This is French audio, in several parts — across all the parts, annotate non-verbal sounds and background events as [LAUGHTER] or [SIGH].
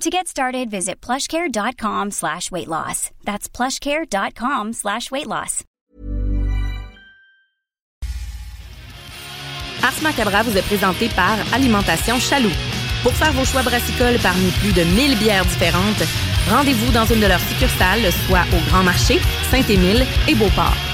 To get started, visit plushcare.com slash weight loss. That's plushcare.com slash weight loss. Ars Macabra vous est présenté par Alimentation Chaloux. Pour faire vos choix brassicoles parmi plus de 1000 bières différentes, rendez-vous dans une de leurs succursales, soit au Grand Marché, Saint-Émile et Beauport.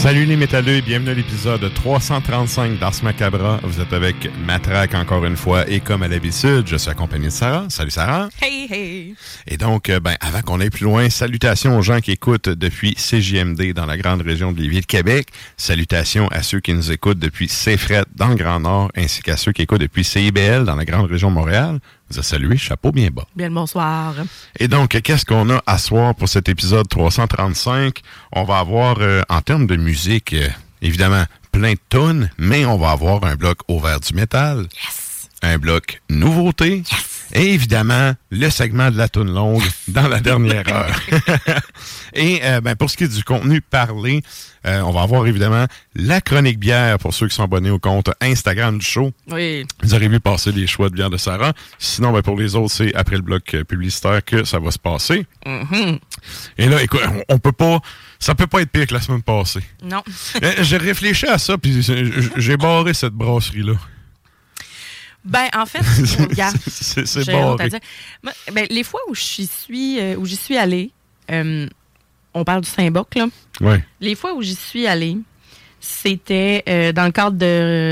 Salut les métalleux et bienvenue à l'épisode 335 d'Ars Macabra. Vous êtes avec Matraque encore une fois et comme à l'habitude, je suis accompagné de Sarah. Salut Sarah. Hey, hey. Et donc, euh, ben, avant qu'on aille plus loin, salutations aux gens qui écoutent depuis CJMD dans la grande région de Lévis, le Québec. Salutations à ceux qui nous écoutent depuis CFRET dans le Grand Nord, ainsi qu'à ceux qui écoutent depuis CIBL dans la grande région de Montréal. Vous a salué, chapeau bien bas. Bien le bonsoir. Et donc, qu'est-ce qu'on a à soir pour cet épisode 335? On va avoir, euh, en termes de musique, euh, évidemment, plein de tonnes, mais on va avoir un bloc au vert du métal. Un bloc nouveauté. Et évidemment, le segment de la toune longue dans la dernière heure. [LAUGHS] Et euh, ben, pour ce qui est du contenu parlé, euh, on va avoir évidemment la chronique bière pour ceux qui sont abonnés au compte Instagram du show. Oui. Vous aurez vu passer les choix de bière de Sarah. Sinon, ben, pour les autres, c'est après le bloc euh, publicitaire que ça va se passer. Mhm. Et là, écoute, on, on peut pas... Ça peut pas être pire que la semaine passée. Non. J'ai réfléchi à ça, puis j'ai barré cette brasserie-là. Ben, en fait, [LAUGHS] regarde. C'est à dire. Moi, ben, les fois où j'y suis, euh, où j'y suis allée, euh, on parle du Saint-Boc, là. Ouais. Les fois où j'y suis allée, c'était euh, dans le cadre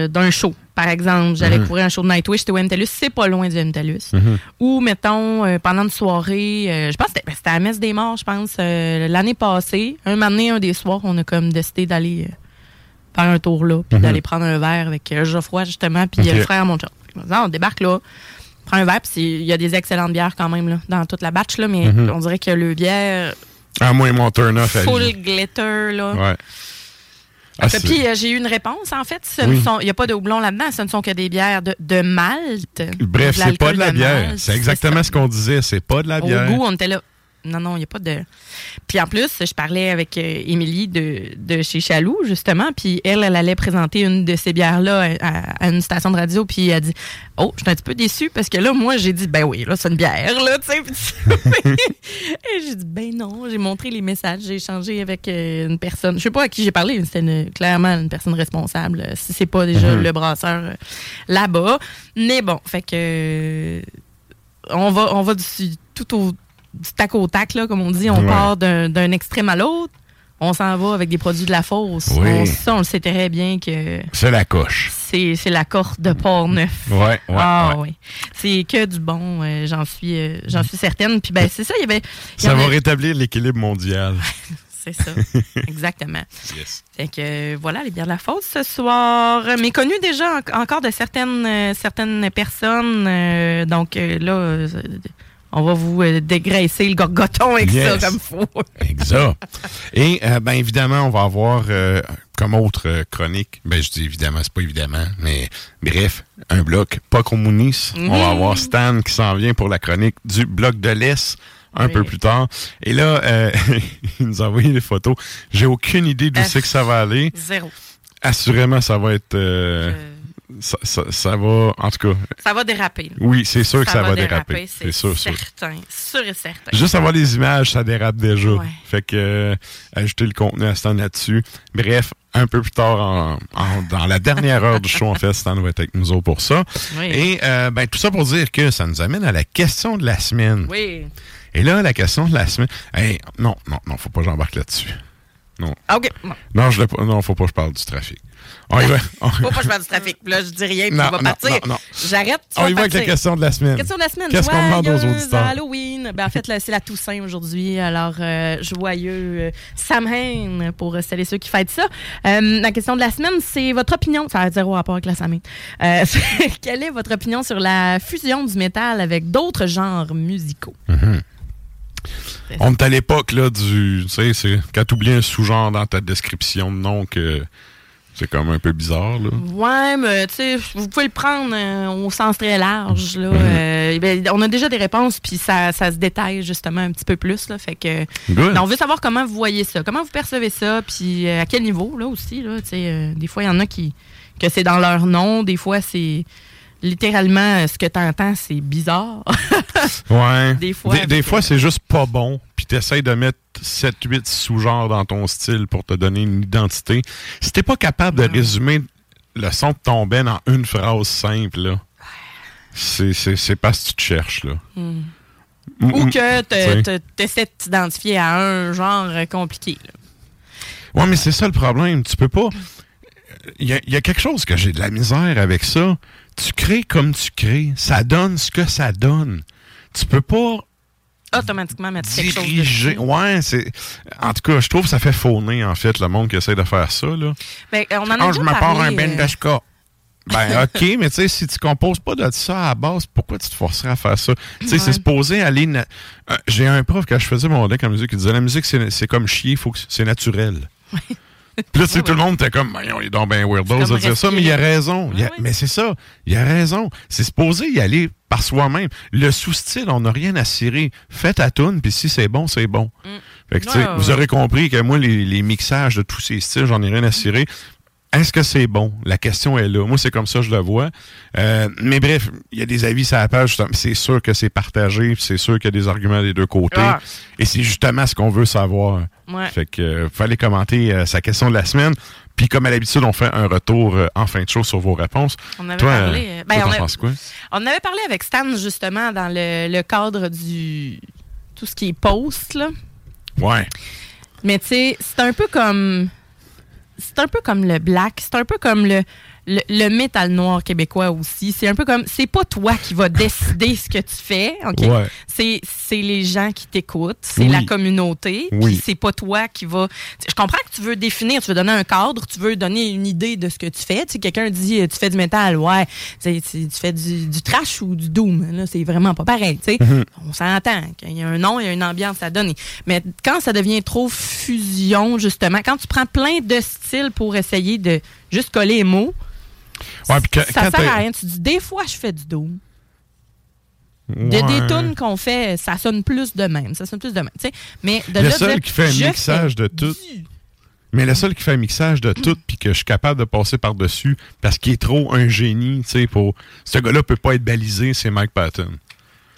d'un show. Par exemple, j'allais Mhm. courir un show de Nightwish, c'était au MTLUS, c'est pas loin du MTLUS. Mhm. Ou, mettons, euh, pendant une soirée, euh, je pense que c'était ben, c'était à la messe des morts, je pense, euh, l'année passée. Un matin, un des soirs, on a comme décidé d'aller euh, faire un tour là, puis Mhm. d'aller prendre un verre avec euh, Geoffroy, justement, puis euh, le frère à mon chum. Ah, on débarque là, prend un verre, il y a des excellentes bières quand même, là, dans toute la batch, là, mais Mhm. on dirait que le bière À moins mon turn-off à full glitter, là. Ouais. Ah, Puis euh, j'ai eu une réponse, en fait. Oui. Il n'y a pas de houblon là-dedans, ce ne sont que des bières de, de malt. Bref, c'est pas de la bière. C'est exactement ce qu'on disait. C'est pas de la Au bière. goût, on était là. Non, non, il n'y a pas de. Puis en plus, je parlais avec euh, Émilie de, de chez Chaloux, justement, puis elle, elle allait présenter une de ces bières-là à, à une station de radio, puis elle a dit Oh, je suis un petit peu déçue parce que là, moi, j'ai dit Ben oui, là, c'est une bière, là, tu sais. [LAUGHS] [LAUGHS] Et j'ai dit Ben non, j'ai montré les messages, j'ai échangé avec euh, une personne, je sais pas à qui j'ai parlé, mais c'était clairement une personne responsable, euh, si c'est pas déjà Mhm. le brasseur là-bas. Mais bon, fait que. on va, on va du, tout au du tac au tac, là, comme on dit. On Ouais. part d'un d'un extrême à l'autre. On s'en va avec des produits de la fosse. Oui. On, ça, on le sait très bien que C'est la coche. c'est la corde de Port-Neuf. Ouais. ah ouais. oui. C'est que du bon, euh, j'en suis, euh, j'en suis certaine. Puis ben c'est ça, il y avait. y Ça va rétablir l'équilibre mondial. [LAUGHS] C'est ça, [LAUGHS] exactement. Yes. Fait que voilà les bières de la fosse ce soir. Mais connu déjà en- encore de certaines euh, certaines personnes. donc là, on va vous euh, dégraisser le gorgoton avec Yes. ça comme faut. Exact. [LAUGHS] Et euh, ben évidemment, on va avoir euh, comme autre chronique, ben je dis évidemment, c'est pas évidemment, mais bref, un bloc pas communiste. On va Mhm. avoir Stan qui s'en vient pour la chronique du bloc de l'Est un Oui. peu plus tard. Et là, euh, [LAUGHS] il nous a envoyé les photos. J'ai aucune idée d'où c'est que ça va aller. Zéro. Assurément, ça va être... ça, ça- ça va... En tout cas, ça va déraper. là. oui, c'est sûr que ça, va déraper. c'est C'est sûr, certain. Sûr et certain. Juste avoir les images, ça dérape déjà. Ouais. Fait que euh, ajouter le contenu à Stan là-dessus. Bref, un peu plus tard, en- en- dans la dernière heure du show, en fait, Stan va être avec nous autres pour ça. Oui. Et euh, ben, tout ça pour dire que ça nous amène à la question de la semaine. Oui. Et là, la question de la semaine... Hey, non, non, non, faut pas que j'embarque là-dessus. Ah, OK. Non, je non, faut pas que je parle du trafic. On y va. On, [LAUGHS] Faut pas que je fasse du [LAUGHS] trafic. Là, je dis rien, puis Non, on va non, partir. non, non. J'arrête. on y va avec la question de la semaine. Question de la semaine. Qu'est-ce qu'on demande aux auditeurs? Halloween. Ben, en fait, c'est la Toussaint aujourd'hui. Alors, euh, joyeux euh, Samhain pour celles et ceux qui fêtent ça. Euh, la question de la semaine, c'est votre opinion. Ça a zéro rapport avec la Samhain. Euh, [LAUGHS] quelle est votre opinion sur la fusion du métal avec d'autres genres musicaux? On est à l'époque là du, tu sais, c'est quand tu oublies un sous-genre dans ta description de nom que c'est comme un peu bizarre là. Ouais, mais tu sais, vous pouvez le prendre euh, au sens très large. Là. Mhm. Euh, ben, on a déjà des réponses, puis ça, ça se détaille justement un petit peu plus. Là, fait que. Ben, on veut savoir comment vous voyez ça, comment vous percevez ça, puis euh, à quel niveau là aussi. Là, tu sais, des fois, il y en a qui que c'est dans leur nom, des fois, c'est littéralement euh, ce que tu entends, c'est bizarre. [LAUGHS] Ouais. Des fois, Des, fois, c'est juste pas bon. Puis t'essayes de mettre 7-8 sous-genres dans ton style pour te donner une identité. Si t'es pas capable de résumer le son de ton ben en une phrase simple, c'est, c'est parce que tu te cherches, là. Hmm. Mm, Ou que tu tu essaies de t'identifier à un genre euh, compliqué. là. Ouais, mais c'est ça le problème. Tu peux pas. Il y a, il y a quelque chose que j'ai de la misère avec ça. Tu crées comme tu crées. Ça donne ce que ça donne. Tu peux pas Automatiquement mettre quelque chose diriger. Ouais, c'est. En tout cas, je trouve que ça fait fauner, en fait, le monde qui essaie de faire ça, là. Ben, on en a Ah, je me pars un ben euh. Ben, [LAUGHS] OK, mais tu sais, si tu composes pas de ça à la base, pourquoi tu te forcerais à faire ça? Tu sais, Ouais. c'est supposé aller. na- Euh, J'ai un prof, quand je faisais mon deck en musique, il disait la musique, c'est c'est comme chier, faut que c'est naturel. Puis là, Ouais, tout le monde était comme, on est donc ben weirdos C'est de dire ça, mais il a raison. Il a- Ouais, ouais. Mais c'est ça, il a raison. C'est supposé y aller par soi-même. Le sous-style, on n'a rien à cirer. Faites ta tune, puis si c'est bon, c'est bon. Fait que, tu sais, Mm. Ouais, ouais, vous aurez compris que moi, les, les mixages de tous ces styles, j'en ai rien à cirer. Est-ce que c'est bon? La question est là. Moi, c'est comme ça que je le vois. Euh, mais bref, il y a des avis sur la page. justement. C'est sûr que c'est partagé. C'est sûr qu'il y a des arguments des deux côtés. Ah. Et c'est justement ce qu'on veut savoir. Ouais. Fait que euh, fallait commenter euh, sa question de la semaine. Puis comme à l'habitude, on fait un retour en fin de show sur vos réponses. On avait Toi, parlé. ben, on, a- penses quoi? on avait parlé avec Stan justement dans le, le cadre du tout ce qui est post là. Ouais. Mais tu sais, c'est un peu comme c'est un peu comme le black, c'est un peu comme le le, le métal noir québécois aussi. C'est un peu comme c'est pas toi qui va décider ce que tu fais, ok? Ouais. C'est c'est les gens qui t'écoutent, c'est Oui. la communauté. Oui. Puis c'est pas toi qui va. Je comprends que tu veux définir, tu veux donner un cadre, tu veux donner une idée de ce que tu fais. Tu sais, quelqu'un dit euh, tu fais du métal, ouais, tu, fais du, du trash ou du doom. Là, c'est vraiment pas pareil. Tu sais, Mhm. on s'entend qu'il y a un nom, il y a une ambiance à donner. Mais quand ça devient trop fusion, justement, quand tu prends plein de styles pour essayer de juste coller les mots, Ouais, puis que- ça sert à rien. Tu dis des fois je fais du doom. De, Ouais. Des tunes qu'on fait, ça sonne plus de même. Ça sonne plus de même. Mais de Le là, seul dire, qui fait un mixage de tout. du- Mais le seul qui fait un mixage de tout, puis que je suis capable de passer par-dessus, parce qu'il est trop un génie, tu sais, pour... Ce gars-là peut pas être balisé, c'est Mike Patton.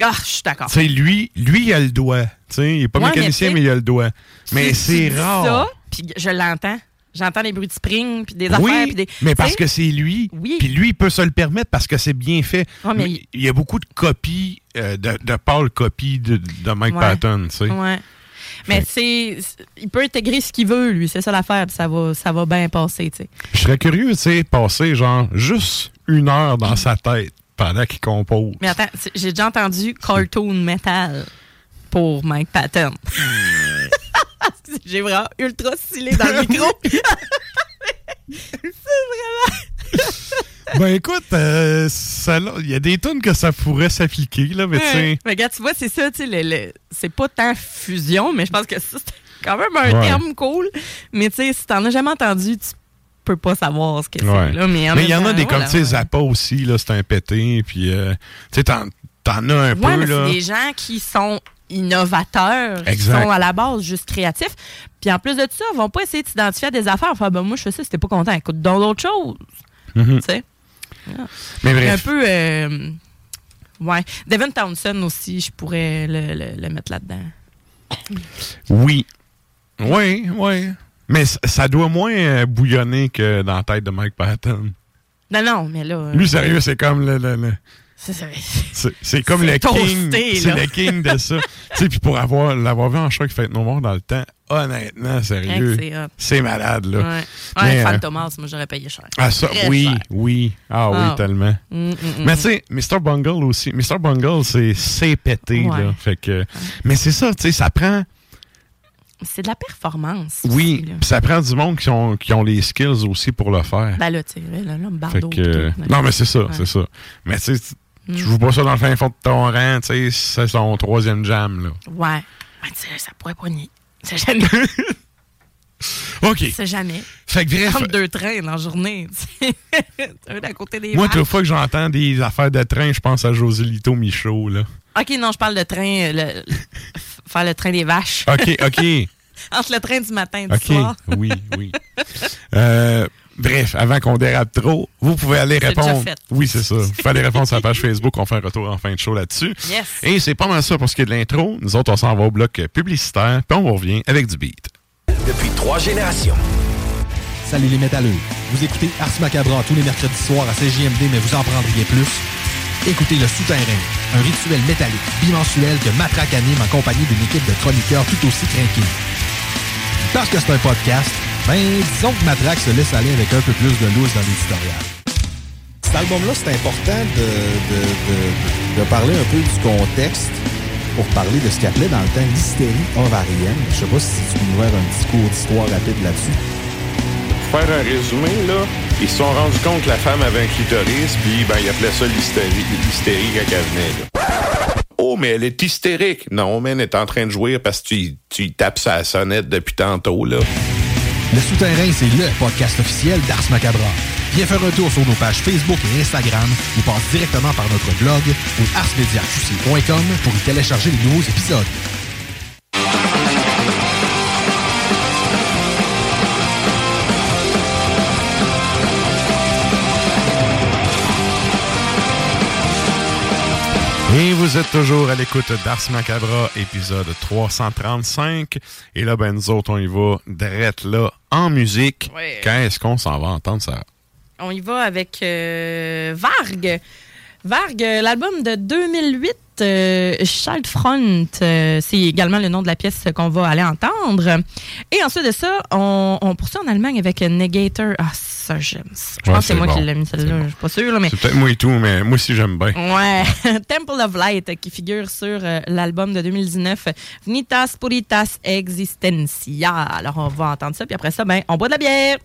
Ah, je suis d'accord. Tu sais, lui, lui, il a le doigt. Tu sais, il est pas Ouais, mécanicien, mais mais, il a le doigt. Mais c'est rare. ça, puis je l'entends. J'entends des bruits de spring, puis des oui, affaires. puis des, mais parce que c'est lui. Oui. Puis lui, il peut se le permettre parce que c'est bien fait. Ouais, mais Mais il y a beaucoup de copies, euh, de, de pâles copies de, de Mike Ouais. Patton, tu sais. Ouais. Mais c'est. Il peut intégrer ce qu'il veut, lui. C'est ça l'affaire. puis Ça va, ça va bien passer, tu sais. Je serais curieux, tu sais, passer genre juste une heure dans sa tête pendant qu'il compose. Mais attends, j'ai déjà entendu cartoon metal pour Mike Patton. [LAUGHS] j'ai vraiment ultra stylé dans le micro. [LAUGHS] Ben écoute, euh, ça, là, il y a des tonnes que ça pourrait s'appliquer, là, mais tu Ouais. Mais regarde, tu vois, c'est ça, tu sais, c'est pas tant fusion, mais je pense que ça, c'est quand même un Ouais. terme cool. Mais tu sais, si t'en as jamais entendu, tu peux pas savoir ce que Ouais. c'est. là. Mais il y en a des comme, tu sais. Zappa aussi, là, c'est un pété, puis, euh, tu sais, t'en, t'en as un Ouais, peu, mais là. c'est des gens qui sont innovateurs, Exact. qui sont à la base juste créatifs. Puis en plus de ça, ils vont pas essayer de s'identifier à des affaires. Enfin, ben moi, je fais ça, c'était pas content. Écoute, dans d'autres choses. Mhm. Tu sais? Mais Un peu. euh, ouais. Devin Townsend aussi, je pourrais le, le- le mettre là-dedans. Oui. Oui, oui. Mais ça doit moins euh, bouillonner que dans la tête de Mike Patton. Non, non, mais là. euh, Lui, sérieux, c'est comme le. le- le- c'est- comme le king. C'est le king de ça. [LAUGHS] tu sais, puis pour avoir, l'avoir vu en choc Fête Noire dans le temps, honnêtement, sérieux. c'est malade, là. Ouais, ouais Mais, euh, Thomas, moi, j'aurais payé cher. Ah, ça, Très oui, cher. oui. Ah, oui, Ah. tellement. Mm, mm, mm. Mais tu sais, Mr. Bungle aussi. Mr. Bungle, c'est, c'est pété, Ouais. là. Fait que. Mais c'est ça, tu sais, ça prend. C'est de la performance. Oui, aussi, ça prend du monde qui ont, qui ont les skills aussi pour le faire. Ben là, tu sais, là, là, me que, tout, là. non, mais c'est ça, c'est ça. Mais tu sais, tu- Mm. tu joues pas ça dans le fin fond de ton rang, tu sais, c'est son troisième jam, là. Ouais. Ben, tu sais, ça pourrait poigner. C'est jamais. [LAUGHS] OK. C'est jamais. Fait que bref, Comme deux trains dans la journée. tu sais. [LAUGHS] un à côté des moi, vaches. toute fois que j'entends des affaires de train, je pense à Joselito Michaud, là. OK, non, je parle de train. euh, Le, faire le train des vaches. OK, OK, [LAUGHS] Entre le train du matin et du OK. soir. Oui, oui. Euh, bref, avant qu'on dérape trop, vous pouvez aller répondre. fait. Oui, c'est ça. [LAUGHS] Vous pouvez aller répondre sur la page Facebook. On fait un retour en fin de show là-dessus. Yes. Et c'est pas mal ça pour ce qui est de l'intro. Nous autres, on s'en va au bloc publicitaire, puis on vous revient avec du beat. Depuis trois générations. Salut les métalleux. Vous écoutez Ars Macabra tous les mercredis soirs à CJMD, mais vous en prendriez plus. Écoutez Le Souterrain, un rituel métallique bimensuel que Matraque anime en compagnie d'une équipe de chroniqueurs tout aussi craqués. Parce que c'est un podcast, ben disons que Matraque se laisse aller avec un peu plus de loose dans l'éditorial. Cet album-là, c'est important de, de, de- de parler un peu du contexte pour parler de ce qu'appelait dans le temps l'hystérie ovarienne. Je sais pas si tu peux nous faire un petit cours d'histoire rapide là-dessus. Pour faire un résumé, là, ils se sont rendus compte que la femme avait un clitoris, puis ben, ils appelaient ça l'hystérie, l'hystérie quand elle venait. là. Oh, mais elle est hystérique. Non, mais elle est en train de jouir parce que tu, tu tapes sa sonnette depuis tantôt, là. Le Souterrain, c'est le podcast officiel d'Ars Macabra. Viens faire un tour sur nos pages Facebook et Instagram ou passe directement par notre blog ou arsmediaqc.com pour y télécharger les nouveaux épisodes. Et vous êtes toujours à l'écoute d'Ars Macabra, épisode 335. Et là, ben, nous autres, on y va direct là, en musique. Ouais. Quand est-ce qu'on s'en va entendre ça? On y va avec euh, Varg. Varg, euh, l'album de 2008, euh, Childfront, euh, c'est également le nom de la pièce qu'on va aller entendre. Et ensuite de ça, on, on poursuit en Allemagne avec Negator. Ah, ça, j'aime ça. Je Ouais, pense que c'est moi bon. qui l'ai mis celle-là, bon. je suis pas sûre, mais C'est peut-être moi et tout, mais moi aussi, j'aime bien. Ouais, [LAUGHS] Temple of Light qui figure sur euh, l'album de 2019 Vnitas Puritas Existencia. Alors on va entendre ça puis après ça ben on boit de la bière.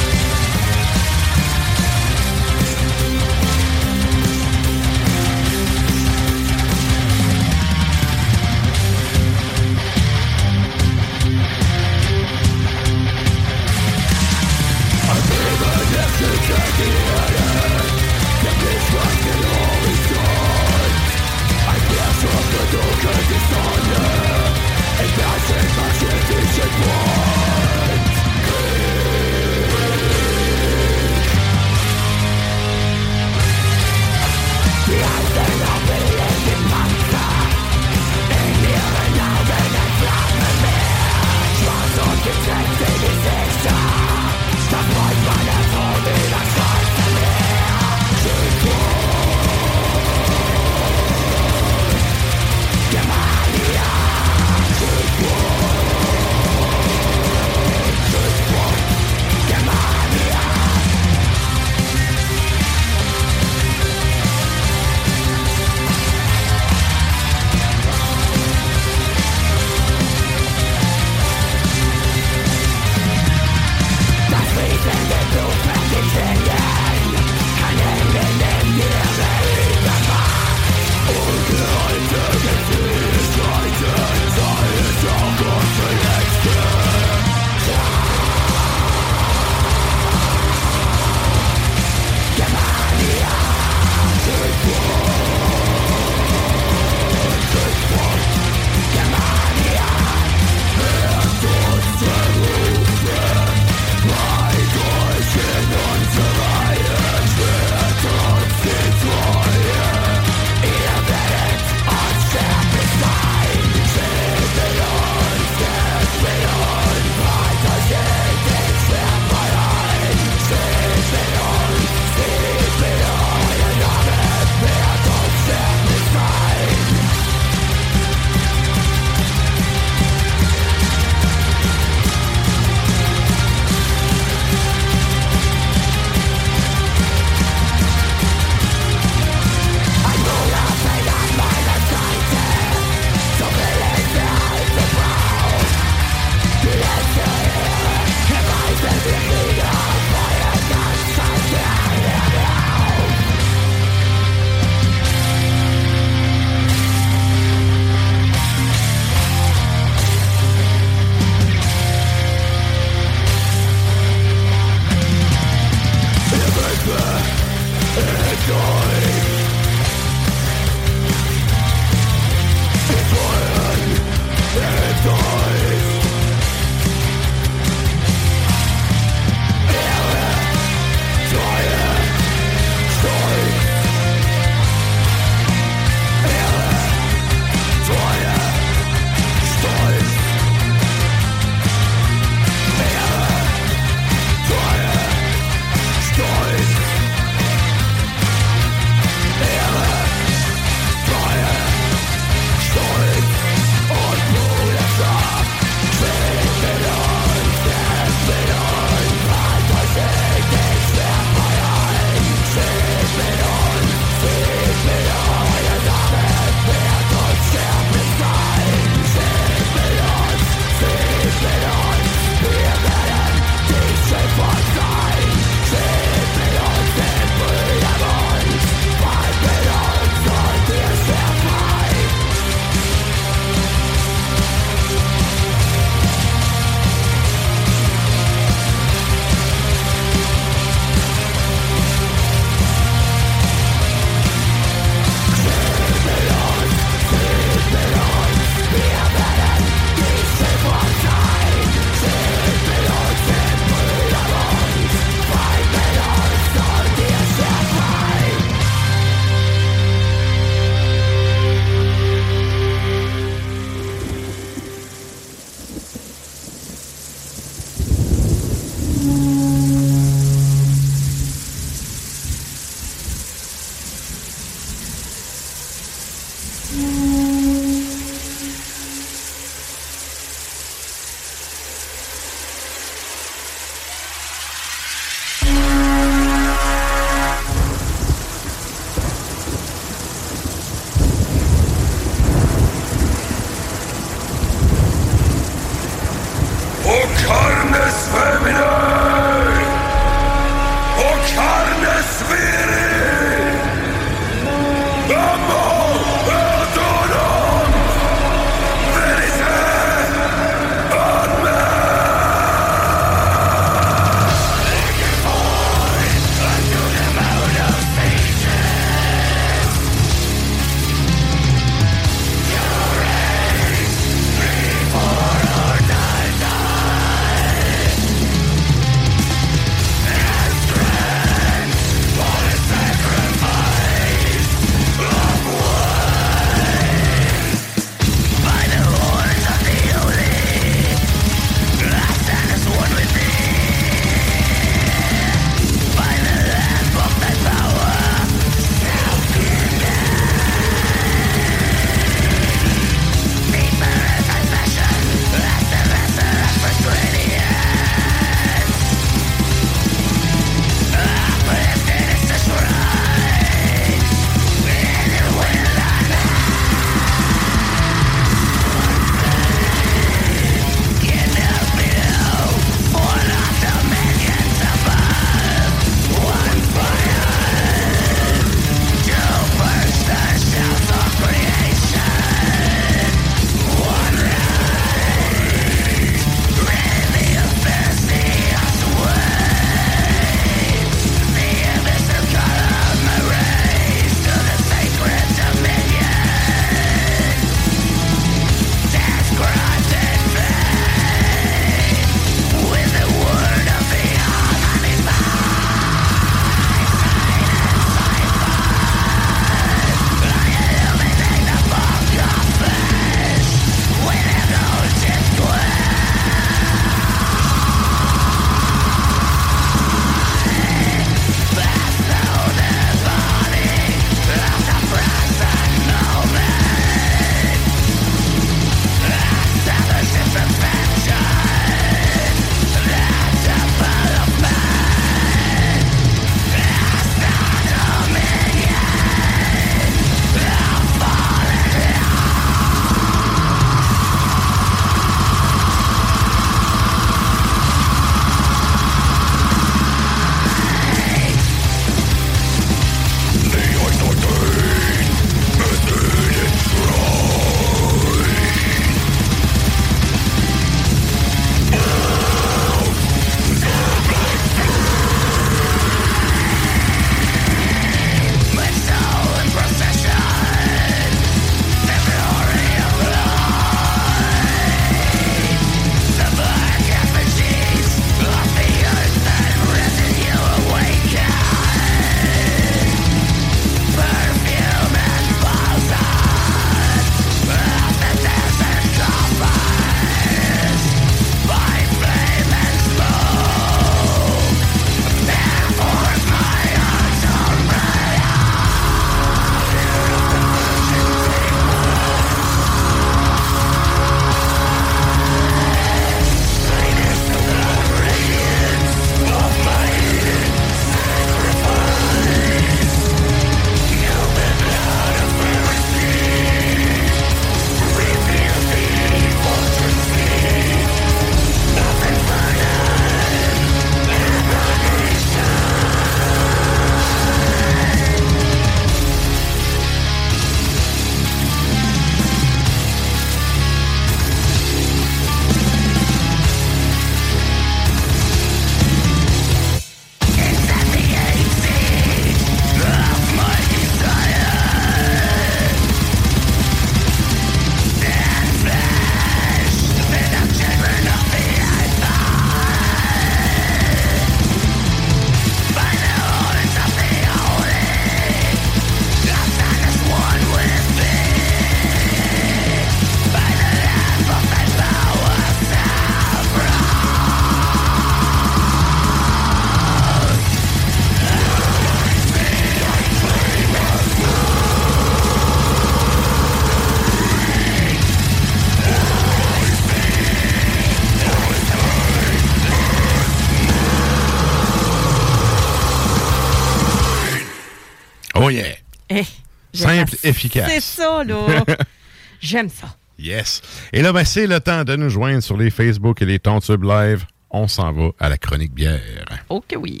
Efficace. ça, là. [LAUGHS] J'aime ça. Yes. Et là, ben, c'est le temps de nous joindre sur les Facebook et les Tontubes Live. On s'en va à la chronique bière. Ok, oui.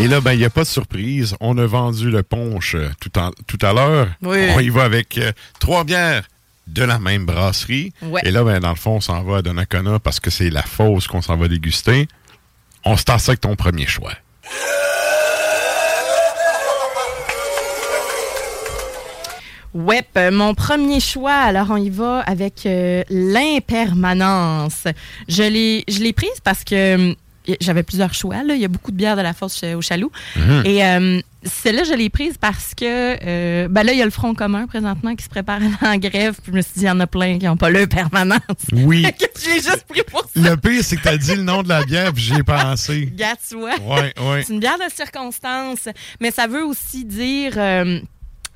Et là, ben, il n'y a pas de surprise. On a vendu le punch euh, tout, en- tout à l'heure. Oui. On y va avec euh, trois bières de la même brasserie. Ouais. Et là, ben, dans le fond, on s'en va à Donnacona parce que c'est la fausse qu'on s'en va déguster. On se tasse avec ton premier choix. Ouais, euh, mon premier choix, alors on y va avec euh, l'impermanence. Je l'ai, je l'ai prise parce que euh, j'avais plusieurs choix. Là. Il y a beaucoup de bières de la euh, au Chaloux. Mhm. Et euh, celle-là, je l'ai prise parce que euh, ben là, il y a le Front commun présentement qui se prépare [LAUGHS] en grève. Puis je me suis dit, il y en a plein qui n'ont pas le permanence. Oui. [LAUGHS] L'ai juste pris pour ça. Le pire, c'est que tu as dit le nom de la bière puis j'y ai pensé. Gars, tu vois. Ouais, ouais. C'est une bière de circonstance, mais ça veut aussi dire, euh,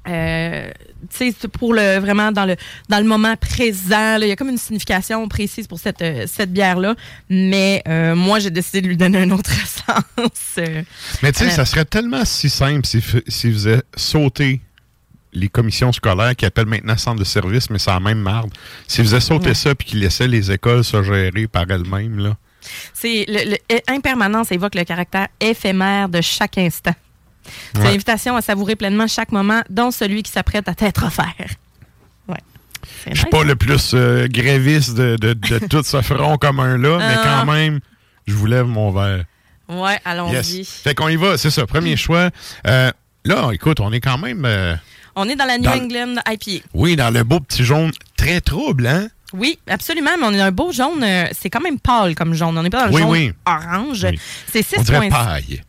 euh, tu sais, c'est pour le vraiment dans le dans le moment présent. Il y a comme une signification précise pour cette euh, cette bière là, mais euh, moi j'ai décidé de lui donner un autre [LAUGHS] sens. euh. Mais tu sais, ça serait tellement si simple f- s'ils faisaient sauter les commissions scolaires qui appellent maintenant centre de service, mais c'est la même marde. S'ils faisaient sauter Ouais. ça puis qu'ils laissaient les écoles se gérer par elles-mêmes, là. C'est le, le- impermanence évoque le caractère éphémère de chaque instant. C'est Ouais. l'invitation à savourer pleinement chaque moment, dont celui qui s'apprête à t'être offert. Ouais. Je suis nice, pas le plus euh, gréviste de, de, de [LAUGHS] tout ce front commun-là, mais Ah. quand même, je vous lève mon verre. Ouais, allons-y. Yes. Fait qu'on y va, c'est ça, premier choix. Euh, là, écoute, on est quand même, euh, On est dans la New Dans- England IPA. oui, dans le beau petit jaune très trouble, hein? Oui, absolument, mais on a un beau jaune. euh, c'est quand même pâle comme jaune. On n'est pas dans le Oui, jaune oui. orange. Oui. C'est 6 On dirait points- paille.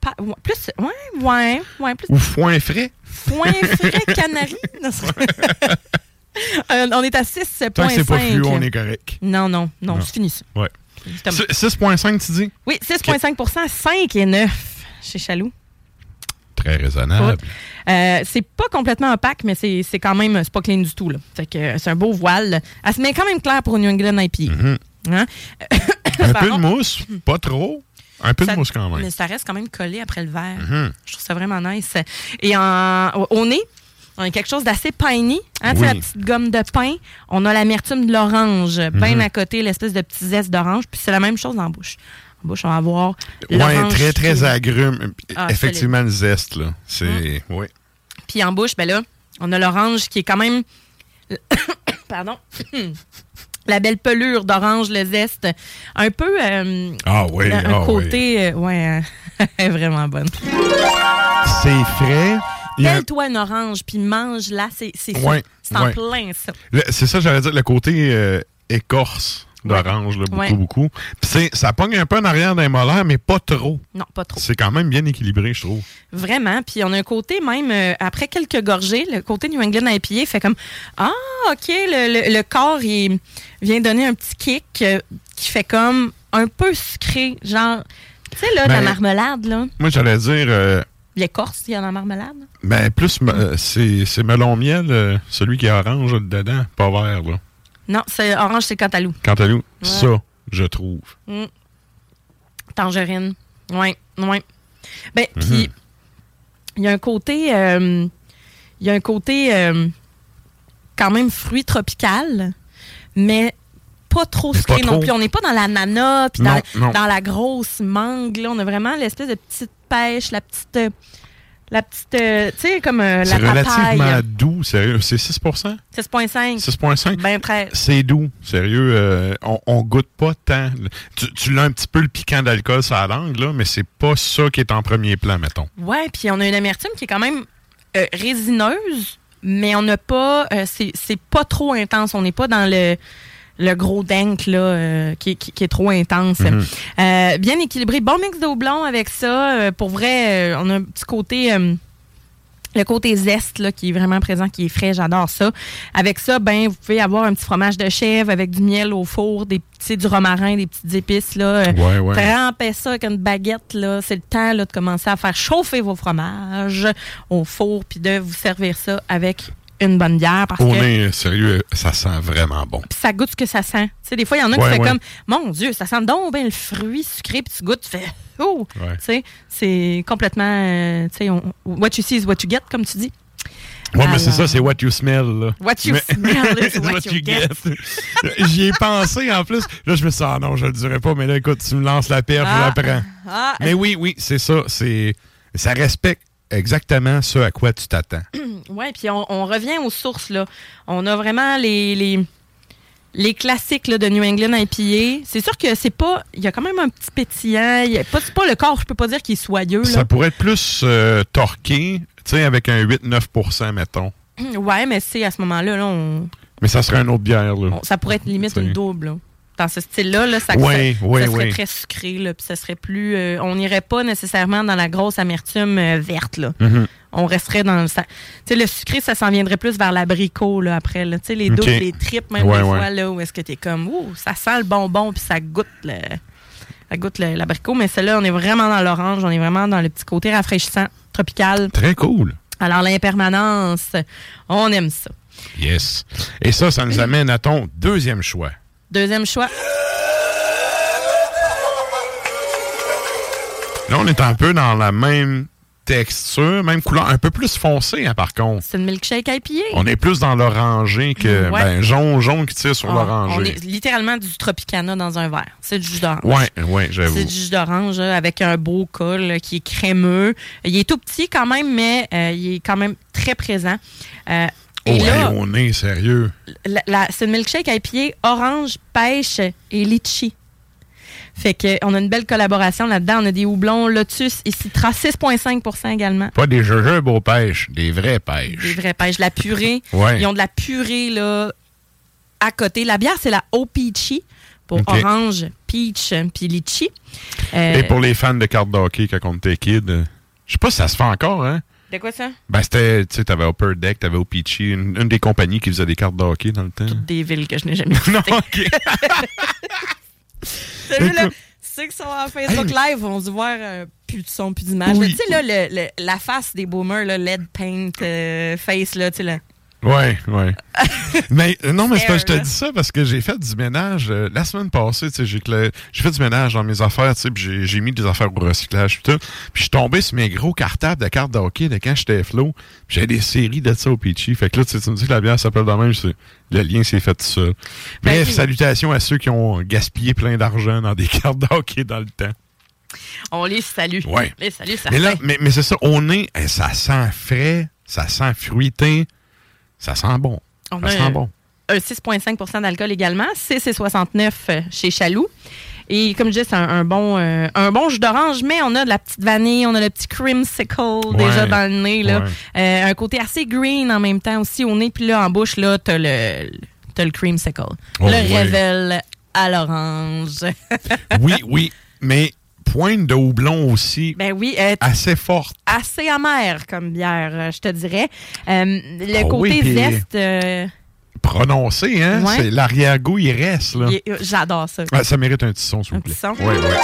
Pa- ouais, plus, ouais, ouais, ouais, plus Ou foin frais. point frais canari. [LAUGHS] Euh, on est à 6,5. Tant que c'est pas fluo, on est correct. Non, non, non, Non. c'est fini ça. Ouais. Justement. S- 6,5, tu dis? Oui, 6,5 5 et 9 chez Chaloux. Très raisonnable. Euh, c'est pas complètement opaque, mais c'est quand même, c'est pas clean du tout. Là. Fait que euh, c'est un beau voile. Elle se met quand même claire pour une New England IPA. Mhm. Hein? [COUGHS] Un peu de mousse, pas trop. Un peu de mousse quand même. Mais ça reste quand même collé après le verre. Mhm. Je trouve ça vraiment nice. Et en, au- nez, on a quelque chose d'assez piney. Hein, Oui. La petite gomme de pain. On a l'amertume de l'orange. Bien Mhm. à côté, l'espèce de petit zeste d'orange. Puis c'est la même chose en bouche. En bouche, on va avoir Ouais, l'orange très, qui- très agrume. Ah, Effectivement, le zeste, là. C'est. Oui. Puis en bouche, ben là, on a l'orange qui est quand même... [COUGHS] Pardon. La belle pelure d'orange, le zeste. Un peu... euh, Ah oui, un ah oui. côté... euh, ouais, euh, elle est vraiment bonne. C'est frais. Pelle-toi une orange, puis mange-la. C'est c'est ça. Ouais, C'est en ouais. plein, ça. C'est ça, j'allais dire, le côté euh, écorce d'orange, là, beaucoup, Ouais. beaucoup. Puis c'est- ça pogne un peu en arrière d'un molaire, mais pas trop. Non, pas trop. C'est quand même bien équilibré, je trouve. Vraiment. Puis on a un côté même, euh, après quelques gorgées, le côté New England IPA fait comme Ah, OK, le, le- le corps, il vient donner un petit kick euh, qui fait comme un peu sucré. Genre, tu sais, là, Ben- la marmelade, là. Moi, j'allais dire, euh, L'écorce, il y a dans la marmelade. ben, plus, euh, c'est c'est melon miel, euh, celui qui est orange dedans, pas vert, là. Non, c'est orange, c'est cantalou. Cantalou, ça, je trouve. Mm. Tangerine. Oui, oui. Ben, Mhm. puis, il y a un côté. euh, Il y a un côté euh, quand même fruit tropical, mais pas trop Mais pas sucré non plus. On n'est pas dans l'ananas, puis Non, dans, non. dans la grosse mangue. Là. On a vraiment l'espèce de petite pêche, la petite. euh, La petite. euh, tu sais, comme euh, C'est la relativement papaye. doux, sérieux. C'est 6% 6,5. 6,5 Ben près. C'est doux, sérieux. euh, on, on goûte pas tant. Tu, tu l'as un petit peu le piquant d'alcool sur la langue, là, mais c'est pas ça qui est en premier plan, mettons. Ouais, puis on a une amertume qui est quand même résineuse, mais on n'a pas. c'est c'est pas trop intense. On n'est pas dans le. Le gros dank là, euh, qui, qui- qui est trop intense. Mhm. Euh, bien équilibré. Bon mix d'eau blond avec ça. Euh, pour vrai, on a un petit côté le côté zeste là, qui est vraiment présent, qui est frais, j'adore ça. Avec ça, ben vous pouvez avoir un petit fromage de chèvre avec du miel au four, des petits du romarin, des petites épices là. Ouais, ouais. Trempez ça avec une baguette là, c'est le temps là, de commencer à faire chauffer vos fromages au four puis de vous servir ça avec une bonne bière parce On que est sérieux, ça sent vraiment bon. puis ça goûte ce que ça sent. Tu sais, des fois, il y en a qui fait ouais. comme, mon Dieu, ça sent donc bien le fruit sucré, puis tu goûtes, tu fais, [LAUGHS] oh! Ouais. Tu sais, c'est complètement, euh, tu sais, on- what you see is what you get, comme tu dis. Ouais, mais c'est ça, c'est what you smell. Là. [LAUGHS] What you Mais- smell is [LAUGHS] what you get. J'y ai pensé en plus. Là, je me suis dit, ah non, je le dirais pas, mais là, écoute, tu me lances la perche, Ah. je la prends. Ah, Mais oui, oui, c'est ça. C'est Ça respecte exactement ce à quoi tu t'attends. [CLEARS THROAT] ouais, puis on, on revient aux sources, là. On a vraiment les, les, les classiques là, de New England IPA. C'est sûr que c'est pas, il y a quand même un petit pétillant. Il y a pas, c'est pas le corps, je peux pas dire qu'il est soyeux, là. Ça pourrait être plus euh, torqué, tu sais, avec un 8-9% mettons. [CLEARS THROAT] Ouais, mais c'est à ce moment-là, là, on, Mais ça serait une autre bière, là. ça pourrait être limite une double, là. Dans ce style-là, là, ça, serait très sucré, là, puis ça serait plus. euh, on n'irait pas nécessairement dans la grosse amertume euh, verte, là. Mhm. On resterait dans le. Tu sais, le sucré, ça s'en viendrait plus vers l'abricot, là, après, là. Tu sais, les doubles, les tripes, même Ouais, des ouais. fois, là, où est-ce que t'es comme, ouh, ça sent le bonbon, puis ça goûte le. Ça goûte l'abricot, mais celle-là, on est vraiment dans l'orange, on est vraiment dans le petit côté rafraîchissant, tropical. Très cool. Alors, l'impermanence, on aime ça. Yes. Et ça, ça nous [CLEARS THROAT] amène à ton deuxième choix. Deuxième choix, Là, on est un peu dans la même texture, même couleur, un peu plus foncé, hein, par contre. c'est une milkshake IPA. On est plus dans l'orangé que Ouais. ben, jaune, jaune qui tire sur On- On l'orangé. est littéralement du Tropicana dans un verre. C'est du jus d'orange. Ouais, ouais, j'avoue. C'est du jus d'orange là, avec un beau col là, qui est crémeux. Il est tout petit quand même, mais euh, il est quand même très présent. Euh, Oh, et hey, là, on est sérieux. c'est une milkshake IPA orange, pêche et litchi. Fait que on a une belle collaboration là-dedans. On a des houblons Lotus et Citra, 6,5% également. Pas des jujubes aux pêches, des vraies Des pêches. vraies pêches. La purée. [LAUGHS] Ouais. Ils ont de la purée là, à côté. La bière, c'est la O-Peachy pour orange, peach puis litchi. Euh, Et pour les fans de cartes d'hockey quand on était kid, je sais pas si ça se fait encore, hein? De quoi ça? Ben, c'était, tu sais, t'avais Upper Deck, t'avais Opeachy, une, une des compagnies qui faisait des cartes de hockey dans le temps. Des villes que je n'ai jamais [LAUGHS] non, visitées. ok. [LAUGHS] [LAUGHS] Celui-là, Écoute. ceux qui sont en Facebook Live vont se voir euh, plus de son, plus d'image. Oui. Tu sais, là, le- le- la face des boomers, là, lead paint euh, face, là, tu sais, là. Ouais, ouais. [LAUGHS] mais euh, non, mais c'est pas, je te dis ça parce que j'ai fait du ménage euh, la semaine passée, tu sais, j'ai fait du ménage dans mes affaires, tu sais, puis j'ai- mis des affaires au recyclage puis tout. Puis je suis tombé sur mes gros cartables de cartes de hockey de quand j'étais flow. Puis J'ai des séries de ça au Peachy. Fait que là, tu sais, tu me dis que la bière s'appelle de même, le lien s'est fait tout seul. Bref, puis- salutations à ceux qui ont gaspillé plein d'argent dans des [LAUGHS] cartes de hockey dans le temps. On les salue. Ouais. Les salue, ça Mais là, mais c'est ça, on est, eh, ça sent frais, ça sent fruité, ça sent bon. On ça a sent un- bon. un 6,5% d'alcool également. 6,69 euh, chez Chaloux. Et comme je disais, c'est un, un bon, euh, un bon jus d'orange, mais on a de la petite vanille, on a le petit creamsicle déjà dans le nez. Là. Ouais. Euh, un côté assez green en même temps aussi au nez. Puis là, en bouche, là, t'as le, t'as le creamsicle. Oh, le ouais. révèle à l'orange. oui, oui, mais pointe de houblon aussi, ben oui, euh, assez forte. assez amer comme bière, euh, je te dirais. Euh, le Oh côté oui, zeste, euh, Prononcée, hein? Ouais. L'arrière-goût, il reste, là. j'adore ça. Ah, ça mérite un petit son, s'il Un vous plaît. petit son. Ouais, ouais.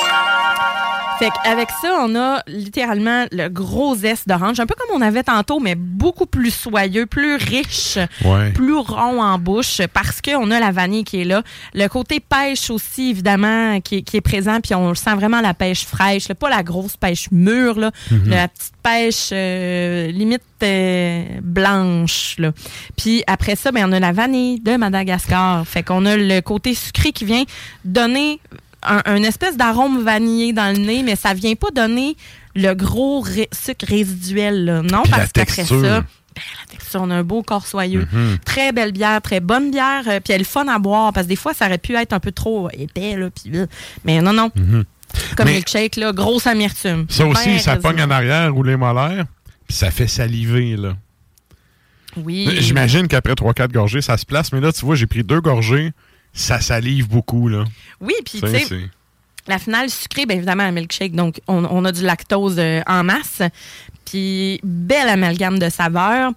Fait qu'avec ça, on a littéralement le gros zeste d'orange, un peu comme on avait tantôt, mais beaucoup plus soyeux, plus riche, Ouais. plus rond en bouche, parce qu'on a la vanille qui est là. Le côté pêche aussi, évidemment, qui, est- qui est présent, puis on sent vraiment la pêche fraîche, là, pas la grosse pêche mûre, là, la petite pêche euh, limite euh, blanche. Là. Puis après ça, ben, on a la vanille de Madagascar. Fait qu'on a le côté sucré qui vient donner un, un espèce d'arôme vanillé dans le nez, mais ça vient pas donner le gros ré- sucre résiduel. Là. Non, Puis parce qu'après ça, ben, la texture, on a un beau corps soyeux. Mhm. Très belle bière, très bonne bière, euh, puis elle est fun à boire, parce que des fois, ça aurait pu être un peu trop épais, là, puis, euh, mais non, non. Comme Mhm. Mais- milkshake, là, grosse amertume. Ça aussi, Ben ça pogne en arrière ou les molaires, puis ça fait saliver, là. Oui. J'imagine qu'après 3-4 gorgées, ça se place, mais là, tu vois, j'ai pris deux gorgées, ça salive beaucoup, là. Oui, puis Tu sais, La finale sucrée, bien évidemment, un milkshake. Donc, on, on a du lactose euh, en masse. Puis, belle amalgame de saveurs.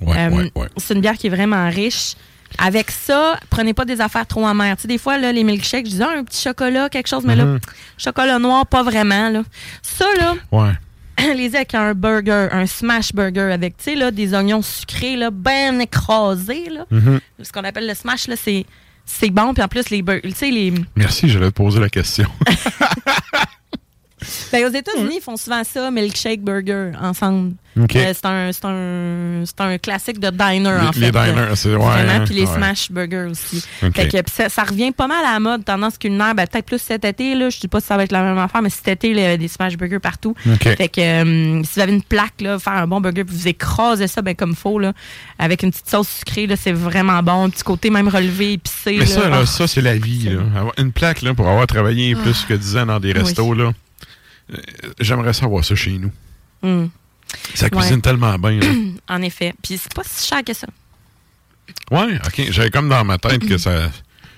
Ouais, Euh, ouais, ouais. C'est une bière qui est vraiment riche. Avec ça, prenez pas des affaires trop amères. Tu sais, des fois, là, les milkshakes, je disais ah, un petit chocolat, quelque chose, mais là, Mhm. chocolat noir, pas vraiment. Là. Ça, là, Ouais. [CLEARS THROAT] les avec un burger, un smash burger avec, tu sais, là, des oignons sucrés, là, bien écrasés, là. Mhm. Ce qu'on appelle le smash, là, c'est, c'est bon. Puis en plus, les tu sais, les... Merci, j'allais te poser la question. [LAUGHS] [LAUGHS] Ben, aux États-Unis, ils font souvent ça, milkshake burger, ensemble. OK. Euh, c'est, un, c'est, un, c'est un classique de diner, en Les- fait. les diners, c'est- ouais, Vraiment, puis les ouais. smash burgers aussi. Fait que, ça, ça revient pas mal à la mode, tendance culinaire, ben, peut-être plus cet été, là. Je dis pas si ça va être la même affaire, mais cet été, il y a des smash burgers partout. Fait que euh, si vous avez une plaque, là, faire un bon burger, puis vous écrasez ça ben, comme faut, là, avec une petite sauce sucrée, là, c'est vraiment bon. Un petit côté même relevé, épicé. Mais ça, là, Ah. ça, c'est la vie. Là. Avoir une plaque là, pour avoir travaillé plus que 10 ans dans des Oui. restos, là. Euh, J'aimerais savoir ça chez nous. Hum, Ça cuisine Ouais. tellement bien. là. [CLEARS THROAT] en effet. Puis c'est pas si cher que ça. Ouais, OK. J'avais comme dans ma tête que ça,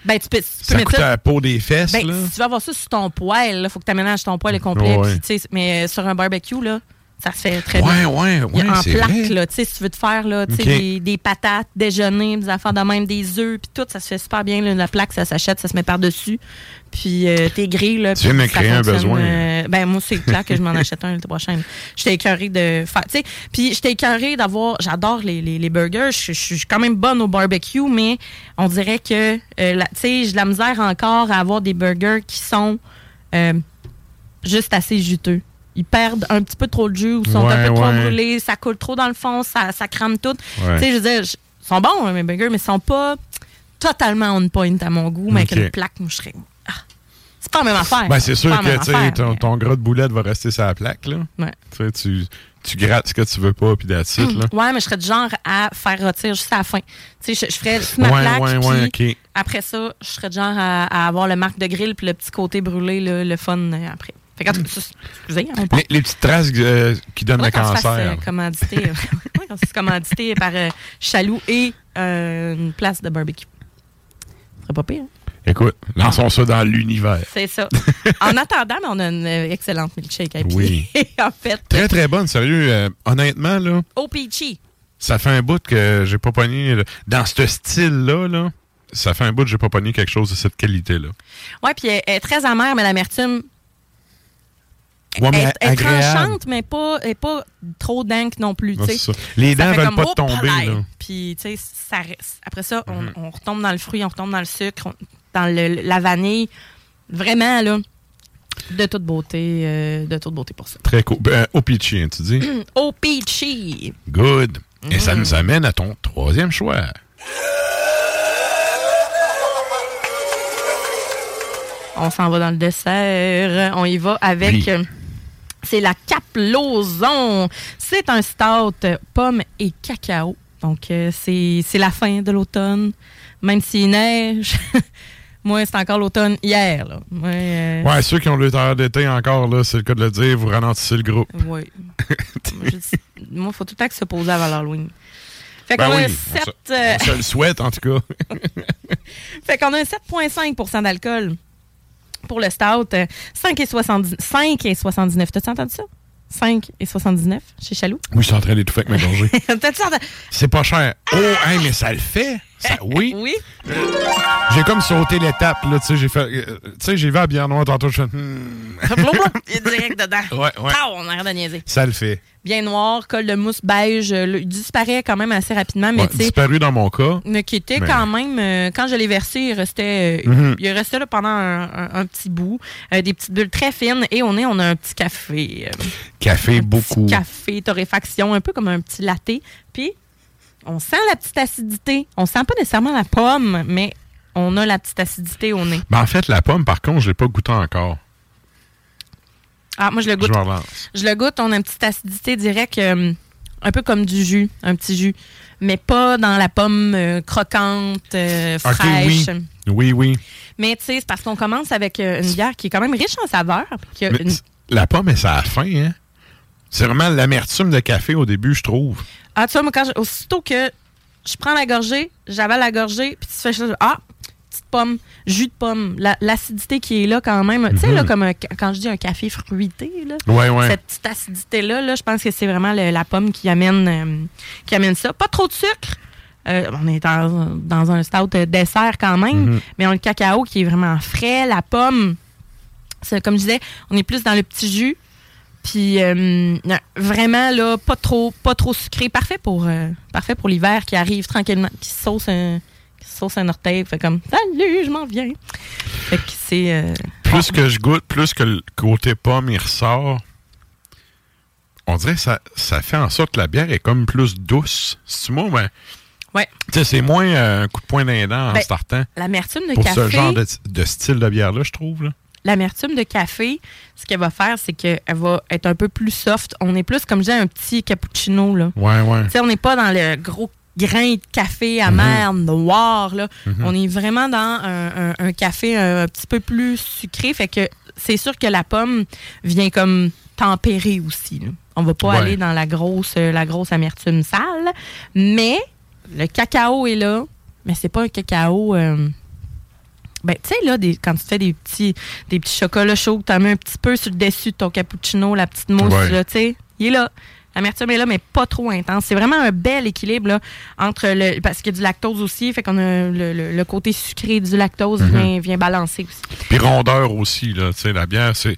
Ben, tu peux, tu peux ça mettre ça. à la peau des fesses. Ben, là. si tu veux avoir ça sur ton poêle, il faut que tu aménages ton poêle complet. Ouais. mais euh, sur un barbecue, là, ça se fait très Ouais, bien. ouais, ouais, en plaque, là, tu sais, si tu veux te faire là, des, des patates, déjeuner, des affaires de même, des œufs, puis tout, ça se fait super bien. là. la plaque, ça s'achète, ça se met par-dessus. Puis euh, t'es gris, là. Tu viens me créer un besoin. euh, ben, moi, c'est clair que je m'en [LAUGHS] achète un le prochain. J'étais écœurée de faire, tu sais. Puis j'étais écœurée d'avoir, j'adore les, les, les burgers. Je suis quand même bonne au barbecue, mais on dirait que, euh, sais, j'ai de la misère encore à avoir des burgers qui sont euh, juste assez juteux. Ils perdent un petit peu trop de jus ou sont un Ouais, peu trop brûlés, ça coule trop dans le fond, ça, ça crame tout. Ouais. Tu sais, je veux dire, ils sont bons, hein, mes burgers, mais ils sont pas totalement on point à mon goût, mais Ok. avec une plaque, moi, je serais. Ah, c'est pas la même affaire. Ben, c'est sûr pas que affaire, ton, mais- ton gras de boulette va rester sur la plaque. Là. Ouais. Tu, tu, grattes ce que tu veux pas, puis that's it, là. Ouais, mais je serais du genre à faire rôtir juste à la fin. Tu sais, je, je ferais ma plaque, ouais, ouais, après ça, je serais du genre à, à avoir le marque de grill puis le petit côté brûlé, le, le fun euh, après. Fait ça, excusez, hein. Les, les petites traces euh, qui donnent Ouais, le qu'on se fasse, cancer. euh, commanditer, euh, [LAUGHS] ouais, par euh, Chaloux et euh, une place de barbecue. Ce serait pas pire. hein? Écoute, lançons ça dans l'univers. C'est ça. en attendant, mais on a une excellente milkshake à pied. Oui. [LAUGHS] en fait, Très, très bonne, sérieux. honnêtement, là, au peachy. ça fait un bout que j'ai pas pogné. là, Dans ce style-là, là, ça fait un bout que j'ai pas pogné quelque chose de cette qualité-là. Ouais, puis elle, elle est très amère, mais l'amertume Ouais, mais elle, elle tranchante, mais pas, elle pas trop dank non plus. Ouais. Les dents veulent pas oh, tomber. Mhm. Puis, tu sais, ça reste- après ça, on, on retombe dans le fruit, on retombe dans le sucre, on- dans le- la vanille. Vraiment, là, de toute beauté, euh, de toute beauté pour ça. Très cool. Ben, au peachy, hein, tu dis? [CLEARS THROAT] Au peachy. Good. Et ça nous amène à ton troisième choix. On s'en va dans le dessert. On y va avec. Oui. Euh, C'est la Cap Lauzon. C'est un stout euh, pomme et cacao. Donc, euh, c'est la fin de l'automne. Même s'il neige. [LAUGHS] Moi, c'est encore l'automne hier. Là. Moi, euh, Ouais, ceux qui ont le temps d'été encore, là, c'est le cas de le dire, vous ralentissez le groupe. Oui. Moi, il faut tout le temps que se poser avant l'Halloween. Fait Ben qu'on a oui, on sept, se- euh, on se le souhaite, en tout cas. [LAUGHS] Fait qu'on a un 7,5% d'alcool pour le stout. euh, 5 et 70 5 et 79. T'as-tu entendu ça? 5 et 79 chez Chaloux? Oui, je suis en train d'étouffer avec ma gorgée. [LAUGHS] C'est pas cher. Oh, hey, mais ça le fait. Ça, [LAUGHS] oui. Oui. J'ai comme sauté l'étape, là, tu sais, j'ai fait, euh, tu sais, j'ai vu à bière noire tantôt, je fais, hmm, [LAUGHS] Il est direct dedans. Ouais, ouais. Pow, on arrête de niaiser. ça le fait. Bien noir, col de mousse beige. euh, le- Il disparaît quand même assez rapidement, mais Ouais, tu sais. disparu dans mon cas. Mais qui était Mais- quand même, euh, quand je l'ai versé, il restait, euh, Mhm. il restait là pendant un, un- un petit bout. Euh, des petites bulles très fines. Et on est, on a un petit café. Café, un beaucoup. Petit café, torréfaction, un peu comme un petit latte. Puis, on sent la petite acidité. On sent pas nécessairement la pomme, mais on a la petite acidité au nez. Ben, en fait, la pomme, par contre, je l'ai pas goûté encore. Ah, moi, je le goûte. Je le goûte, on a une petite acidité directe, euh, un peu comme du jus, un petit jus. Mais pas dans la pomme euh, croquante, euh, fraîche. oui. Oui, oui. Mais tu sais, c'est parce qu'on commence avec euh, une bière qui est quand même riche en saveurs. puis qui a Mais une- c- La pomme, mais ça a faim, hein? C'est vraiment l'amertume de café au début, je trouve. Ah, tu vois, moi, quand aussitôt que je prends la gorgée, j'avale la gorgée, puis tu fais ça, ah, petite pomme, jus de pomme, la- l'acidité qui est là quand même. Tu sais, Mhm. là, comme un ca- quand je dis un café fruité, là, Ouais, ouais. cette petite acidité-là, là, je pense que c'est vraiment le- la pomme qui amène, euh, qui amène ça. Pas trop de sucre. Euh, on est dans, dans un stout euh, dessert quand même, Mhm. mais on a le cacao qui est vraiment frais. La pomme, c'est comme je disais, on est plus dans le petit jus. Puis euh, vraiment là, pas trop, pas trop sucré. Parfait pour, euh, parfait pour l'hiver qui arrive tranquillement, qui sauce un, sauce un orteil, fait comme salut, je m'en viens. Fait que c'est euh, Plus que je goûte, plus que le côté pomme il ressort, on dirait que ça, ça fait en sorte que la bière est comme plus douce. C'est moi, ben, ouais. tu sais, c'est moins euh, un coup de poing dents en Ben, startant. L'amertume de Pour café. ce genre de, de style de bière-là, je trouve. Là. L'amertume de café, ce qu'elle va faire, c'est qu'elle va être un peu plus soft. On est plus, comme je disais, un petit cappuccino. Là. Ouais, ouais. Tu sais, on n'est pas dans le gros grain de café amer, noir. Là. Mhm. On est vraiment dans un, un- un café un, petit peu plus sucré. Fait que c'est sûr que la pomme vient comme tempérer aussi. là. On va pas Ouais. aller dans la grosse, euh, la grosse amertume sale. Mais le cacao est là. Mais c'est pas un cacao. euh, ben, tu sais, là, des- quand tu fais des petits, des petits chocolats chauds, tu mets un petit peu sur le dessus de ton cappuccino, la petite mousse, Ouais. là, tu sais, il est là. L'amertume est là, mais pas trop intense. C'est vraiment un bel équilibre, là, entre le. Parce qu'il y a du lactose aussi, fait qu'on a le, le- le côté sucré du lactose Mhm. vient, vient balancer aussi. Puis rondeur aussi, là. Tu sais, la bière, c'est.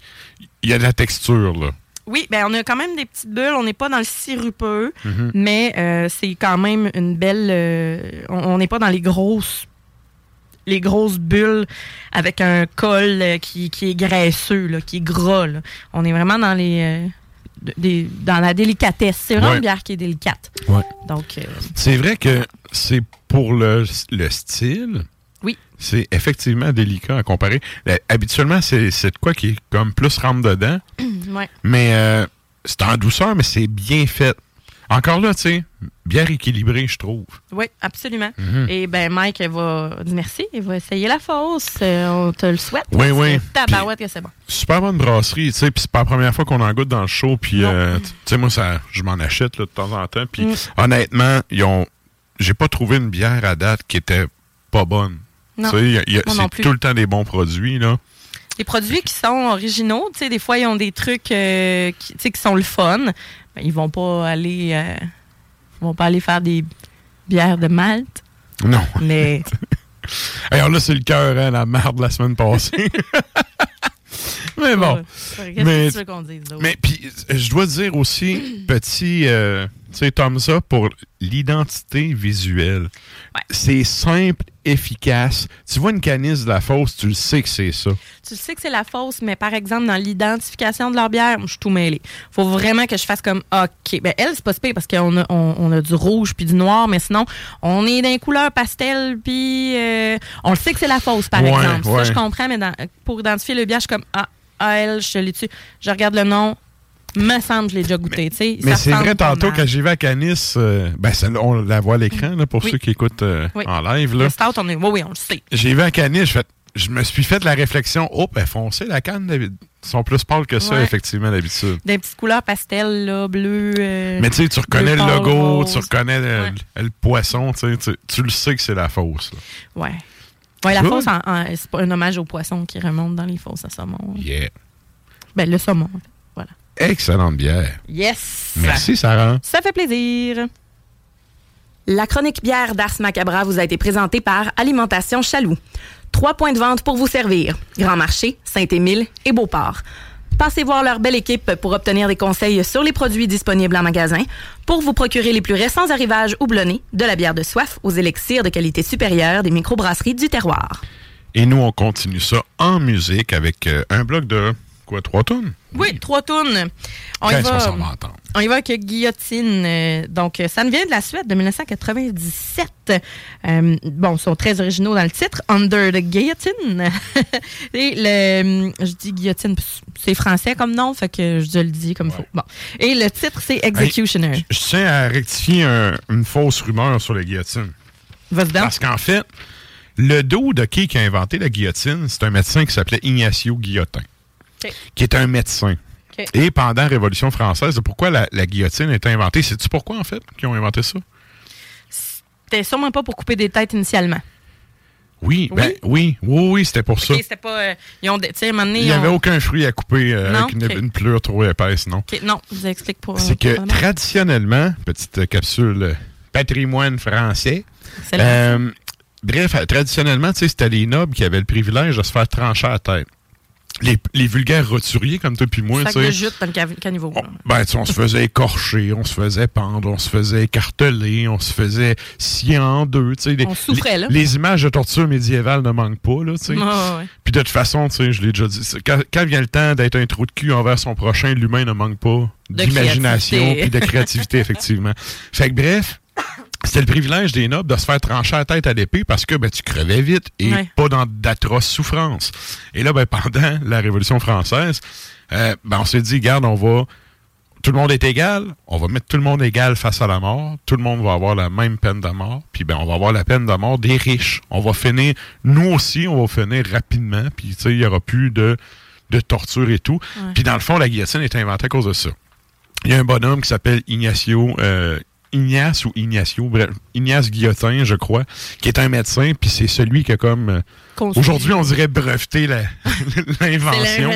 Il y a de la texture, là. Oui, ben on a quand même des petites bulles. On n'est pas dans le sirupeux, Mhm. mais euh, c'est quand même une belle. euh, on n'est pas dans les grosses les grosses bulles avec un col euh, qui, qui est graisseux, là, qui est gras. là. On est vraiment dans les des- dans la délicatesse. C'est vraiment Ouais. une bière qui est délicate. Ouais. Donc, euh, C'est vrai que c'est pour le, le style. Oui. C'est effectivement délicat à comparer. Euh, Habituellement, c'est c'est de quoi qui est comme plus rentre dedans. [CLEARS THROAT] ouais. Mais euh, c'est en douceur, mais c'est bien fait. Encore là, tu sais, bière équilibrée, je trouve. Oui, absolument. Mhm. Et ben Mike elle va dire merci, il va essayer la fausse. Euh, on te le souhaite. Oui, oui. Tabarouette que c'est bon. Super bonne brasserie, tu sais, puis c'est pas la première fois qu'on en goûte dans le show, puis euh, tu sais, moi, ça, je m'en achète là, de temps en temps, puis Mm. honnêtement, ils ont, j'ai pas trouvé une bière à date qui était pas bonne. Non. Tu sais, c'est tout le temps des bons produits, là. Les produits qui sont originaux, tu sais, des fois, ils ont des trucs euh, qui, tu sais, qui sont le fun. Ben, ils vont pas aller euh, ils vont pas aller faire des bières de Malte. Non. Mais [LAUGHS] Alors là, c'est le cœur, hein, la merde de la semaine passée. [LAUGHS] mais bon. Ouais, Mais-? Mais puis, je dois dire aussi, petit, euh, sais, up pour l'identité visuelle. C'est simple, efficace. Tu vois une canisse de la fosse, tu le sais que c'est ça. Tu sais que c'est la fausse, mais par exemple, dans l'identification de leur bière, je suis tout mêlé. faut vraiment que je fasse comme, OK. Ben, elle, c'est pas super parce qu'on a, on, on a du rouge puis du noir, mais sinon, on est d'un couleur pastel, puis euh, on le sait que c'est la fausse, par Ouais, exemple. ouais. Ça, je comprends, mais dans- pour identifier le bière, je suis comme, ah, ah, elle, je te l'ai dessus. Je regarde le nom, me semble que je l'ai déjà goûté. Mais c'est vrai, tantôt, quand j'y vais à Canis, euh, ben, ça, on la voit à l'écran, là, pour Oui. ceux qui écoutent euh, Oui. en live. Là. Le stout, on est, oui, oui, on le sait. J'ai vu à Canis, je, fais- je me suis fait la réflexion, oh, ben, foncé, la canne. Ils sont plus pâles que ça, Ouais. effectivement, d'habitude. Des petites couleurs pastel, là, bleu. euh, Mais tu sais, tu reconnais le logo, rose. tu reconnais le, Ouais. le poisson, tu, le sais que c'est la fausse. là. Ouais. Ouais, la fausse, en- c'est pas un hommage au poisson qui remonte dans les fosses à saumon. Yeah. Ben, le saumon, en fait. Excellente bière. Yes! Merci, Sarah. Ça fait plaisir. La chronique bière d'Ars Macabra vous a été présentée par Alimentation Chaloux. Trois points de vente pour vous servir. Grand Marché, Saint-Émile et Beauport. Passez voir leur belle équipe pour obtenir des conseils sur les produits disponibles en magasin, pour vous procurer les plus récents arrivages houblonnés, de la bière de soif aux élixirs de qualité supérieure des microbrasseries du terroir. Et nous, on continue ça en musique avec euh, un bloc de, quoi, trois tonnes? Oui, trois tunes. On y va. On y va avec Guillotine. Euh, donc, euh, ça nous vient de la Suède de 1997. Euh, bon, ils sont très originaux dans le titre. Under the Guillotine. [LAUGHS] Et le, je dis Guillotine, c'est français comme nom, fait que je le dis comme il faut. Bon. Et le titre, c'est Executioner. Je tiens à rectifier un- une fausse rumeur sur la guillotine. Parce qu'en fait, le dos de qui qui a inventé la guillotine, c'est un médecin qui s'appelait Ignacio Guillotin, Qui est un médecin. Et pendant la Révolution française, pourquoi la, la guillotine été inventée? Sais-tu pourquoi, en fait, qu'ils ont inventé ça? C'était sûrement pas pour couper des têtes initialement. Oui, ben, oui, oui, oui, c'était pour ça. C'était pas. euh, ils ont. donné, Il n'y avait ont- aucun fruit à couper euh, Non? avec une, Ok. une pleure trop épaisse, non? Non, je vous explique pour. C'est que pour- traditionnellement, petite euh, capsule euh, patrimoine français. Euh, bref, euh, traditionnellement, c'était les nobles qui avaient le privilège de se faire trancher la tête. Les, les vulgaires roturiers comme toi puis moi, Sac de jute dans le caniveau. là. ben, on se faisait écorcher, on se faisait pendre, on se faisait écarteler, on se faisait scier en deux. tu sais. Les- On souffrait, là. Les images de torture médiévale ne manquent pas, là, tu ouais. Puis de toute façon, tu sais, je l'ai déjà dit, quand, quand vient le temps d'être un trou de cul envers son prochain, l'humain ne manque pas d'imagination puis de créativité, [LAUGHS] effectivement. Fait que bref, c'était le privilège des nobles de se faire trancher la tête à l'épée parce que ben, tu crevais vite et Ouais. pas dans d'atroces souffrances. Et là, ben, pendant [LAUGHS] la Révolution française, euh, ben, on s'est dit, regarde, on va tout le monde est égal, on va mettre tout le monde égal face à la mort, tout le monde va avoir la même peine de mort, puis ben on va avoir la peine de mort des riches. On va finir, nous aussi, on va finir rapidement, puis tu sais, il y aura plus de, de torture et tout. Puis dans le fond, la guillotine est inventée à cause de ça. Il y a un bonhomme qui s'appelle Ignacio, euh, Ignace ou Ignacio, bref, Ignace Guillotin, je crois, qui est un médecin, puis c'est celui qui a comme... euh. Aujourd'hui, on dirait breveté [LAUGHS] C'est l'invention.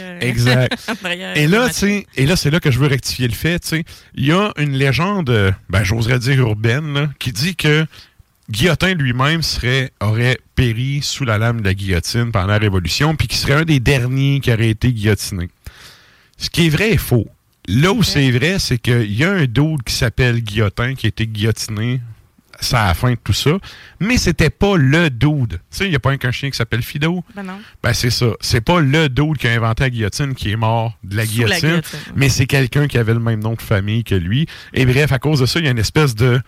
euh, Exact. [LAUGHS] Et là, et là, c'est là que je veux rectifier le fait. Il y a une légende, ben, j'oserais dire urbaine, là, qui dit que Guillotin lui-même serait, aurait péri sous la lame de la guillotine pendant la Révolution, puis qu'il serait un des derniers qui aurait été guillotiné. Ce qui est vrai est faux. Là où c'est vrai, c'est qu'il y a un dude qui s'appelle Guillotin qui a été guillotiné ça à la fin de tout ça, mais c'était pas le dude. Tu sais, il n'y a pas un chien qui s'appelle Fido? Ben non. Ben, c'est ça. C'est pas le dude qui a inventé la guillotine qui est mort de la guillotine, mais c'est quelqu'un qui avait le même nom de famille que lui. Et bref, à cause de ça, il y a une espèce de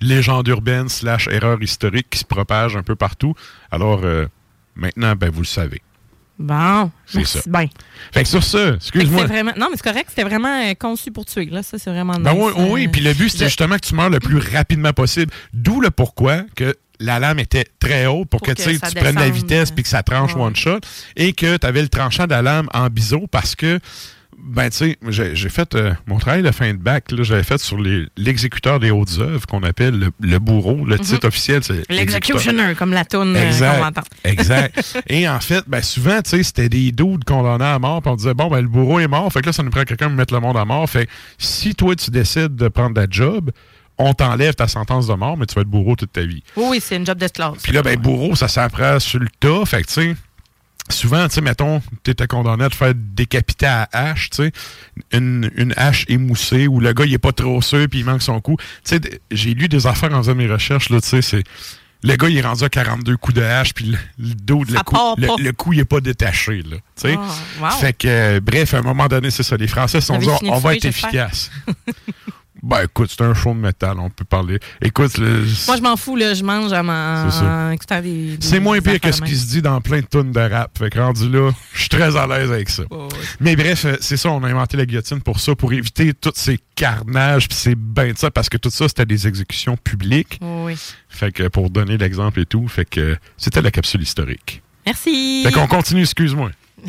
légende urbaine slash erreur historique qui se propage un peu partout. Alors, euh, maintenant, ben, vous le savez. Bon. C'est ça. bien. Fait que sur ça, excuse-moi. vraiment... Non, mais c'est correct. C'était vraiment euh, conçu pour tuer. Là. Ça, c'est vraiment Ben nice. oui, oui, Euh, puis le but, c'était justement que tu meurs le plus rapidement possible. D'où le pourquoi que la lame était très haute pour, Pour que, que tu sais, ça tu prennes la vitesse puis que ça tranche ouais. one shot et que tu avais le tranchant de la lame en biseau parce que ben tu sais, j'ai fait euh, mon travail de fin de bac, là, j'avais fait sur l'exécuteur des hautes œuvres qu'on appelle le, le bourreau. Le titre officiel, c'est. L'executioner, comme la toune euh, qu'on Exact. entend. Exact. [LAUGHS] Et en fait, ben souvent, tu sais, c'était des doudes condamnés à mort, puis on disait, bon, ben le bourreau est mort, fait que là, ça nous prend quelqu'un pour mettre le monde à mort. Fait que si toi, tu décides de prendre ta job, on t'enlève ta sentence de mort, mais tu vas être bourreau toute ta vie. Oui, oui, c'est une job d'esclave. Puis là, ben, bourreau, ça s'apprend sur le tas. Fait que, tu sais, souvent, tu sais, mettons, tu étais condamné à te faire décapiter à hache, tu sais, une, une hache émoussée où le gars, il est pas trop sûr puis il manque son coup. Tu sais, j'ai lu des affaires en faisant mes recherches, là, tu sais, c'est. Le gars, il est rendu à 42 coups de hache, puis le, le dos de le cou, le, le cou, il est pas détaché, là. Tu sais. Ah, wow. Fait que, euh, bref, à un moment donné, c'est ça. Les Français se sont dit, on, va être efficace. [LAUGHS] ben, écoute, c'est un show de métal, on peut parler. Écoute, le- Moi, je m'en fous, là. Je mange en, en, C'est ça. en écoutant des. des- c'est moins pire que ce qui se dit dans plein de tunes de rap. Fait que rendu là, je suis très à l'aise avec ça. Mais bref, euh, c'est ça, on a inventé la guillotine pour ça, pour éviter tous ces carnages pis ces bains de ça, parce que tout ça, c'était des exécutions publiques. Oui. Fait que pour donner l'exemple et tout, fait que c'était la capsule historique. Merci. Fait qu'on continue, excuse-moi. [LAUGHS]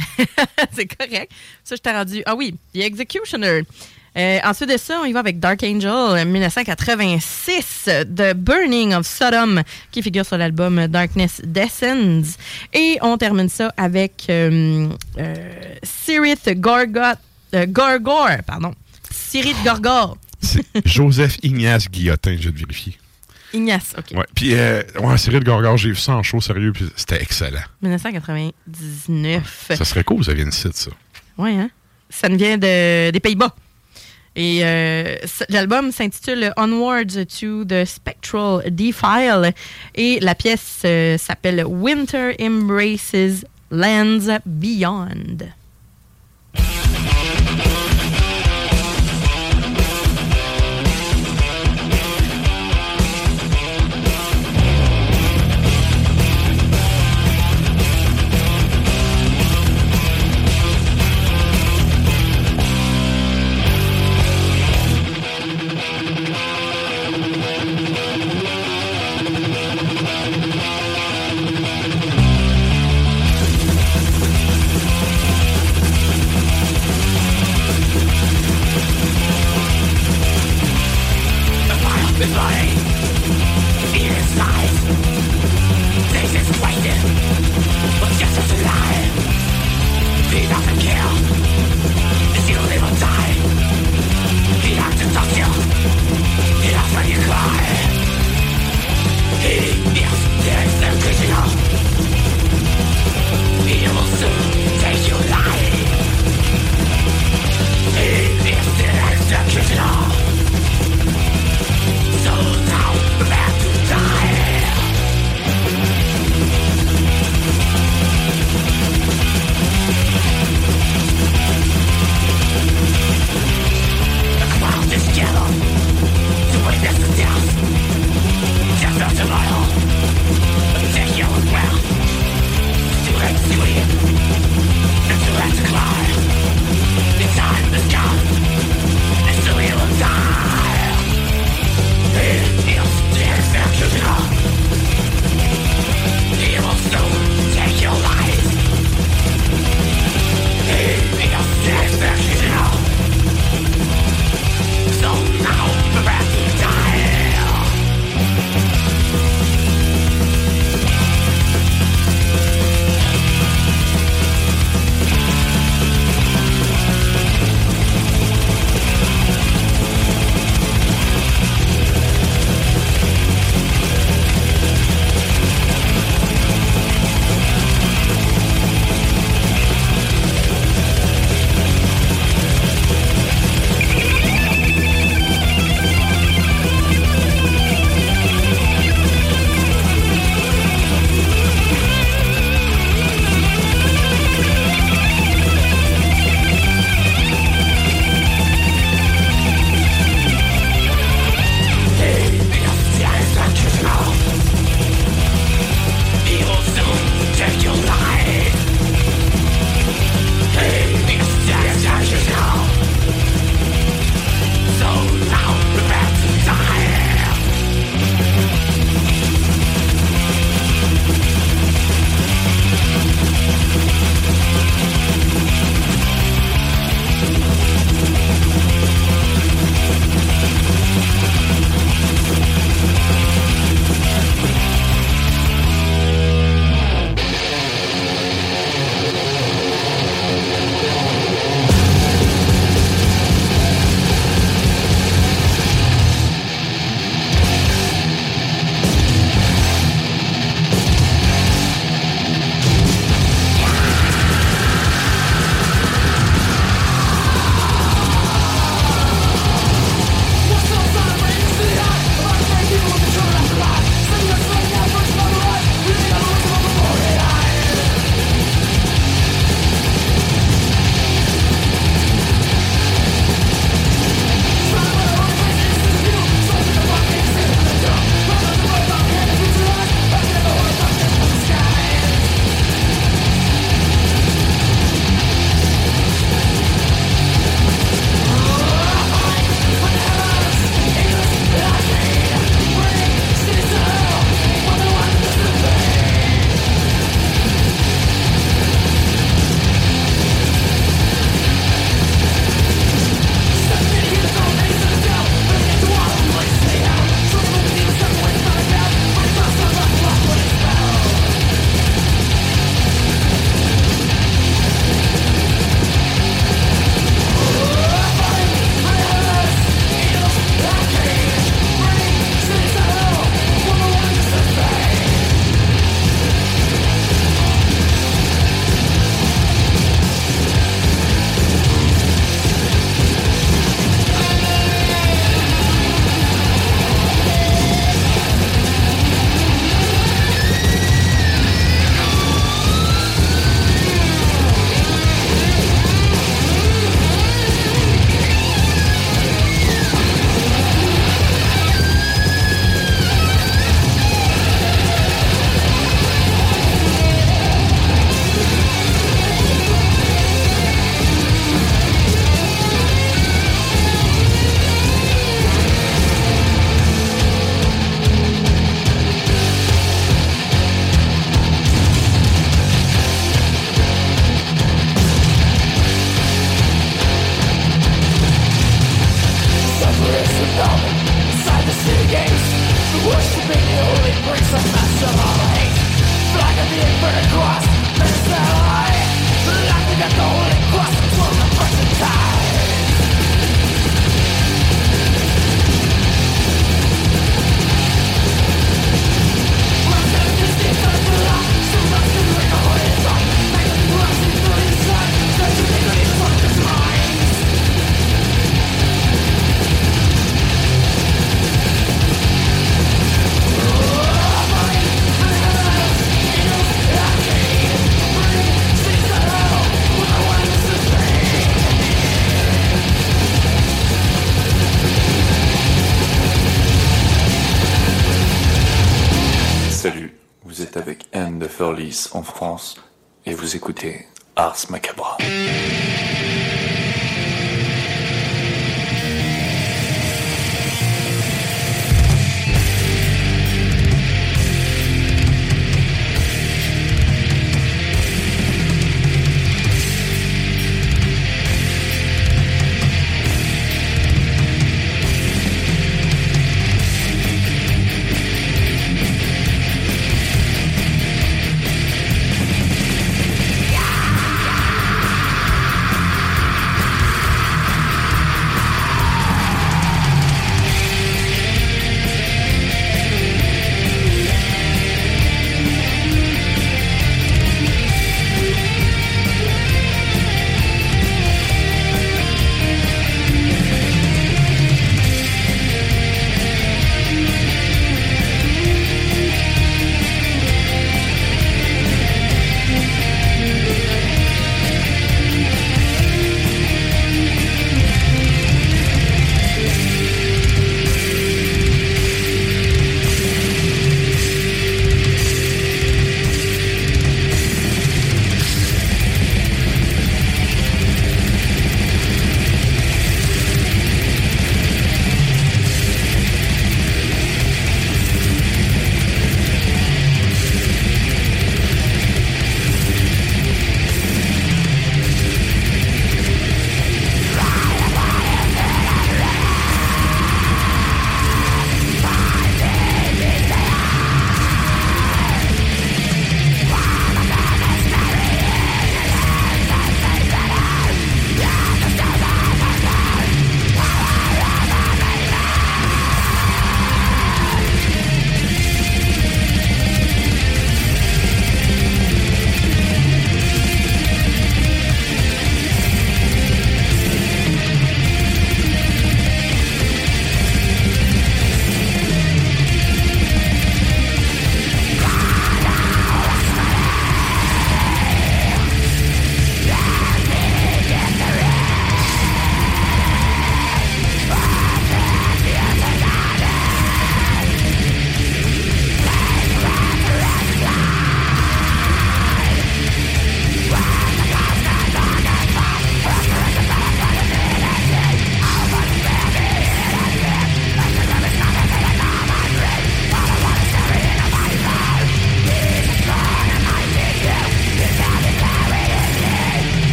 c'est correct. Ça, je t'ai rendu. Ah oui, The Executioner. Euh, ensuite de ça, on y va avec Dark Angel euh, 1986 de Burning of Sodom qui figure sur l'album Darkness Descends. Et on termine ça avec euh, euh, Sirith Gorgot, euh, Gorgor, pardon. Sirith Gorgor. Joseph Ignace Guillotin, je vais te vérifier. Ignace, OK. Ouais. Puis, euh, ouais, Cyril Gorgor, j'ai vu ça en show, sérieux, puis c'était excellent. 1999. Ça serait cool, ça vient de site, ça. Oui, hein? Ça nous vient de, des Pays-Bas. Et euh, l'album s'intitule Onwards to the Spectral Defile. Et la pièce euh, s'appelle Winter Embraces Lands Beyond.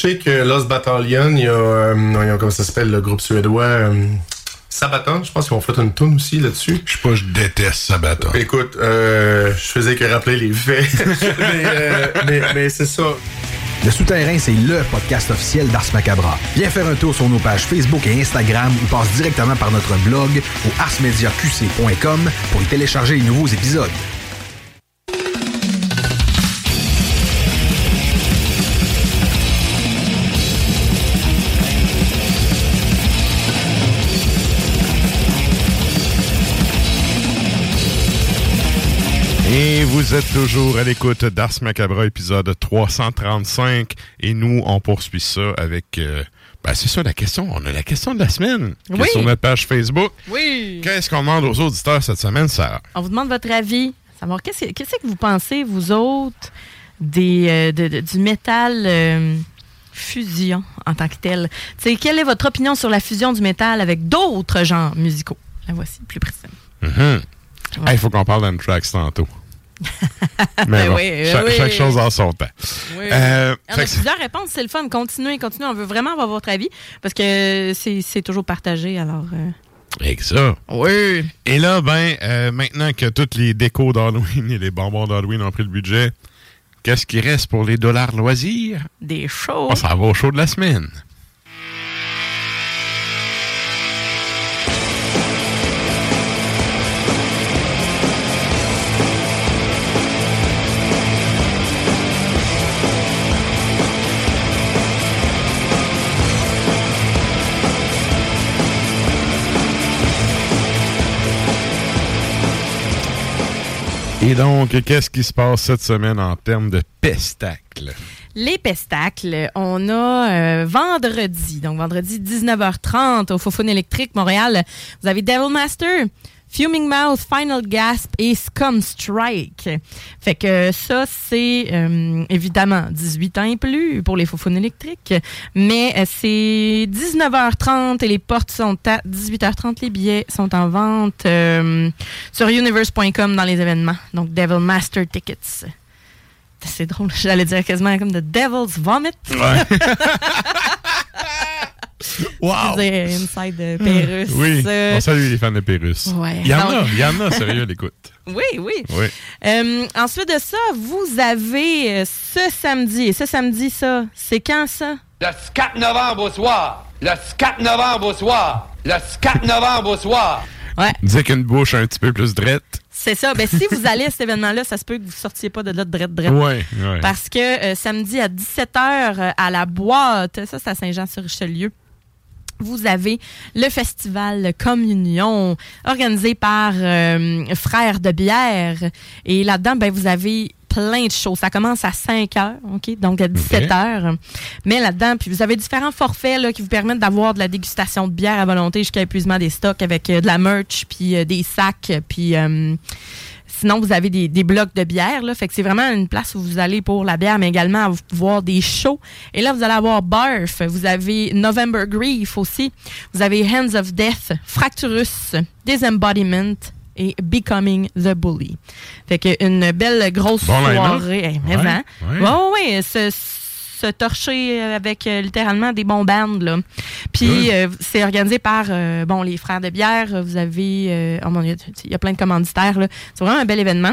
Je sais que Lost Battalion, il y a, euh, il y a comment ça s'appelle, le groupe suédois euh, Sabaton, je pense qu'ils vont faire une tune aussi là-dessus. Je sais pas, je déteste Sabaton. Écoute, euh, je faisais que rappeler les faits. [LAUGHS] mais euh, mais, mais c'est ça. Le Souterrain, c'est LE podcast officiel d'Ars Macabra. Viens faire un tour sur nos pages Facebook et Instagram ou passe directement par notre blog au arsmediaqc.com pour y télécharger les nouveaux épisodes. Et vous êtes toujours à l'écoute d'Ars Macabra, épisode 335. Et nous, on poursuit ça avec... euh, ben, c'est ça la question. On a la question de la semaine qui est Oui. sur notre page Facebook. Oui. Qu'est-ce qu'on demande aux auditeurs cette semaine, Sarah? On vous demande votre avis. Savoir qu'est-ce que, qu'est-ce que vous pensez, vous autres, des, euh, de- de- du métal euh, fusion en tant que tel? Quelle est votre opinion sur la fusion du métal avec d'autres genres musicaux? La voici, plus. Hey, Il faut qu'on parle d'Anthrax tantôt. [LAUGHS] Mais bon, Oui, chaque, oui. chaque chose en son temps. Oui. Euh, Il y en fait a plusieurs réponses, c'est le fun. Continuez, continuez. On veut vraiment avoir votre avis parce que c'est, toujours partagé. Alors, euh, Avec ça. Oui. Et là, ben, euh, maintenant que toutes les décos d'Halloween et les bonbons d'Halloween ont pris le budget, qu'est-ce qui reste pour les dollars loisirs? des shows. On s'en va au show de la semaine. Et donc, qu'est-ce qui se passe cette semaine en termes de pestacle? Les pestacles, on a euh, vendredi, donc vendredi 19h30 au Fofone électrique Montréal. Vous avez Devil Master, Fuming Mouth, Final Gasp et Scum Strike. Fait que ça, c'est euh, évidemment 18 ans et plus pour les Fofone électriques, mais euh, c'est 19h30 et les portes sont à 18h30. Les billets sont en vente euh, sur universe.com dans les événements. Donc Devil Master Tickets. C'est drôle, j'allais dire quasiment comme The Devil's Vomit. [LAUGHS] Wow! C'est Inside de Pérus. Oui, Euh, on salue les fans de Pérus. Ouais. Il y en Donc- a, il y en a, sérieux, l'écoute. [LAUGHS] Oui, oui. Oui. Euh, ensuite de ça, vous avez euh, ce samedi. Et ce samedi, ça, c'est quand ça? Le 4 novembre au soir. Le 4 novembre au soir. Le 4 novembre au soir. Ouais. Dis qu'une bouche un petit peu plus drette. C'est ça. Ben, si vous allez à cet événement-là, ça se peut que vous sortiez pas de là de drette drette. Ouais, ouais. Parce que euh, samedi à 17h à la boîte, ça c'est à Saint-Jean-sur-Richelieu. Vous avez le festival Communion organisé par euh, Frères de bière. Et là-dedans, ben, vous avez plein de choses. Ça commence à 5 heures, OK? Donc à 17 heures. Mais là-dedans, puis vous avez différents forfaits là, qui vous permettent d'avoir de la dégustation de bière à volonté jusqu'à épuisement des stocks avec euh, de la merch, puis euh, des sacs, puis... Sinon, vous avez des, des blocs de bière. Là, fait que c'est vraiment une place où vous allez pour la bière, mais également à voir des shows. Et là, vous allez avoir Barf. Vous avez November Grief aussi. Vous avez Hands of Death, Fracturus, Disembodiment et Becoming the Bully. Fait que une belle grosse Bon soirée. Hey, mais Ouais, hein? ouais. Ouais, se torcher avec euh, littéralement des bons bands. Là. Puis euh, c'est organisé par euh, bon les frères de bière. Vous avez euh, oh mon Dieu, il y a plein de commanditaires. là. C'est vraiment un bel événement.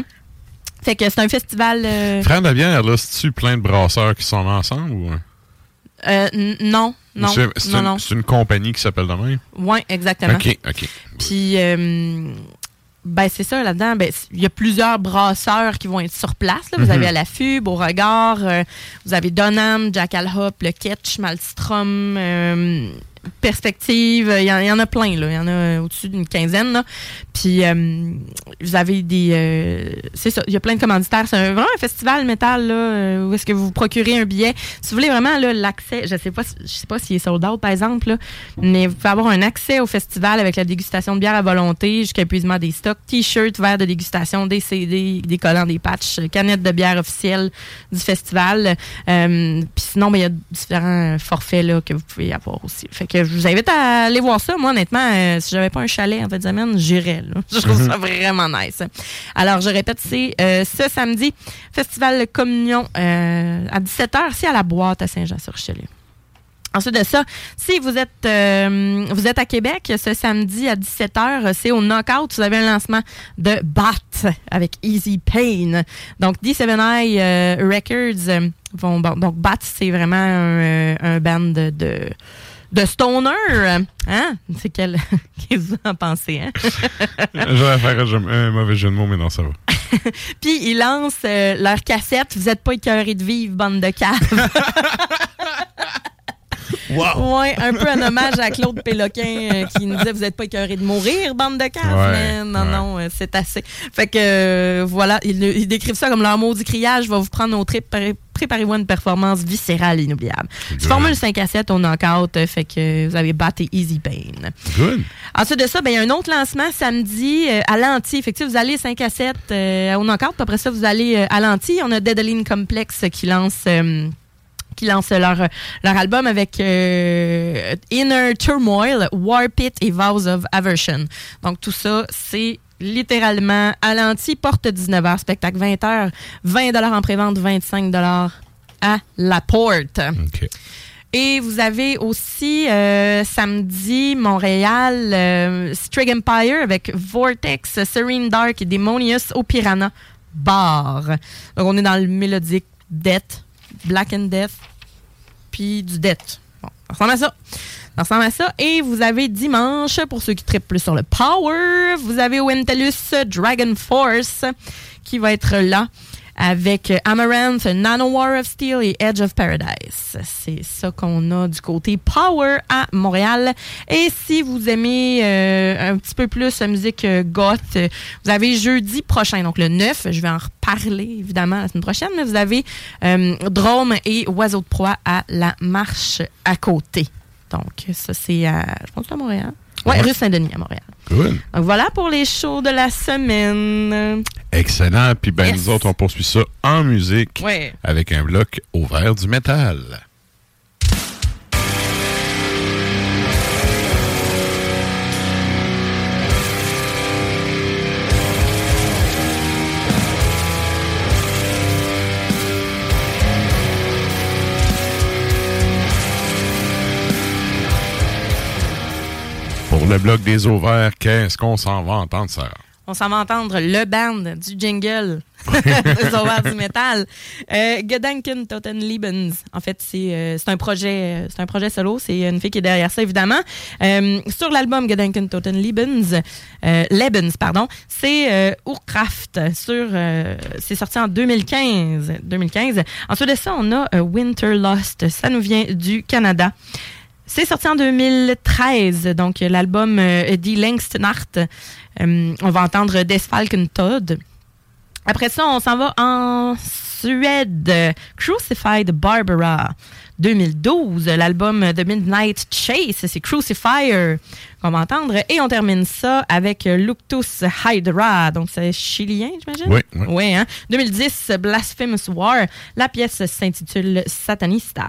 Fait que c'est un festival. euh, Frère de bière, là, c'est-tu plein de brasseurs qui sont ensemble ou. euh, n- non, non, C'est une, c'est une compagnie qui s'appelle de même? non. Ouais, exactement. OK, OK. Puis, euh, Ben, c'est ça, là-dedans. Ben, il y a plusieurs brasseurs qui vont être sur place. là. Vous Mhm. avez à l'affût, Beauregard, euh, vous avez Donham, Jackal Hop, le Ketch, Malmstrom, euh, Perspective. Il y, en- il y en a plein, là. Il y en a au-dessus d'une quinzaine, là. Puis, euh, vous avez des. euh, c'est ça, il y a plein de commanditaires. C'est vraiment un festival métal, là, euh, où est-ce que vous vous procurez un billet. Si vous voulez vraiment là, l'accès, je sais pas, je sais pas s'il est sold out, par exemple, là, mais vous pouvez avoir un accès au festival avec la dégustation de bière à volonté jusqu'à épuisement des stocks, t-shirts, verres de dégustation, des CD, des collants, des patchs, canettes de bière officielles du festival. Euh, Puis sinon, ben, il y a différents forfaits là, que vous pouvez avoir aussi. Fait que je vous invite à aller voir ça. Moi, honnêtement, euh, si j'avais pas un chalet en fin de semaine, j'irais. [LAUGHS] Je trouve ça vraiment nice. Alors, je répète, c'est euh, ce samedi, Festival Communion euh, à 17h, c'est à la boîte à Saint-Jean-sur-Richelieu. Ensuite de ça, si vous êtes euh, vous êtes à Québec ce samedi à 17h, c'est au Knockout, vous avez un lancement de Bat avec Easy Pain. Donc D7i euh, Records vont bon, donc Bat c'est vraiment un, un band de, de de stoner, hein? C'est quel [LAUGHS] qu'est-ce que vous en pensez, hein? [LAUGHS] J'aurais faire un, un mauvais jeu de mots, mais non, ça va. [LAUGHS] Puis ils lancent euh, leur cassette. Vous êtes pas écœurés de vivre, bande de caves. Wow! Ouais, un peu un hommage à Claude Péloquin euh, qui nous disait Vous êtes pas écœurés de mourir, bande de caves. Ouais, Mais non, ouais. non, euh, c'est assez. Fait que euh, voilà, ils, ils décrivent ça comme leur maudit criage va vous prendre au trip. Pré- Préparez-vous à une performance viscérale inoubliable. Formule 5 à 7 au knockout, euh, fait que vous avez battu Easy Pain. Good. Ensuite de ça, ben, il y a un autre lancement samedi euh, à l'anti. Fait que, tu sais, vous allez 5 à 7 euh, knockout, puis après ça, vous allez euh, à l'anti. On a Deadaline Complex qui lance. qui lance leur, leur album avec euh, Inner Turmoil, War Pit et Vows of Aversion. Donc tout ça, c'est littéralement à l'anti, porte 19h, spectacle 20h, 20 en prévente, 25 à la porte. Et vous avez aussi euh, samedi Montréal euh, Strig Empire avec Vortex, Serene Dark et Demonius au Piranha Bar. Donc on est dans le mélodique Death, Black and Death, puis du Death. Bon, ça ressemble à ça. Ça à ça. Et vous avez dimanche, pour ceux qui trippent plus sur le Power, vous avez Wentelus Dragon Force qui va être là avec Amaranth, Nano War of Steel et Edge of Paradise. C'est ça qu'on a du côté Power à Montréal. Et si vous aimez euh, un petit peu plus la musique euh, goth, vous avez jeudi prochain, donc le 9, je vais en reparler évidemment la semaine prochaine, mais vous avez euh, Drôme et Oiseau de proie à la marche à côté. Donc ça c'est à, je pense à Montréal. Ouais, Ouais. rue Saint-Denis à Montréal. Good. Donc voilà pour les shows de la semaine. Excellent. Puis ben, nous autres, on poursuit ça en musique Ouais. avec un bloc au vert du métal. Le bloc des ovaires, qu'est-ce qu'on s'en va entendre, Sarah? On s'en va entendre le band du jingle [LAUGHS] des Horaires du métal. Euh, Gedanken Totenliebens. En fait, c'est euh, c'est un projet c'est un projet solo. C'est une fille qui est derrière ça, évidemment. Euh, sur l'album Gedanken Totenliebens, euh, Lebens, pardon, c'est euh, Urkraft. Sur, euh, c'est sorti en 2015. 2015. Ensuite de ça, on a euh, Winter Lost. Ça nous vient du Canada. C'est sorti en 2013, donc euh, l'album euh, Die Längste Nacht. Euh, on va entendre Des Falcon Todd. Après ça, on s'en va en Suède. Crucified Barbara. 2012, l'album The Midnight Chase, c'est Crucifier qu'on va entendre. Et on termine ça avec Luctus Hydra. Donc, c'est chilien, j'imagine? Oui, oui. Hein? 2010, Blasphemous War. La pièce s'intitule Satanista.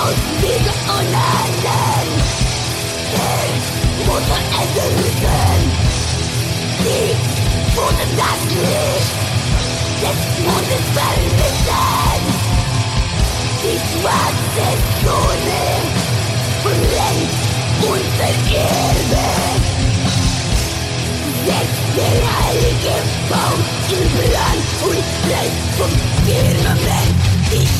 out big on hand Thanks for the evolution Deep for the darkness This modern permission This world is turning Blind Baum in Brand und bleibt vom Firmament Ich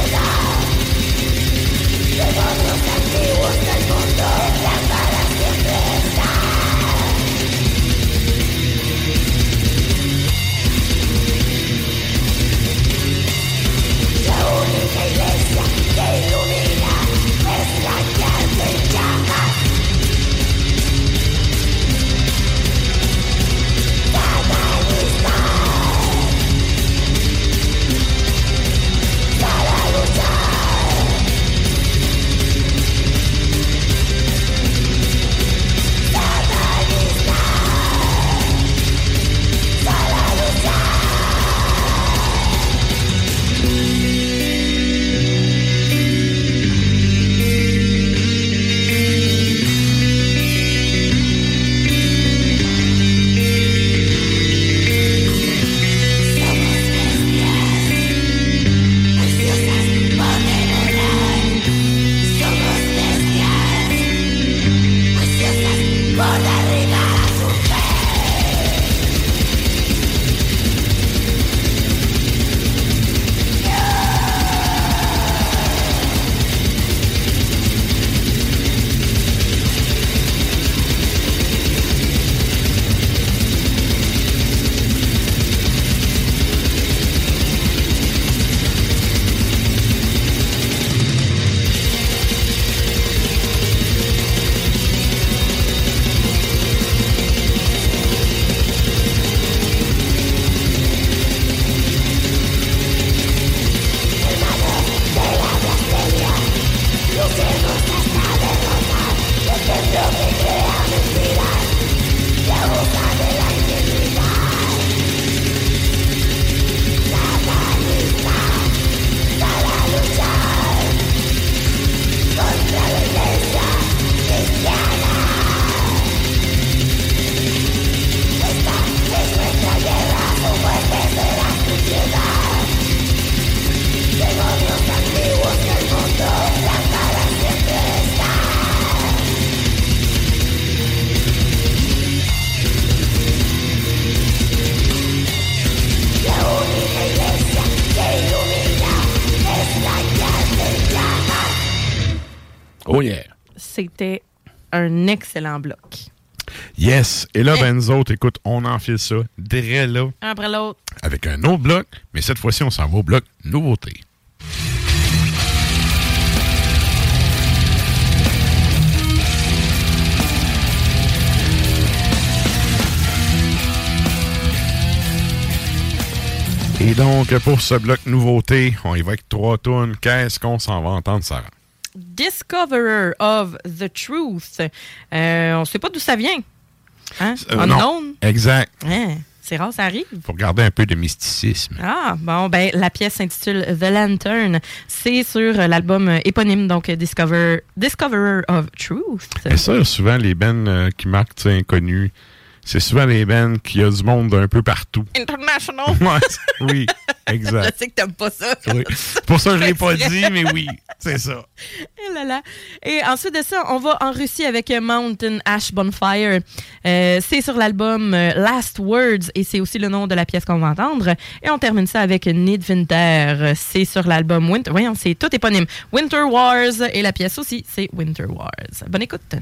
Oh un excellent bloc. Yes. Et là, ben nous autres, écoute, on enfile ça, dès là, Un après l'autre. avec un autre bloc, mais cette fois-ci, on s'en va au bloc nouveauté. Et donc, pour ce bloc nouveauté, on y va avec trois tunes. Qu'est-ce qu'on s'en va entendre, Sarah? Discoverer of the Truth. Euh, on sait pas d'où ça vient. Hein? Euh, Unknown. Exact. Hein, C'est rare, ça arrive. Pour garder un peu de mysticisme. Ah, bon, ben, la pièce s'intitule The Lantern. C'est sur l'album éponyme, donc Discover, Discoverer of Truth. Mais ça, souvent, les bands euh, qui marquent inconnus, c'est souvent les bands qui a du monde un peu partout. International. [LAUGHS] Ouais, oui, exact. Je sais que t'aimes pas ça. Oui. Pour ça, je l'ai pas dit, mais oui, c'est ça. Et là là. Et ensuite de ça, on va en Russie avec Mountain Ash Bonfire. Euh, c'est sur l'album euh, Last Words et c'est aussi le nom de la pièce qu'on va entendre. Et on termine ça avec Winter. C'est sur l'album Winter. Voyons, c'est tout éponyme. Winter Wars et la pièce aussi, c'est Winter Wars. Bonne écoute.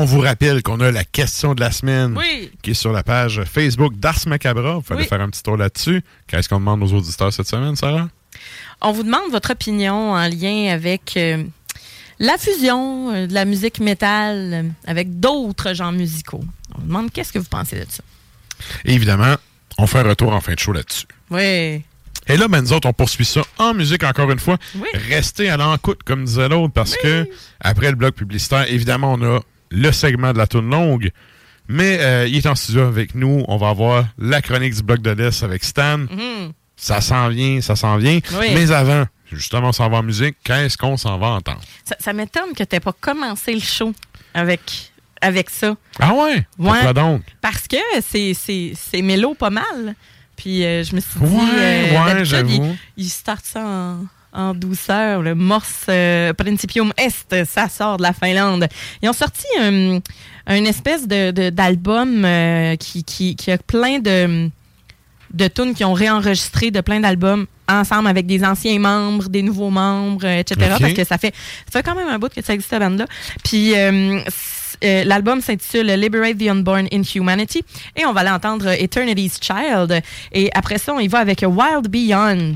On vous rappelle qu'on a la question de la semaine Oui. qui est sur la page Facebook d'Ars Macabra. Vous Oui. faire un petit tour là-dessus. Qu'est-ce qu'on demande aux auditeurs cette semaine, Sarah? On vous demande votre opinion en lien avec euh, la fusion euh, de la musique métal avec d'autres genres musicaux. On vous demande qu'est-ce que vous pensez de ça. Et évidemment, on fait un retour en fin de show là-dessus. Oui. Et là, ben, nous autres, on poursuit ça en musique encore une fois. Oui. Restez à l'encoute, comme disait l'autre, parce que après le bloc publicitaire, évidemment, on a le segment de la tourne longue. Mais euh, il est en studio avec nous. On va avoir la chronique du bloc de l'Est avec Stan. Mhm. Ça s'en vient, ça s'en vient. Oui. Mais avant, justement, on s'en va en musique. Qu'est-ce qu'on s'en va entendre? Ça, ça m'étonne que tu n'aies pas commencé le show avec, avec ça. Ah ouais? Pourquoi donc? Parce que c'est- mélo pas mal. Puis euh, je me suis dit, Ouais, euh, ouais, il, il start ça en, en douceur. Le Morse euh, Principium Est, ça sort de la Finlande. Ils ont sorti un, un espèce de- de- d'album euh, qui, qui, qui a plein de, de tunes qui ont réenregistré de plein d'albums ensemble avec des anciens membres, des nouveaux membres, euh, etc. Parce que ça fait, ça fait quand même un bout que ça existe, cette bande-là. Puis euh, euh, l'album s'intitule Liberate the Unborn in Humanity. Et on va aller entendre Eternity's Child. Et après ça, on y va avec Wild Beyond.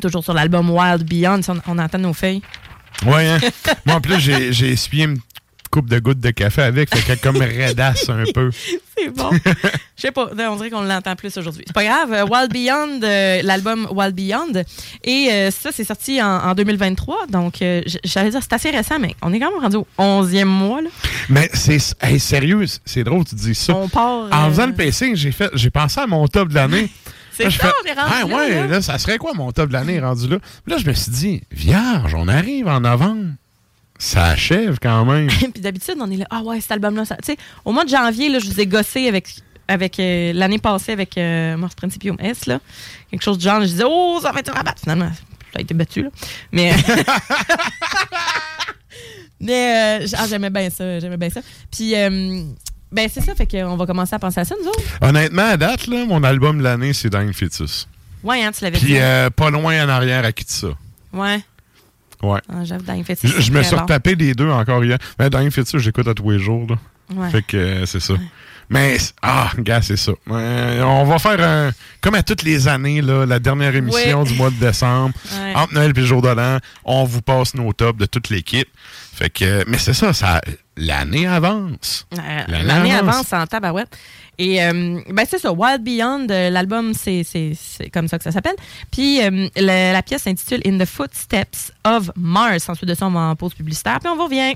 Toujours sur l'album Wild Beyond. Si On, on entend nos feuilles. Ouais, hein? [LAUGHS] Moi, en plus, j'ai essuyé une coupe de gouttes de café avec, fait qu'elle comme redasse un peu. [LAUGHS] C'est bon. Je sais pas, on dirait qu'on l'entend plus aujourd'hui. C'est pas grave. euh, Wild Beyond, euh, l'album Wild Beyond. Et euh, ça, c'est sorti en, en 2023. Donc, euh, j'allais dire, c'est assez récent, mais on est quand même rendu au 11e mois. Là. Mais c'est hey, sérieux, c'est drôle que tu dis ça. On part. En faisant le pacing, j'ai fait j'ai pensé à mon top de l'année. C'est ça, on est rendu Ah là, ouais, là. là, ça serait quoi mon top de l'année rendu là? Puis Là, je me suis dit, vierge, on arrive en novembre. Ça achève quand même. [LAUGHS] Puis d'habitude, on est là, ah ouais, cet album-là, ça. Tu sais, au mois de janvier, là, je vous ai gossé avec, avec euh, l'année passée avec euh, Morse Principium S, là. Quelque chose du genre, je disais, oh, ça va être un rabat. Finalement, ça a été battu, là. Mais. [LAUGHS] [LAUGHS] Mais euh, ah, j'aimais bien ça, j'aimais bien ça. Puis, euh, ben, c'est ça, fait qu'on va commencer à penser à ça, nous autres. Honnêtement, à date, là, mon album de l'année, c'est Dying Fetus. Ouais, hein, tu l'avais Puis dit. euh, pas loin en arrière à qui de ça. Ouais. Ouais. Ah, J'avoue, fait Je, je me suis retapé les deux encore hier. Mais Dying Fetus, j'écoute à tous les jours. Là. Ouais. Fait que euh, c'est ça. Mais, ah, gars, c'est ça. Euh, on va faire un. Comme à toutes les années, là, la dernière émission Ouais. du mois de décembre. Entre Noël et le jour de l'an, on vous passe nos tops de toute l'équipe. Fait que, mais c'est ça, ça l'année avance. Euh, L'année avance. avance en tabarouette. Et euh, ben c'est ça, Wild Beyond, euh, l'album, c'est c'est- c'est comme ça que ça s'appelle. Puis euh, la, la pièce s'intitule In the Footsteps of Mars. Ensuite de ça, on va en pause publicitaire, puis on vous revient.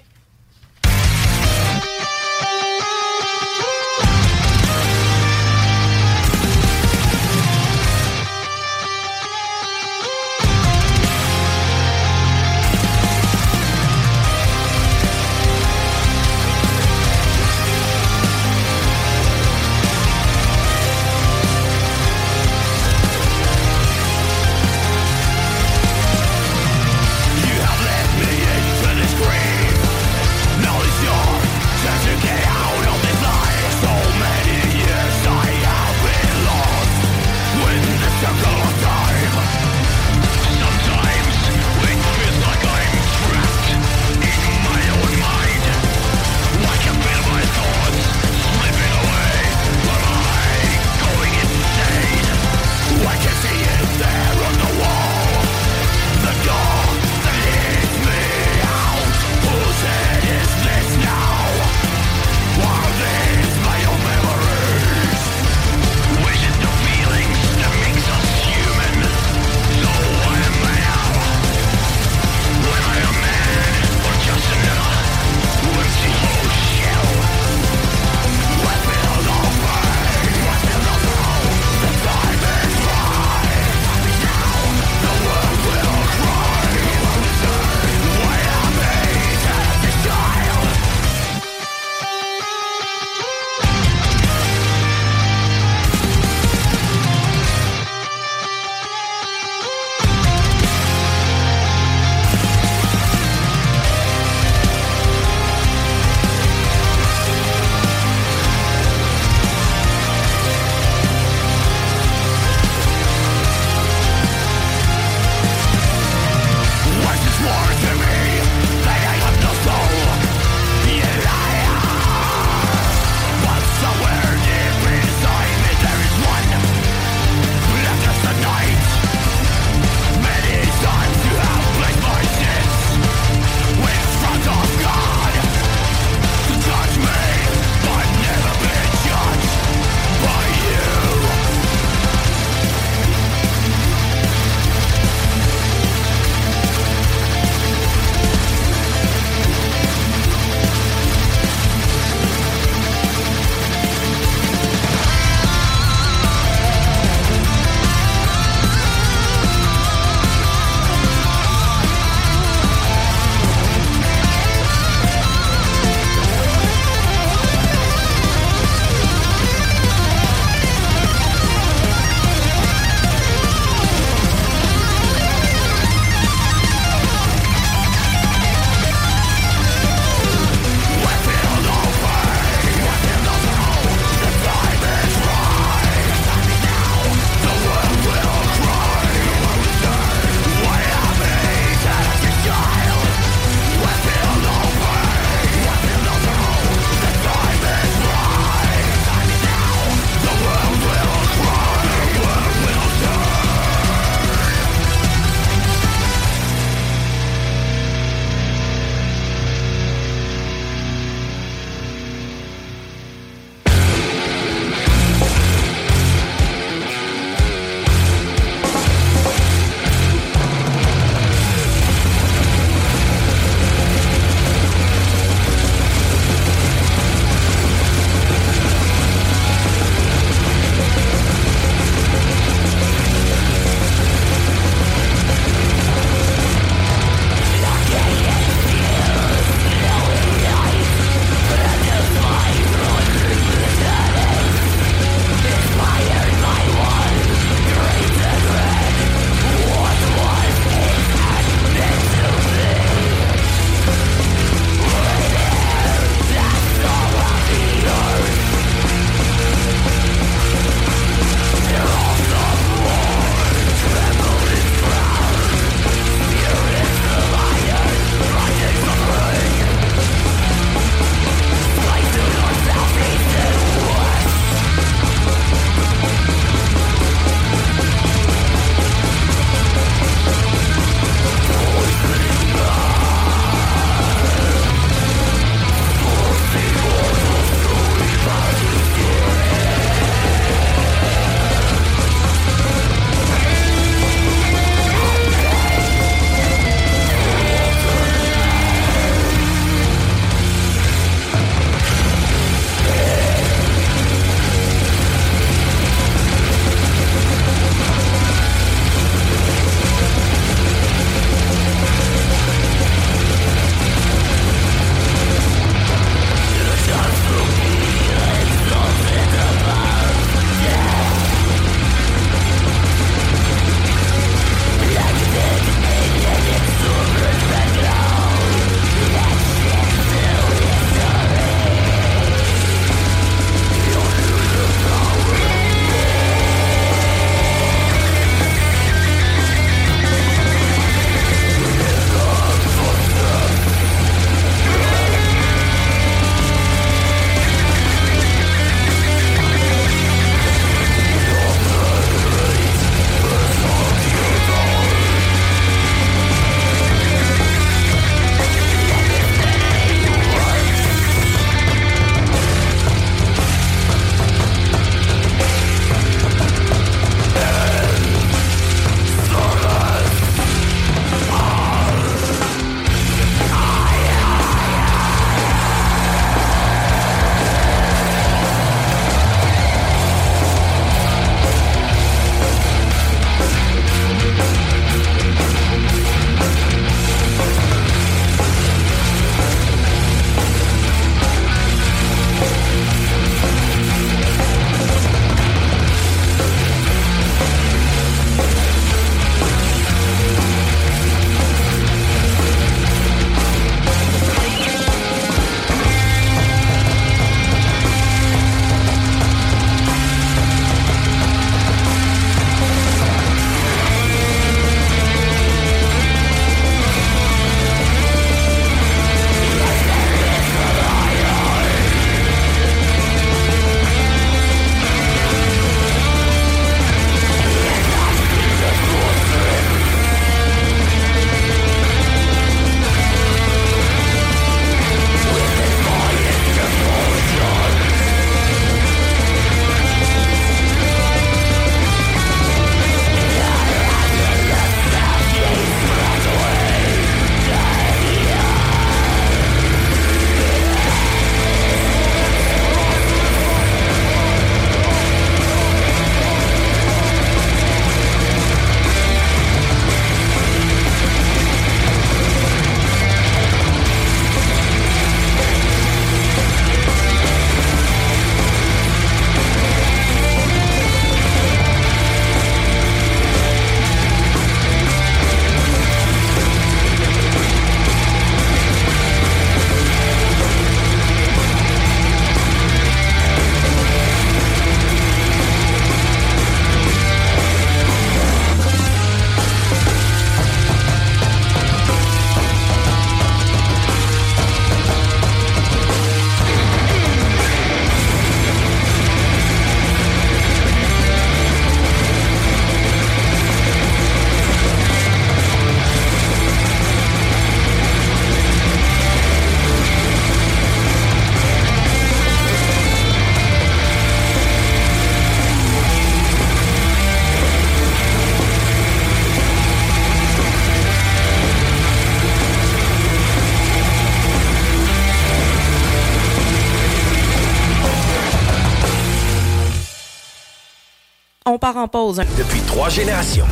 Pause. Depuis trois générations.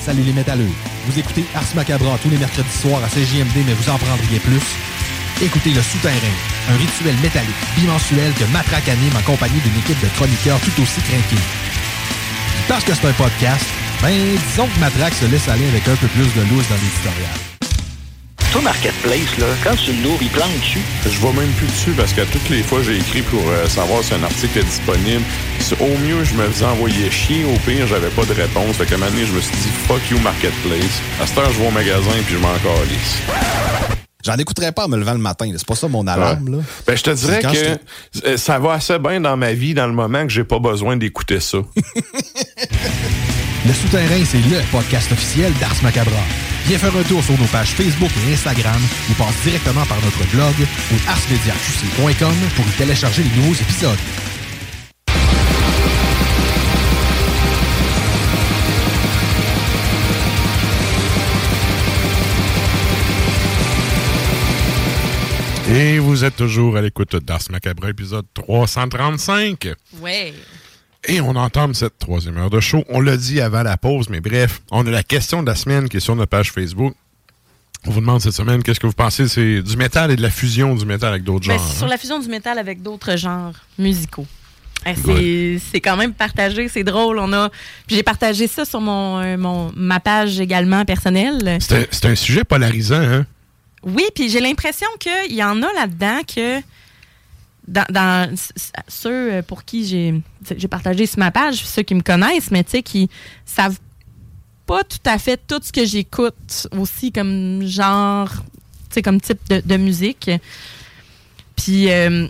Salut les métalleux. Vous écoutez Ars Macabra tous les mercredis soirs à CJMD, mais vous en prendriez plus. Écoutez Le Souterrain, un rituel métallique bimensuel que Matraque anime en compagnie d'une équipe de chroniqueurs tout aussi craqués. Parce que c'est un podcast, ben disons que Matraque se laisse aller avec un peu plus de loose dans l'éditorial. Toi, Marketplace, là, quand tu l'ouvres, il plante dessus. Je vais même plus dessus parce que toutes les fois, j'ai écrit pour euh, savoir si un article est disponible. Au mieux, je me faisais envoyer chier. Au pire, j'avais pas de réponse. Fait qu'à un moment donné, je me suis dit « Fuck you, Marketplace ». À cette heure, je vais au magasin puis je m'en calisse. J'en écouterais pas en me levant le matin. C'est pas ça mon alarme. Là. Ben, je te dirais que ça va assez bien dans ma vie dans le moment que j'ai pas besoin d'écouter ça. [LAUGHS] Le Souterrain, c'est le podcast officiel d'Ars Macabra. Viens faire un tour sur nos pages Facebook et Instagram ou passe directement par notre blog ou arsmediaqc.com pour y télécharger les nouveaux épisodes. Et vous êtes toujours à l'écoute d'Ars Macabre, épisode 335. Ouais. Et on entame cette troisième heure de show. On l'a dit avant la pause, mais bref, on a la question de la semaine qui est sur notre page Facebook. On vous demande cette semaine qu'est-ce que vous pensez? C'est du métal et de la fusion du métal avec d'autres Ben, genres. sur hein? la fusion du métal avec d'autres genres musicaux. Eh, C'est quand même partagé, c'est drôle. On a, puis j'ai partagé ça sur mon, euh, mon ma page également personnelle. C'est un- c'est un sujet polarisant, hein? Oui, puis j'ai l'impression qu'il y en a là-dedans que dans, ceux pour qui j'ai j'ai partagé sur ma page, ceux qui me connaissent, mais tu sais, qui savent pas tout à fait tout ce que j'écoute aussi comme genre, tu sais, comme type de, de musique. Puis euh,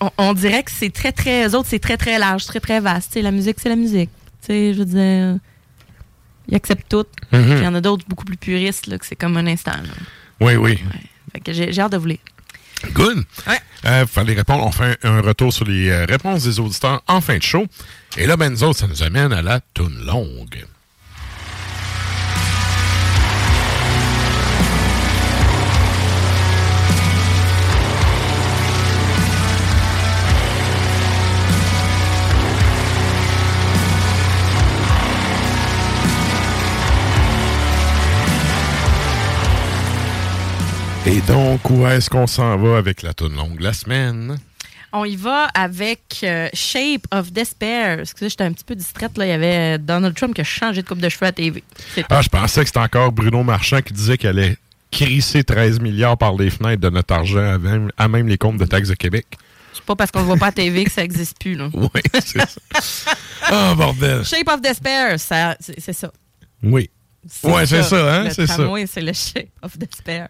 on, on dirait que c'est très, très, autres, c'est très, très large, très, très vaste. Tu sais, la musique, c'est la musique. Tu sais, je veux dire, ils acceptent tout. Mhm. Puis il y en a d'autres beaucoup plus puristes, là, que c'est comme un instant. là. Oui, oui. J'ai hâte de vous lire. Good. Euh, fallait répondre. On fait un retour sur les euh, réponses des auditeurs en fin de show. Et là, ben, nous autres, ça nous amène à la toune longue. Et donc, où est-ce qu'on s'en va avec la toune longue la semaine? On y va avec euh, Shape of Despair. Excusez, j'étais un petit peu distraite. Là. Il y avait euh, Donald Trump qui a changé de coupe de cheveux à TV. Ah, je pensais que c'était encore Bruno Marchand qui disait qu'elle allait crisser 13 milliards par les fenêtres de notre argent à même, à même les comptes de taxes de Québec. c'est pas parce qu'on le voit pas à TV que ça existe plus. Là. [LAUGHS] Oui, c'est ça. Ah, bordel. Shape of Despair, c'est ça. Oui. Ouais, c'est ça, hein? C'est ça. tramway, c'est le Shape of Despair.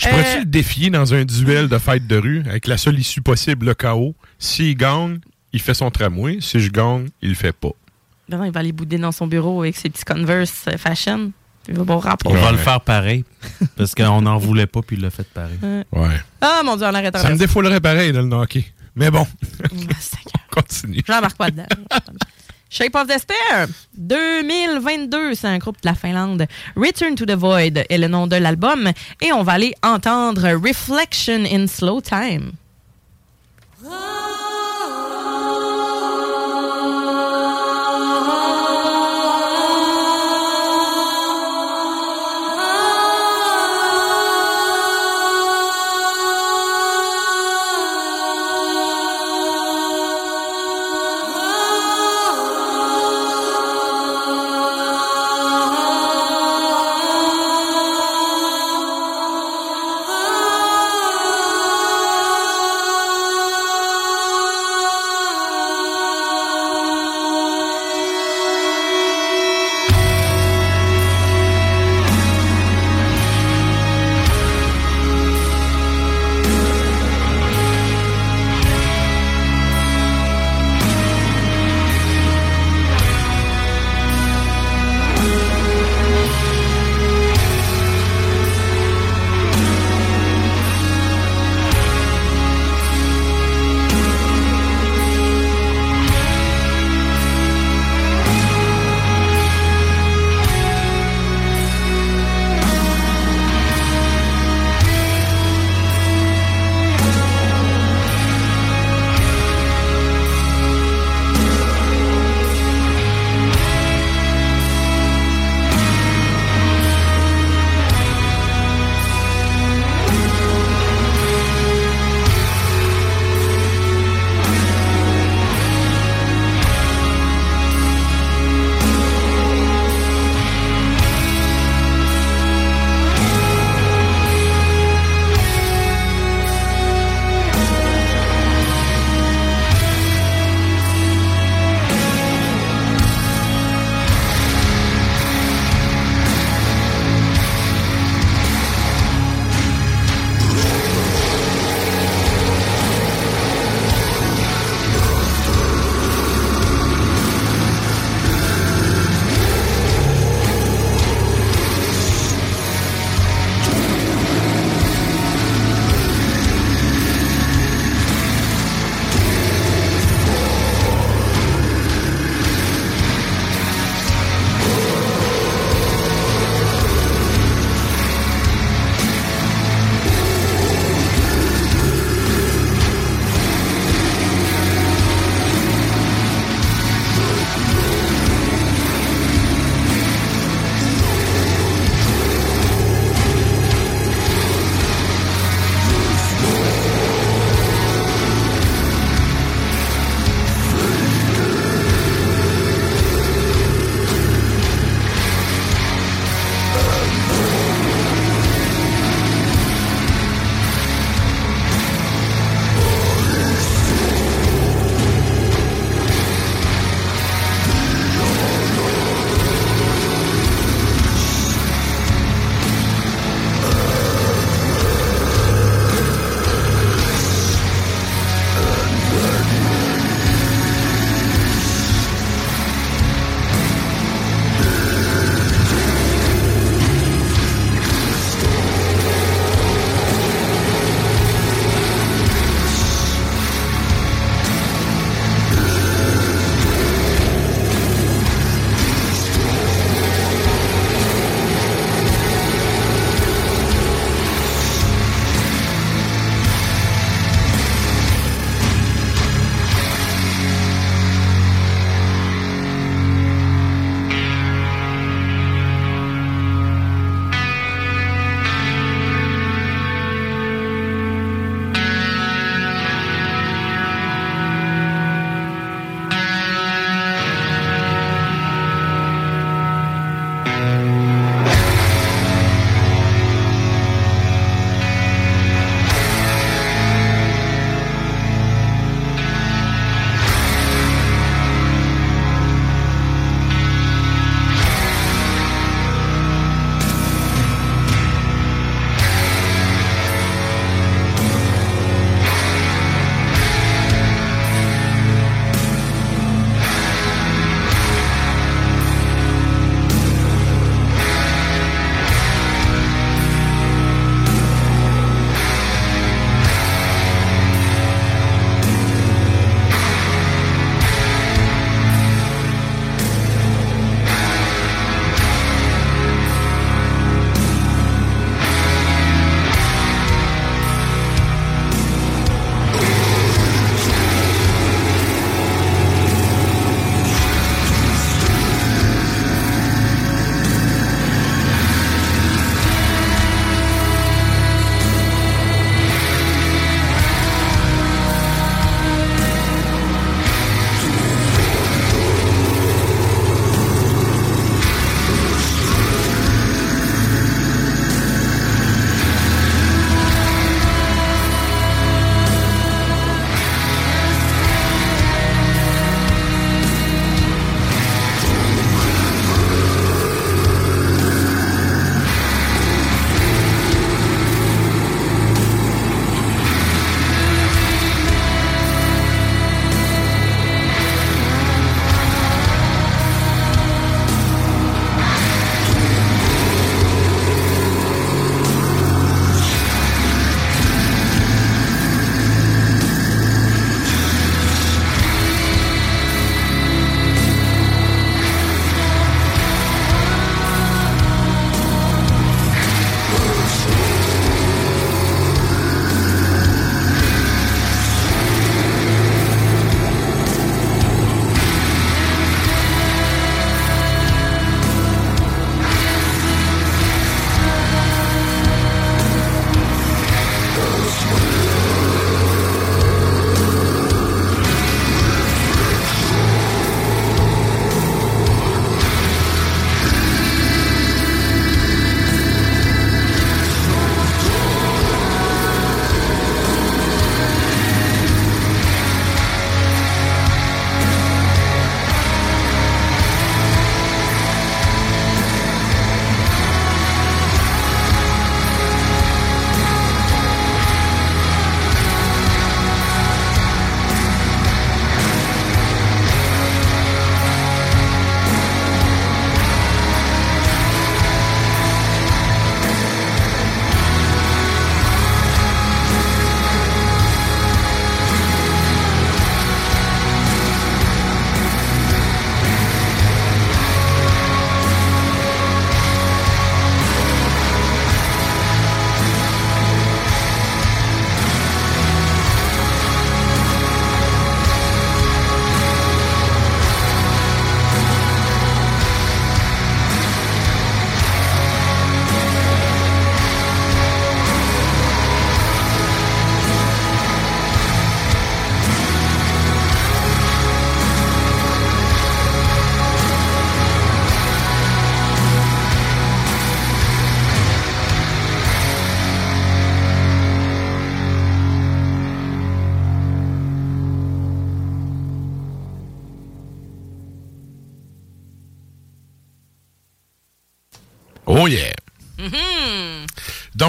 Je pourrais-tu Euh, le défier dans un duel de fête de rue avec la seule issue possible, le chaos? S'il gagne, il fait son tramway. Si je gagne, il le fait pas. ben non, il va aller bouder dans son bureau avec ses petits Converse euh, fashion. Il va bon rapport. On va le faire pareil. Parce qu'on n'en voulait pas, puis il l'a fait pareil. Ouais. Ouais. Ah mon Dieu, on arrête Ça me défoulerait pareil, là, le hockey. Mais bon, [LAUGHS] continue. J'embarque pas dedans. [LAUGHS] Shape of Despair, 2022, c'est un groupe de la Finlande. Return to the Void est le nom de l'album et on va aller entendre Reflection in Slow Time. Ah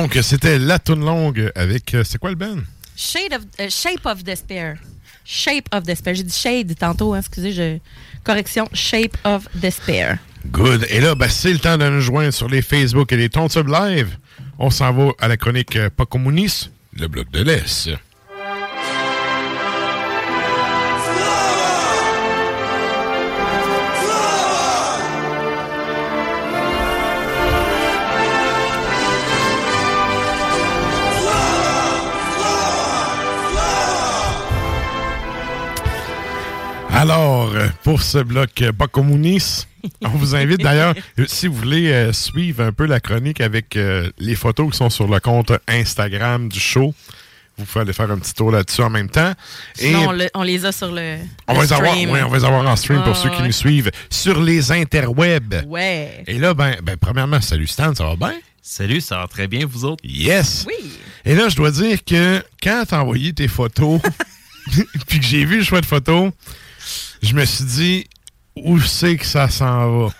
Donc, c'était la toune longue avec. euh, C'est quoi le Ben? Shade of, euh, Shape of Despair. Shape of Despair. J'ai dit Shade tantôt, hein, excusez, je... correction. Shape of Despair. Good. Et là, ben, c'est le temps de nous joindre sur les Facebook et les Tontub Live. On s'en va à la chronique euh, Pas communiste, le bloc de l'Est. Alors, pour ce bloc communiste, on vous invite d'ailleurs, [LAUGHS] si vous voulez euh, suivre un peu la chronique avec euh, les photos qui sont sur le compte Instagram du show, vous pouvez aller faire un petit tour là-dessus en même temps. Et Sinon, on, le- on les a sur le. on le va, les avoir, stream. oui, on va les avoir en stream pour ceux qui ouais. nous suivent sur les interwebs. Ouais. Et là, ben, ben, premièrement, salut Stan, ça va bien? Salut, ça va très bien, vous autres? Yes! Oui. Et là, je dois dire que quand t'as envoyé tes photos, [LAUGHS] puis que j'ai vu le choix de photos, je me suis dit, où c'est que ça s'en va?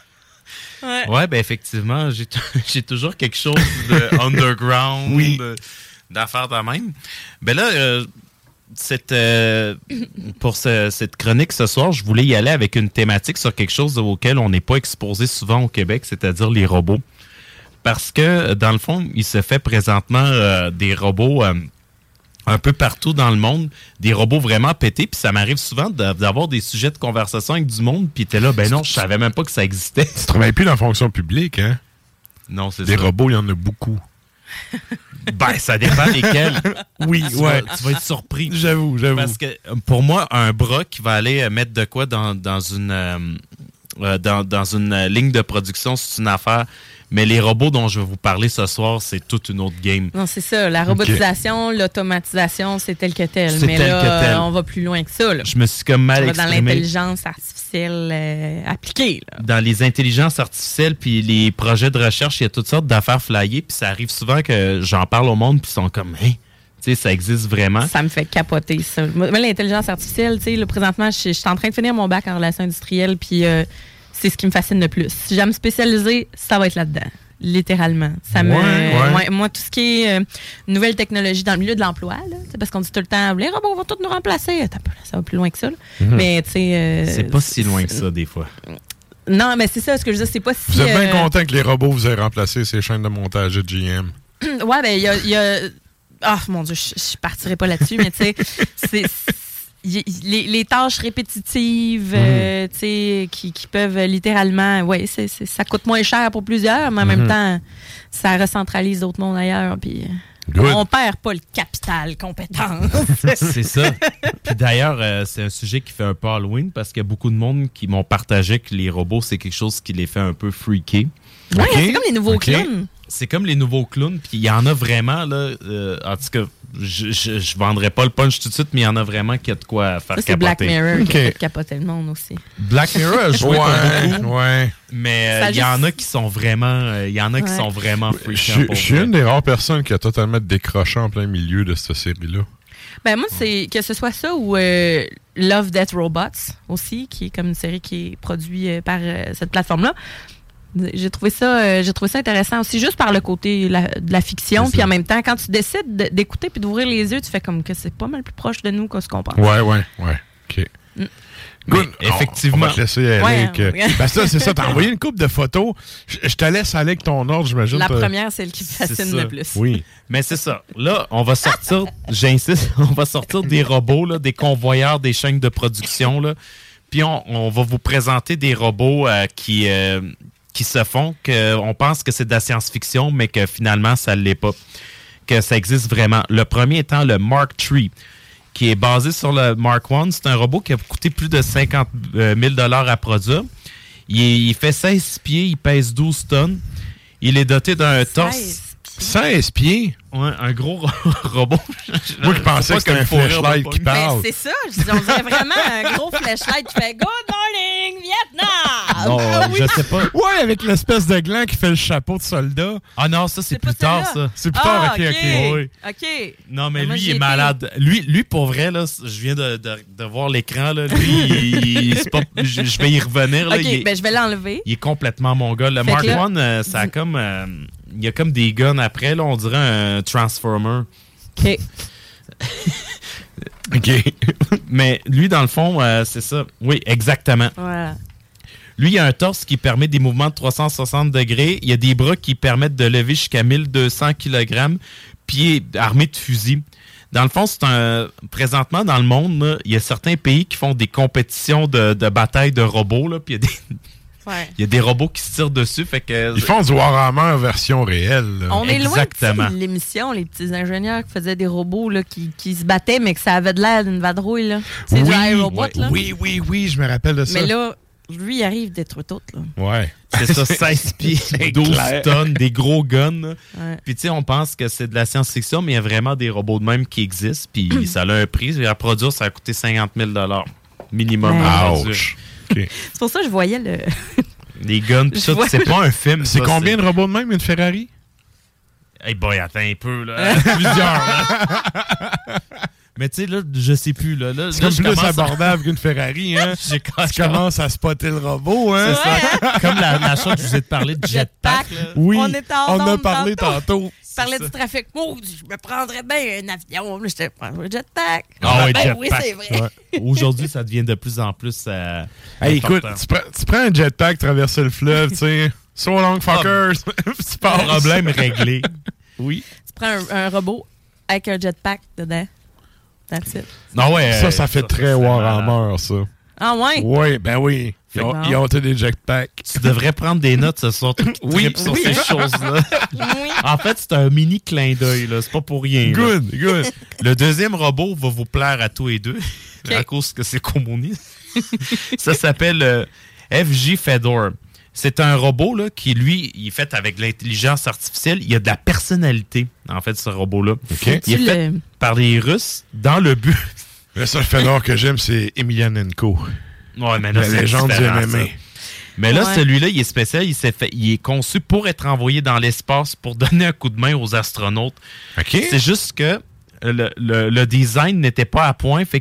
Ouais, ben effectivement, [LAUGHS] j'ai toujours quelque chose de [LAUGHS] underground, Oui. de- d'affaires de même. Ben là, euh, cette, euh, pour ce- cette chronique ce soir, je voulais y aller avec une thématique sur quelque chose auquel on n'est pas exposé souvent au Québec, c'est-à-dire les robots. Parce que, dans le fond, il se fait présentement euh, des robots euh, un peu partout dans le monde, des robots vraiment pétés, puis ça m'arrive souvent d'a- d'avoir des sujets de conversation avec du monde, puis t'es là, ben non, je savais même pas que ça existait. Tu travailles plus dans la fonction publique, hein? Non, c'est Des ça. robots, il y en a beaucoup. [LAUGHS] Ben, ça dépend lesquels. Oui, tu ouais. Vas, tu vas être surpris. J'avoue, j'avoue. Parce que euh, pour moi, un bras qui va aller euh, mettre de quoi dans, dans une euh, dans, dans une euh, ligne de production, c'est une affaire. Mais les robots dont je vais vous parler ce soir, c'est toute une autre game. Non, c'est ça. La robotisation, l'automatisation, c'est tel que tel. C'est Mais tel là, que tel. on va plus loin que ça. Là. Je me suis comme mal on va dans exprimé. l'intelligence artificielle euh, appliquée. là. dans les intelligences artificielles puis les projets de recherche, il y a toutes sortes d'affaires flyées. Puis ça arrive souvent que j'en parle au monde, puis ils sont comme, hein, tu sais, ça existe vraiment. Ça me fait capoter, ça. Moi, l'intelligence artificielle, tu sais, là, présentement, je je suis en train de finir mon bac en relations industrielles, puis euh, c'est ce qui me fascine le plus. Si j'aime me spécialiser, ça va être là-dedans. Littéralement. Ça me, Ouais, ouais. ouais, moi, tout ce qui est euh, nouvelle technologie dans le milieu de l'emploi, sais, parce qu'on dit tout le temps, les robots vont tous nous remplacer. Ça va plus loin que ça. là. Mhm. Mais, tu sais. euh, C'est pas si loin que ça, des fois. Non, mais c'est ça, ce que je veux dire, c'est pas si. Vous êtes bien euh, content que les robots vous aient remplacé ces chaînes de montage de GM. [CLEARS THROAT] ouais, ben, il y a. il y a- Ah, mon Dieu, je, je partirai pas là-dessus, mais tu sais, [LAUGHS] c'est. Les, les tâches répétitives, euh, tu sais, qui, qui peuvent littéralement, ouais, c'est, ça coûte moins cher pour plusieurs, mais en même Mhm. temps, ça recentralise d'autres mondes ailleurs, puis Good. on perd pas le capital compétence. [LAUGHS] c'est ça. Puis d'ailleurs, euh, c'est un sujet qui fait un peu Halloween parce qu'il y a beaucoup de monde qui m'ont partagé que les robots, c'est quelque chose qui les fait un peu freaker. Ouais, c'est comme les nouveaux clowns. C'est comme les nouveaux clowns. Puis il y en a vraiment, là. euh, en tout cas, je, je, je vendrai pas le punch tout de suite, mais il y en a vraiment qui a de quoi faire Ça, c'est Black capoter. Mirror qui a fait capoter le monde aussi. Black Mirror a joué Ouais, beaucoup. ouais. Mais euh, Ça il y en a qui sont vraiment. euh, Il y en a qui Ouais. sont vraiment Je suis- je une des rares personnes qui a totalement décroché en plein milieu de cette série-là. Ben moi, c'est que ce soit ça ou euh, Love Death Robots aussi, qui est comme une série qui est produite euh, par euh, cette plateforme-là. J'ai trouvé ça, euh, j'ai trouvé ça intéressant aussi, juste par le côté la- de la fiction, puis en même temps, quand tu décides de- d'écouter puis d'ouvrir les yeux, tu fais comme que c'est pas mal plus proche de nous que ce qu'on pense. Ouais, ouais, ouais. OK. Mm. Good. Mais effectivement. On, on va te laisser aller. Ouais, avec, [LAUGHS] ouais. ben ça, c'est ça. T'as envoyé une coupe de photos. Je, je te laisse aller avec ton ordre, j'imagine. La première, c'est celle qui me fascine le plus. Oui. Mais c'est ça. Là, on va sortir, [LAUGHS] j'insiste, [LAUGHS] on va sortir des robots, là, des convoyeurs, des chaînes de production. Là. Puis on, on va vous présenter des robots euh, qui, euh, qui se font, qu'on pense que c'est de la science-fiction, mais que finalement, ça ne l'est pas. Que ça existe vraiment. Le premier étant le Mark III, qui est basé sur le Mark I. C'est un robot qui a coûté plus de 50 000 à produire. Il, il fait 16 pieds, il pèse 12 tonnes. Il est doté d'un torse. 16 pieds? Ouais, un gros ro- [LAUGHS] robot. Moi, je pensais que c'était un flashlight qui parle. Ben, c'est ça, je dis, on dirait vraiment un gros flashlight qui fait Good morning, Vietnam! Non, euh, je sais pas. Ouais, avec l'espèce de gland qui fait le chapeau de soldat. Ah non, ça, c'est plus tard, ça. C'est plus Ah, tard, ok, ok. Oui. OK. Non, mais Moi, lui, il est malade. Lui, lui, pour vrai, là, je viens de, de- de voir l'écran. là. Lui, il- pas- je, je vais y revenir. Là. OK, il, ben je vais l'enlever. il est complètement mon gars. Le Fait Mark One, euh, ça a comme. euh, y a comme des guns après, là, on dirait un Transformer. OK. [LAUGHS] OK. [LAUGHS] mais lui, dans le fond, euh, c'est ça. Oui, exactement. Voilà. Lui, il a un torse qui permet des mouvements de 360 degrés. Il y a des bras qui permettent de lever jusqu'à 1200 kg. Puis il est armé de fusils. Dans le fond, c'est un. Présentement, dans le monde, là, il y a certains pays qui font des compétitions de, de bataille de robots. Là, puis il y, a des- Ouais. il y a des robots qui se tirent dessus. Fait que, Ils font du Warhammer version réelle. là. On est loin de l'émission, les petits ingénieurs qui faisaient des robots là, qui, qui se battaient, mais que ça avait de l'air d'une vadrouille. là. C'est du iRobot. ouais, là. oui, oui, oui, je me rappelle de ça. Mais là, lui, il arrive détruire tout. Là. Ouais. C'est ça, 16 [LAUGHS] pieds, C'est 12 clair. tonnes, des gros guns. Ouais. Puis tu sais, on pense que c'est de la science-fiction, mais il y a vraiment des robots de même qui existent. Puis [CLEARS THROAT] ça a un prix. À produire, ça a coûté 50 000 minimum. Ouais. à produire. Ouch. C'est pour ça que je voyais le. [LAUGHS] Les guns, pis Je ça, vois- c'est pas un film. C'est combien de robots de même, une Ferrari? Hey boy, attends un peu, là. [LAUGHS] Plusieurs, là. [LAUGHS] Mais tu sais, là, je sais plus, là. là C'est comme je plus commence à- abordable qu'une Ferrari, hein? Tu commences à spotter le robot, hein? C'est ça. Comme la, la chose que je vous ai parlé de jetpack. là. Oui, On était en on a parlé tantôt. tantôt. Je parlais du trafic. Maudit, je me prendrais bien un avion. Je te prendrais un jetpack. Ah ouais, Ben oui, c'est vrai. Ouais. Aujourd'hui, ça devient de plus en plus. euh, Hey, écoute, tu prends, tu prends un jetpack, traverser le fleuve, tu sais. [LAUGHS] So long, fuckers. [LAUGHS] Tu passes. Problème [LAUGHS] réglé. Oui. Tu prends un, un robot avec un jetpack dedans. That's it. Non, ouais. Ça, ça fait très Warhammer, ça. Ah ouais? Oui, ben oui. Ils ont, ils ont tous des jetpacks. Tu devrais prendre des notes ce soir. [LAUGHS] Oui, sur oui. ces choses-là. Oui. En fait, c'est un mini clin d'œil. C'est pas pour rien. là. Good, good. Le deuxième robot va vous plaire à tous les deux, à cause que c'est communiste. Ça s'appelle euh, FJ Fedor. C'est un robot là, qui, lui, il est fait avec de l'intelligence artificielle. Il a de la personnalité, en fait, ce robot-là. Il est fait le- par des Russes dans le but. Le seul Fedor que j'aime, c'est Emelianenko. Ouais, mais là, La c'est légende du différent, MMA. ça. Mais là, Ouais. celui-là, il est spécial. Il, s'est fait, il est conçu pour être envoyé dans l'espace pour [LAUGHS] donner un coup de main aux astronautes. OK. C'est juste que le, le- le design n'était pas à point, fait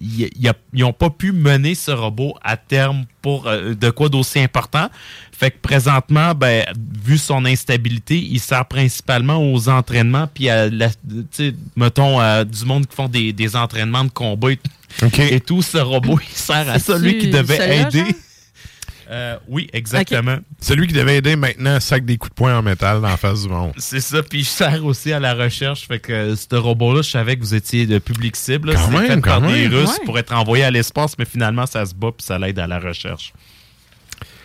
qu'ils n'ont pas pu mener ce robot à terme pour euh, de quoi d'aussi important. Fait que présentement, ben, vu son instabilité, il sert principalement aux entraînements, puis à la, tu sais, mettons, à du monde qui font des, des entraînements de combat et, OK. et tout. Ce robot, il sert à ça, lui qui devait aider. genre? Euh, oui, exactement. Celui qui devait aider maintenant sac des coups de poing en métal dans la face du monde. C'est ça, puis je sers aussi à la recherche. Fait que ce robot-là, je savais que vous étiez de public cible. C'était même, fait par quand des même. Russes Ouais. pour être envoyé à l'espace, mais finalement, ça se bat puis ça l'aide à la recherche.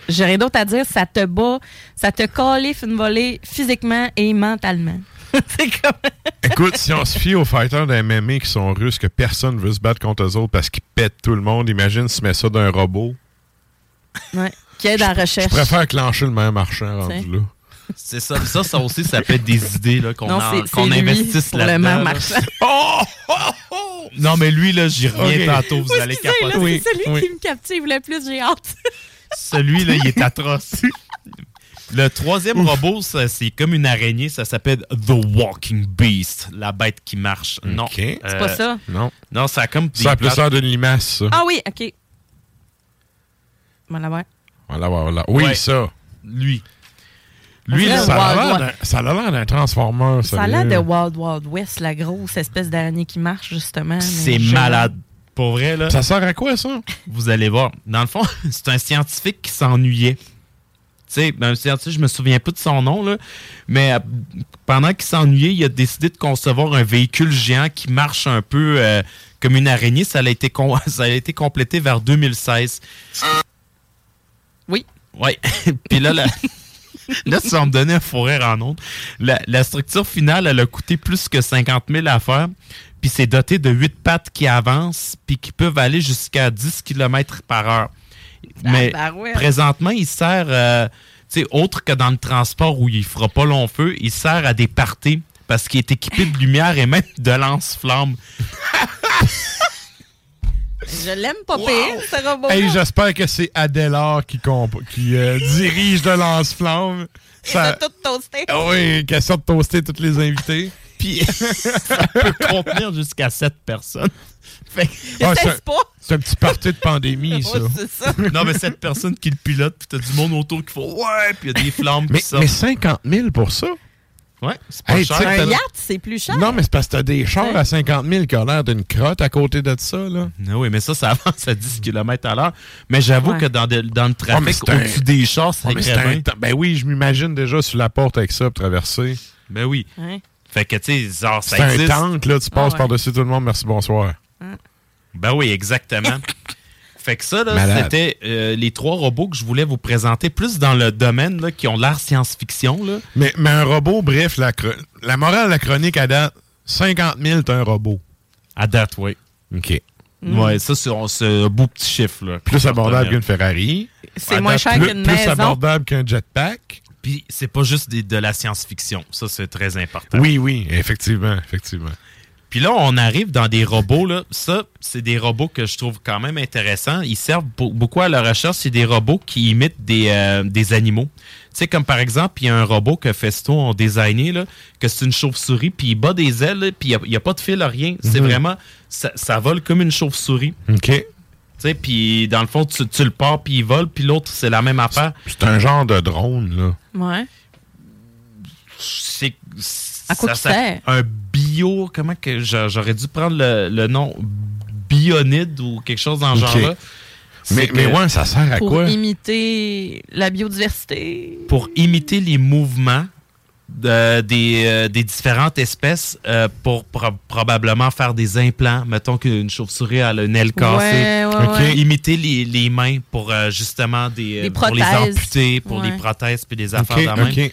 J'ai rien d'autre à dire. Ça te bat, ça te califfe une volée physiquement et mentalement. [LAUGHS] c'est comme. Écoute, si on se fie aux fighters de MMA qui sont russes, que personne veut se battre contre eux autres parce qu'ils pètent tout le monde, imagine si tu mets ça d'un robot. Ouais. Qui aide à la Je recherche. préfère clencher le même marchand rendu là. C'est ça, ça, ça aussi, ça peut être des idées là, qu'on investisse là-dedans. là. marchand. [LAUGHS] Oh, oh, oh! Non, mais lui, là, j'y reviens Ok. tantôt, vous Oui, allez capoter. c'est celui oui. qui me captive le plus, j'ai hâte. [LAUGHS] Celui-là, il est atroce. Le troisième robot, ça, c'est comme une araignée. Ça s'appelle The Walking Beast, la bête qui marche. Non. Euh, C'est pas ça. Non. Non, ça a comme des Ça a plus d'une limace, ça. Ah oui, OK. Voilà, ouais. Voilà, voilà. Oui, Ouais. ça. Lui. Lui, là, Ça a Wild l'air d'un- ça a l'air d'un transformer, Ça a l'air de Wild Wild West, la grosse espèce d'araignée qui marche, justement. c'est malade. Pour vrai, là, Ça sert à quoi, ça? vous allez voir. Dans le fond, [LAUGHS] c'est un scientifique qui s'ennuyait. Tu sais, ben, un scientifique, je me souviens pas de son nom, là, mais euh, pendant qu'il s'ennuyait, il a décidé de concevoir un véhicule géant qui marche un peu euh, comme une araignée. Ça a été, con- [LAUGHS] ça a été complété vers 2016. Oui. Oui. [LAUGHS] Puis là, la- [LAUGHS] là, tu vas me donner un fou rire en ondes. La, la structure finale, elle a coûté plus que 50 000 à faire. Puis c'est doté de 8 pattes qui avancent, puis qui peuvent aller jusqu'à 10 km par heure. Mais Tabarouette. présentement, il sert, euh, tu sais, autre que dans le transport où il fera pas long feu, il sert à des parties parce qu'il est équipé de lumière et même de lance-flammes. [LAUGHS] Je l'aime pas pire, ce robot. Hey, j'espère que c'est Adélard qui, comp- qui euh, [LAUGHS] dirige de lance-flamme. Ça a tout toasté. Ah oui, qu'elle sorte toaster tous les invités. [LAUGHS] Puis ça peut contenir jusqu'à 7 personnes. [LAUGHS] Fait que- Ah, c'est un- Essaye pas. C'est un petit party de pandémie, ça. Ouais, ça. non, mais 7 personnes qui le pilotent, puis t'as du monde autour qui font Ouais, puis il y a des flammes Mais, qui mais 50 000 pour ça? Ouais, c'est pas Hey, cher. Un yacht, c'est plus cher. Non, mais c'est parce que t'as des chars à 50 000 qui ont l'air d'une crotte à côté de ça, là. Ah oui, mais ça, ça [LAUGHS] avance à 10 km à l'heure. Mais j'avoue Ouais. que dans, de- dans le Ouais, trafic, un- au-dessus des chars, mais c'est un Ben oui, je m'imagine déjà sur la porte avec ça pour traverser. Ben oui. Ouais. Fait que, tu sais, genre, ça C'est un existe. tank, là, tu passes Ah ouais. par-dessus tout le monde, merci, bonsoir. Ben oui, exactement. [LAUGHS] fait que ça, c'était euh, les trois robots que je voulais vous présenter, plus dans le domaine, là, qui ont l'air science-fiction, là. Mais, mais un robot, bref, la, la morale de la chronique à date, 50 000, t'as un robot. À date, oui. OK. Mm. Ouais, ça, c'est un beau petit chiffre, là. Plus abordable qu'une Ferrari. C'est moins date, cher Plus, qu'une plus maison. abordable qu'un jetpack. Puis c'est pas juste des- de la science-fiction. Ça, c'est très important. Oui, oui, effectivement, effectivement. Puis là, on arrive dans des robots. Là. Ça, c'est des robots que je trouve quand même intéressants. Ils servent beaucoup à la recherche. C'est des robots qui imitent des, euh, des animaux. Tu sais, comme par exemple, il y a un robot que Festo ont designé, là, que c'est une chauve-souris, puis il bat des ailes, là, puis il n'y a, pas de fil, rien. C'est Mhm. vraiment, ça, ça vole comme une chauve-souris. OK. Tu sais, puis dans le fond, tu, tu le pars, puis il vole, puis l'autre, c'est la même affaire. C'est un genre de drone, là. Ouais. C'est. À quoi ça sert? Un bio. Comment que j'a- j'aurais dû prendre le, le nom Bionide ou quelque chose dans ce genre-là. Mais, mais ouais, ça sert à Pour quoi? imiter la biodiversité. Pour imiter les mouvements de- des, euh, des différentes espèces euh, pour pro- probablement faire des implants. Mettons qu'une chauve-souris a une aile cassée. Ouais, ouais, ouais. Imiter les, les mains pour euh, justement des, Des pour les prothèses. amputer, pour Ouais. les prothèses puis des affaires de même. OK.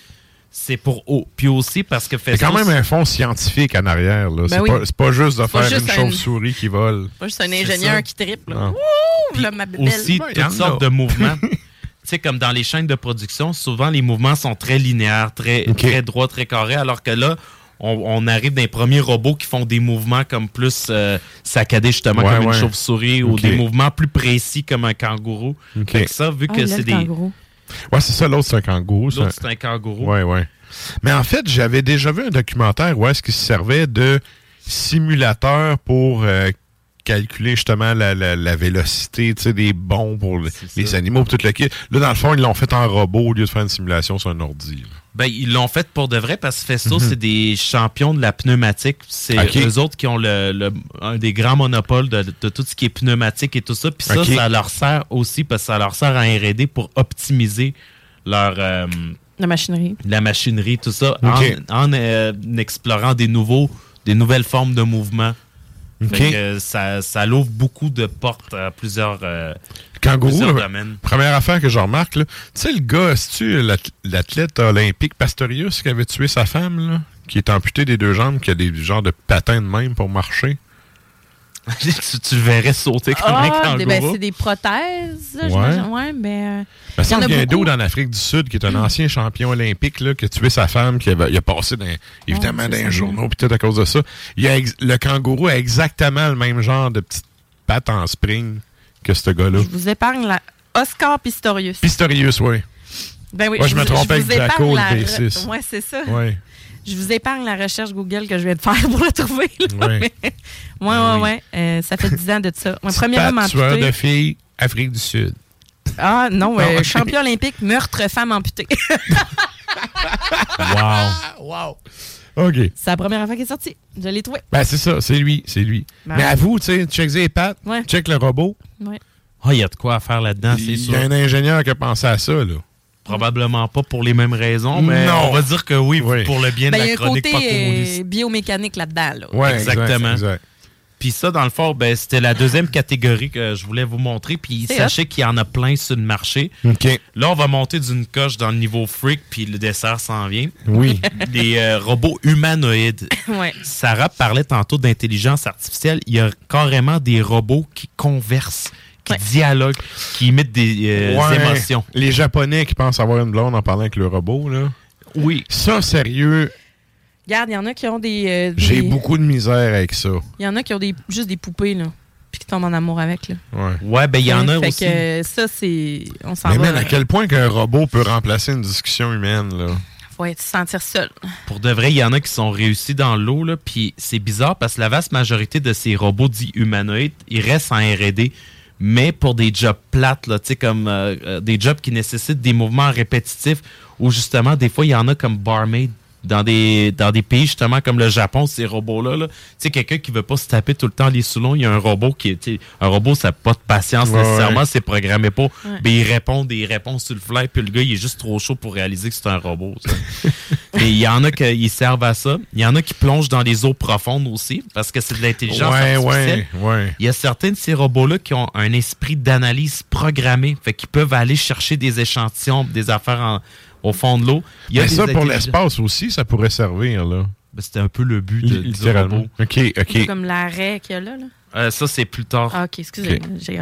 C'est pour haut. Puis aussi parce que C'est quand même un fond scientifique en arrière, là. c'est Ben oui. pas, c'est pas juste de C'est faire juste une un- chauve-souris qui vole. Pas juste un C'est ingénieur qui triple. là. Non. Ouh, là, ma belle. aussi Ben, toutes sortes de mouvements. [LAUGHS] tu sais, comme dans les chaînes de production, souvent les mouvements sont très linéaires, très, droits, très carrés, alors que là, on, on arrive dans les premiers robots qui font des mouvements comme plus euh, saccadés, justement, Ouais, comme ouais. une chauve-souris, ou des mouvements plus précis comme un kangourou. Ok. Fait que ça, vu Ah, que c'est des. kangourou. Ouais, c'est ça, l'autre, c'est un kangourou. L'autre, c'est un kangourou. Ouais, ouais. Mais en fait, j'avais déjà vu un documentaire où est-ce qu'il se servait de simulateur pour euh, calculer justement la, la- la vélocité des bons pour le- les animaux, pour tout le kit. Là, dans le fond, ils l'ont fait en robot au lieu de faire une simulation sur un ordi. là. Ben, ils l'ont fait pour de vrai parce que Festo, Mhm. c'est des champions de la pneumatique. C'est Ok. eux autres qui ont le, le- un des grands monopoles de, de tout ce qui est pneumatique et tout ça. Puis ça, ça leur sert aussi parce que ça leur sert à R&D pour optimiser leur euh, La machinerie. la machinerie, tout ça, en, en, euh, explorant des nouveaux, des nouvelles formes de mouvement. Fait que ça, ça l'ouvre beaucoup de portes à plusieurs, euh, Kangourou, là, première affaire que je remarque, là, tu sais, le gars, c'est-tu l'at- l'athlète olympique Pastorius qui avait tué sa femme, là, qui est amputé des deux jambes, qui a des genres de patins de même pour marcher? [LAUGHS] tu, tu le verrais sauter comme un Ah, des- ben, kangourou. c'est des prothèses. Ouais. j'imagine. Ouais, mais. euh, Il me il y en a qu'il y a un dos en Afrique du Sud qui est un ancien champion olympique là, qui a tué sa femme, qui avait- il a passé dans- évidemment dans les journaux, puis tout à cause de ça. Il a ex- le kangourou a exactement le même genre de petites pattes en spring que ce gars-là. Je vous épargne la Oscar Pistorius. Pistorius, oui. Ben oui, Ouais, je me trompais avec Draco, le la V6. re- Ouais, c'est ça. Ouais. Je vous épargne la recherche Google que je viens de faire pour le trouver. là. Ouais. Mais- ouais, ouais. Euh, ça fait 10 ans de ça. Mon premier homme tueur amputé. de filles, Afrique du Sud. Ah non, euh, Non. champion olympique, meurtre femme amputée. [LAUGHS] Wow. wow. OK. c'est la première fois qu'il est sorti. Je l'ai trouvé. Ben, c'est ça, c'est lui, c'est lui. Ben Mais ouais. avoue, tu sais, check les pattes, Ouais. check le robot. Ouais. Ah, il y a de quoi à faire là-dedans, c'est Il y sûr. a un ingénieur qui a pensé à ça, là. Probablement pas pour les mêmes raisons, mais Non. on va dire que oui, Oui. pour le bien Ben, de il y a la un chronique côté euh, biomécanique là-dedans. Là. Ouais, Exactement. exact, exact. Puis ça, dans le fond, ben, c'était la deuxième catégorie que je voulais vous montrer. Puis sachez qu'il y en a plein sur le marché. OK. Là, on va monter d'une coche dans le niveau freak, puis le dessert s'en vient. Oui. [LAUGHS] Des euh, robots humanoïdes. [LAUGHS] Ouais. Sarah parlait tantôt d'intelligence artificielle. Il y a carrément des robots qui conversent, qui dialoguent, qui imitent des euh, Ouais. émotions. Les Japonais qui pensent avoir une blonde en parlant avec le robot, là. Oui. Ça, sérieux, Regarde, il y en a qui ont des. euh, j'ai des- beaucoup de misère avec ça. Il y en a qui ont des, juste des poupées. là. puis qui tombent en amour avec. Là. Ouais. Ouais, ben il y en a fait aussi. que ça, c'est. On s'en Mais va. man, à quel point qu'un robot peut remplacer une discussion humaine, là? faut être, se sentir seul. Pour de vrai, il y en a qui sont réussis dans l'eau, là, puis c'est bizarre parce que la vaste majorité de ces robots dits humanoïdes, ils restent en R&D, mais pour des jobs plates, là, tu sais, comme euh, euh, des jobs qui nécessitent des mouvements répétitifs, ou justement, des fois, il y en a comme barmaid dans des, dans des pays justement comme le Japon, ces robots-là. là. Tu sais, quelqu'un qui veut pas se taper tout le temps les sous il y a un robot qui est. tu sais, Un robot, ça n'a pas de patience Ouais, nécessairement, ouais. c'est programmé pas. Ouais. Ben, il répond des réponses sur le fly, puis le gars, il est juste trop chaud pour réaliser que c'est un robot. ça. [LAUGHS] Mais il y en a qui servent à ça. Il y en a qui plongent dans les eaux profondes aussi, parce que c'est de l'intelligence Ouais, artificielle. ouais, ouais. Il y a certains de ces robots-là qui ont un esprit d'analyse programmé, fait qu'ils peuvent aller chercher des échantillons, des affaires en- au fond de l'eau. Il y a Mais des ça, pour l'espace aussi, ça pourrait servir, là. Ben, C'était un peu le but de, du robot. OK, OK. Comme l'arrêt qu'il y a là. là. Euh, ça, c'est plus tard. Ah, ok, excusez. Ok. J'ai...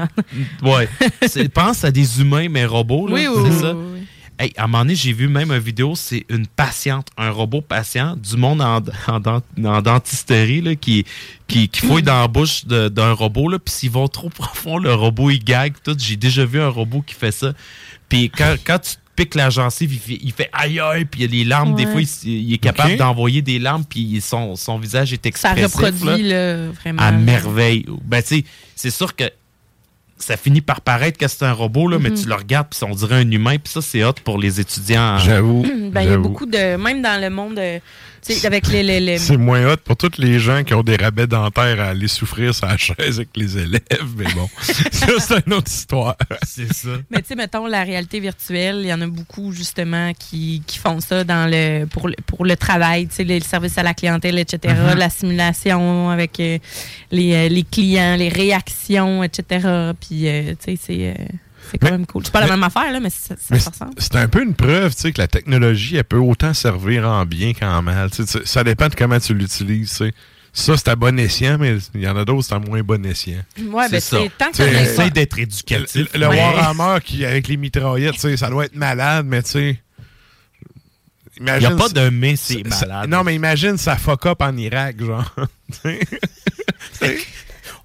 Ouais. [LAUGHS] C'est- pense à des humains, mais robots. Là, Oui, c'est oui, ça? oui, oui. Hey, à un moment donné, j'ai vu même une vidéo, c'est une patiente, un robot patient, du monde en, en, dent- en dentisterie là, qui, qui, qui fouille dans la bouche de- d'un robot. Là, puis s'ils vont trop [LAUGHS] profond, le robot il gag. Tout. J'ai déjà vu un robot qui fait ça. Puis quand, quand tu te piques la gencive, il fait, il fait aïe aïe, puis il y a les larmes. Des fois, il, est capable d'envoyer des larmes, puis son, son visage est Ça expressif. reproduit, là vraiment. à merveille. Ben, tu sais, c'est sûr que ça finit par paraître que c'est un robot, là, mais Mhm. tu le regardes, puis on dirait un humain, puis ça, c'est hot pour les étudiants. J'avoue. Ben, il y a beaucoup de. Même dans le monde, euh, avec les. les, les- C'est moins hot pour tous les gens qui ont des rabais dentaires à aller souffrir sur la chaise avec les élèves, mais bon, [LAUGHS] ça, c'est une autre histoire. C'est ça. Mais tu sais, mettons, la réalité virtuelle, il y en a beaucoup, justement, qui, qui font ça dans le, pour, le, pour le travail, tu sais, le service à la clientèle, etc., Mhm. la simulation avec euh, les, euh, les clients, les réactions, etc. Puis, euh, tu sais, c'est euh, c'est quand même cool. C'est pas la mais- même affaire, là, mais ça, ça Mais se ressemble. c'est un peu une preuve, tu sais, que la technologie, elle peut autant servir en bien qu'en mal. Tu sais, tu- ça dépend de comment tu l'utilises, tu sais. Ça, c'est à bon escient, mais il y en a d'autres, c'est à moins bon escient. Ouais, ben, c'est tant que Tu sais, ça vient pas- d'être éducatif. Le, le Ouais. Warhammer qui, avec les mitraillettes, tu sais, ça doit être malade, mais tu sais. Il n'y a pas de mais, c'est ça- malade. Non, mais imagine ça fuck up en Irak, genre. [LAUGHS] [LAUGHS]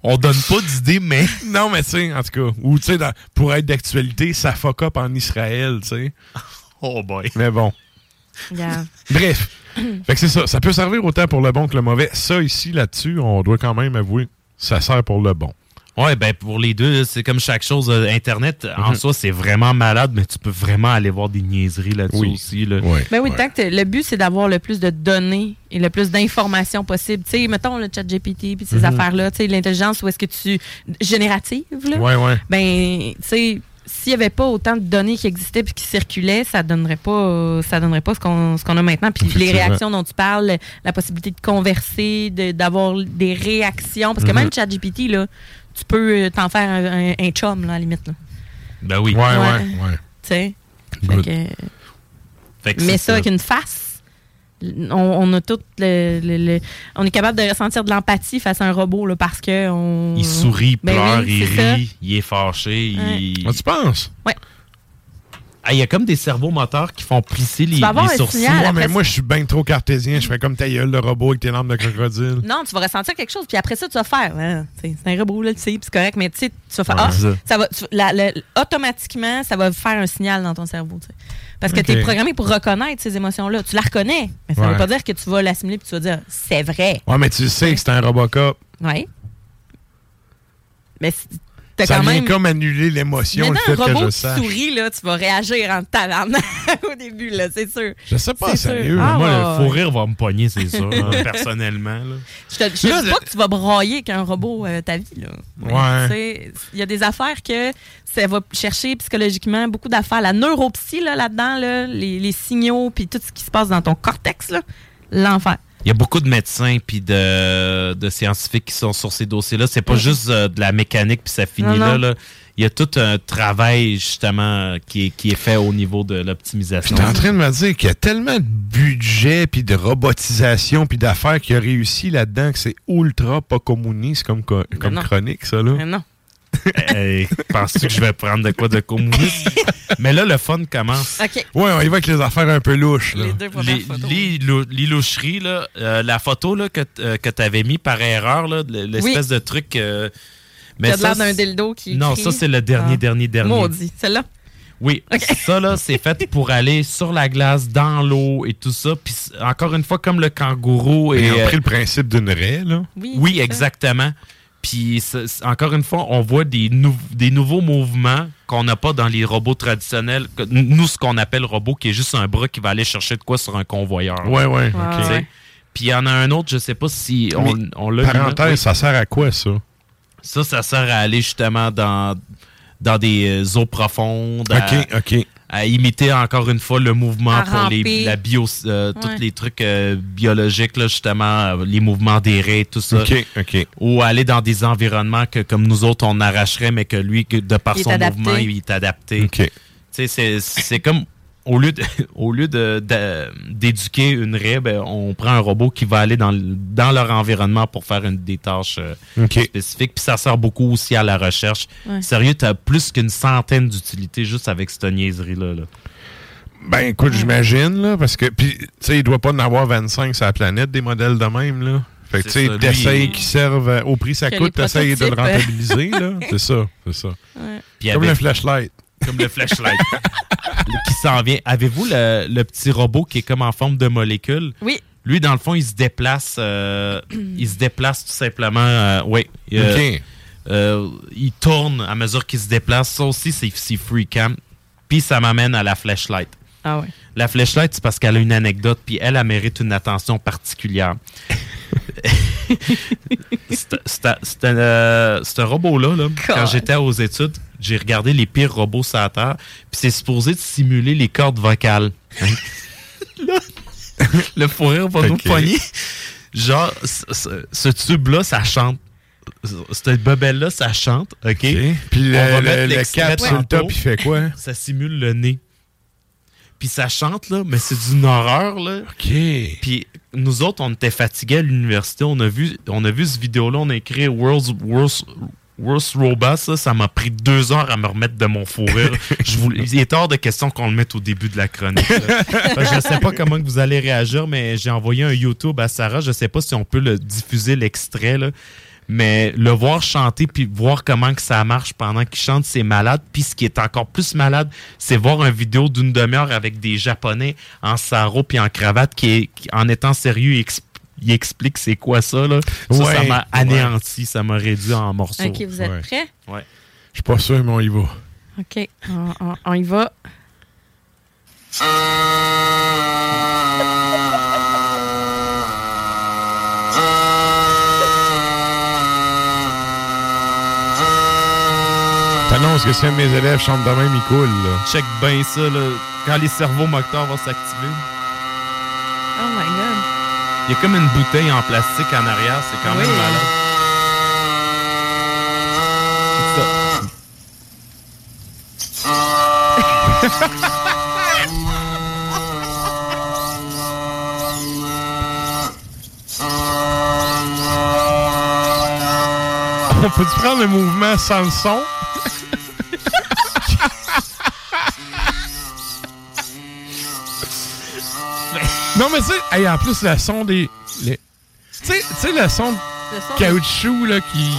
On donne pas d'idée, mais. [LAUGHS] Non, mais tu sais, en tout cas. Ou, tu sais, pour être d'actualité, ça fuck up en Israël, tu sais. [LAUGHS] Oh boy. Mais bon. Bref. fait que c'est ça. Ça peut servir autant pour le bon que le mauvais. Ça, ici, là-dessus, on doit quand même avouer, ça sert pour le bon. Ouais, ben pour les deux, c'est comme chaque chose. euh, Internet, en Mhm. soi, c'est vraiment malade, mais tu peux vraiment aller voir des niaiseries là-dessus Oui. aussi. Là. Ben oui, tant que le but, c'est d'avoir le plus de données et le plus d'informations possible. Tu sais, mettons le chat GPT puis ces Mhm. affaires-là, tu sais, l'intelligence, où est-ce que tu. générative, là? Ouais, ouais. Ben, tu sais, s'il n'y avait pas autant de données qui existaient puis qui circulaient, ça donnerait pas, ça donnerait pas ce qu'on ce qu'on a maintenant. Puis les réactions dont tu parles, la possibilité de converser, de- d'avoir des réactions. Parce que Mhm. même ChatGPT, là, tu peux euh, t'en faire un, un- un chum, là, à la limite. Là. Ben oui. Ouais, ouais, Ouais. ouais. Tu sais? Fait que- Fait que mais ça, avec une face, on, on a tout le, le- le- on est capable de ressentir de l'empathie face à un robot là, parce que on. Il sourit, il Ben pleure, oui, il c'est ça. rit, il est fâché. il- Ah, tu penses? Ouais. Ah, Il y a comme des cerveaux moteurs qui font plisser les, sourcils. signal. Ouais, après mais ça- moi, je suis bien trop cartésien. Je fais comme ta gueule, le robot avec tes lampes de crocodile. Non, tu vas ressentir quelque chose, puis après ça, tu vas faire. hein, c'est un robot, là, tu sais, puis c'est correct, mais tu sais, tu vas faire. Ouais, ah, ça. ça va, tu- la- la- automatiquement, ça va faire un signal dans ton cerveau. tu sais. Parce que Ok. tu es programmé pour reconnaître ces émotions-là. Tu la reconnais, mais ça Ouais. veut pas dire que tu vas l'assimiler puis tu vas dire c'est vrai. Ouais, mais tu sais que c'est un Robocop. Oui. Mais Ça quand vient même. comme annuler l'émotion, le fait un que robot je qui sache. là, tu vas réagir en tabarnak [LAUGHS] au début, là, c'est sûr. Je sais pas, sérieux. Ah, Moi, ouais, le fou rire va me pogner, c'est sûr, [LAUGHS] hein, personnellement. là. Je te, je Là, dis pas que tu vas broyer qu'un robot euh, ta vie. Là. Ouais. Il y a des affaires que ça va chercher psychologiquement, beaucoup d'affaires. La neuropsy là, là-dedans, là, les, les signaux, puis tout ce qui se passe dans ton cortex, là, l'enfer. Il y a beaucoup de médecins puis de, de scientifiques qui sont sur ces dossiers-là. C'est pas juste euh, de la mécanique puis ça finit Non, là, non. là. Il y a tout un travail justement qui est, qui est fait au niveau de l'optimisation. T'es en train de me dire qu'il y a tellement de budget, puis de robotisation, puis d'affaires qui a réussi là-dedans que c'est ultra pas communiste comme, co- comme non. chronique, ça, là. Mais non. [LAUGHS] Hey, Penses-tu que je vais prendre de quoi de communiste? [LAUGHS] Mais là, le fun commence. OK. Ouais, on y va avec les affaires un peu louches, là. Les deux Les, photos. les lou- les loucheries, là, euh, la photo là, que, t- euh, que tu avais mis par erreur, l'espèce de truc. euh, Mais ça, l'air d'un c'est- dildo qui Non, crie. ça, c'est le dernier, Ah. dernier, dernier. Maudit. Celle-là? Oui, ça là, c'est fait pour aller sur la glace, dans l'eau et tout ça. Puis encore une fois, comme le kangourou et Ils ont euh, pris le principe d'une raie, là. Oui, exactement. Puis encore une fois, on voit des, nou- des nouveaux mouvements qu'on n'a pas dans les robots traditionnels. Que- Nous, ce qu'on appelle robot, qui est juste un bras qui va aller chercher de quoi sur un convoyeur. Ouais, ouais, ok. ouais. Puis il y en a un autre, je sais pas si on, on l'a. Parenthèse, Oui. ça sert à quoi, ça? Ça, ça sert à aller justement dans, dans des eaux profondes. à- OK, OK. À imiter encore une fois le mouvement À pour les, la bio, euh, tous les trucs euh, biologiques, là, justement, euh, les mouvements des raies, tout ça. OK, OK. Ou aller dans des environnements que, comme nous autres, on arracherait, mais que lui, que de par Il son adapté. mouvement, il est adapté. OK. Tu sais, c'est- c'est comme au lieu de- [LAUGHS] au lieu de- de- d'éduquer une raie, ben, on prend un robot qui va aller dans, dans leur environnement pour faire une, des tâches euh, spécifiques. Puis ça sert beaucoup aussi à la recherche. Ouais. Sérieux, tu as plus qu'une centaine d'utilités juste avec cette niaiserie-là. là. Ben, écoute, j'imagine, là, parce que, puis, tu sais, il doit pas en avoir 25 sur la planète, des modèles de même, là. Fait que, tu sais, t'essayes qu'ils servent euh, au prix que ça Que coûte, t'essayes de le prototypes. rentabiliser, là. [LAUGHS] C'est ça, c'est ça. Ouais. Comme avec- le flashlight. Comme le flashlight [LAUGHS] qui s'en vient. Avez-vous le, le petit robot qui est comme en forme de molécule? Oui. Lui, dans le fond, il se déplace. euh, [CLEARS THROAT] il se déplace tout simplement. euh, oui. Euh, OK. euh, il tourne à mesure qu'il se déplace. Ça aussi, c'est free cam. Puis ça m'amène à la flashlight. Ah ouais. La flashlight, c'est parce qu'elle a une anecdote, puis elle, elle mérite une attention particulière. [LAUGHS] C'est- un, euh, Ce robot-là, là, quand j'étais aux études, j'ai regardé les pires robots sur la Terre, puis c'est supposé de simuler les cordes vocales. Hein? [LAUGHS] Là, [LAUGHS] le fou rire va nous poigner. Genre, ce, tube-là, ça chante. Cette bebelle-là, ça chante, OK? Puis le, On va mettre le cap sur le top, il fait quoi? Ça simule le nez. Puis ça chante, là, mais c'est d'une horreur, là. OK. Puis nous autres, on était fatigués à l'université. On a vu, on a vu ce vidéo-là. On a écrit World's Worst, worst Robot. Ça, ça m'a pris deux heures à me remettre de mon fou rire. [LAUGHS] Je voulais, il est hors de question qu'on le mette au début de la chronique. là. Je sais pas comment que vous allez réagir, mais j'ai envoyé un YouTube à Sarah. Je sais pas si on peut le diffuser l'extrait. Mais le voir chanter puis voir comment que ça marche pendant qu'il chante, c'est malade. Puis ce qui est encore plus malade, c'est voir une vidéo d'une demi-heure avec des Japonais en sarrau puis en cravate qui, est, qui, en étant sérieux, il, exp- il explique c'est quoi ça. Là. Ça, ça m'a anéanti, ça m'a réduit en morceaux. OK, vous êtes Ouais. prêts? Ouais. Je suis pas sûr, mais on y va. OK. On, on- on y va. T'annonces que si un de mes élèves chante de même, il coule, là. Check bien ça, là. quand les cerveaux moteurs vont s'activer. Il y a comme une bouteille en plastique en arrière, c'est quand même Oui. malade. On peut-tu prendre le mouvement sans le son? Non, mais tu sais, hey, en plus, le son des. les- Tu sais, tu sais, le son de Le son caoutchouc, là, qui.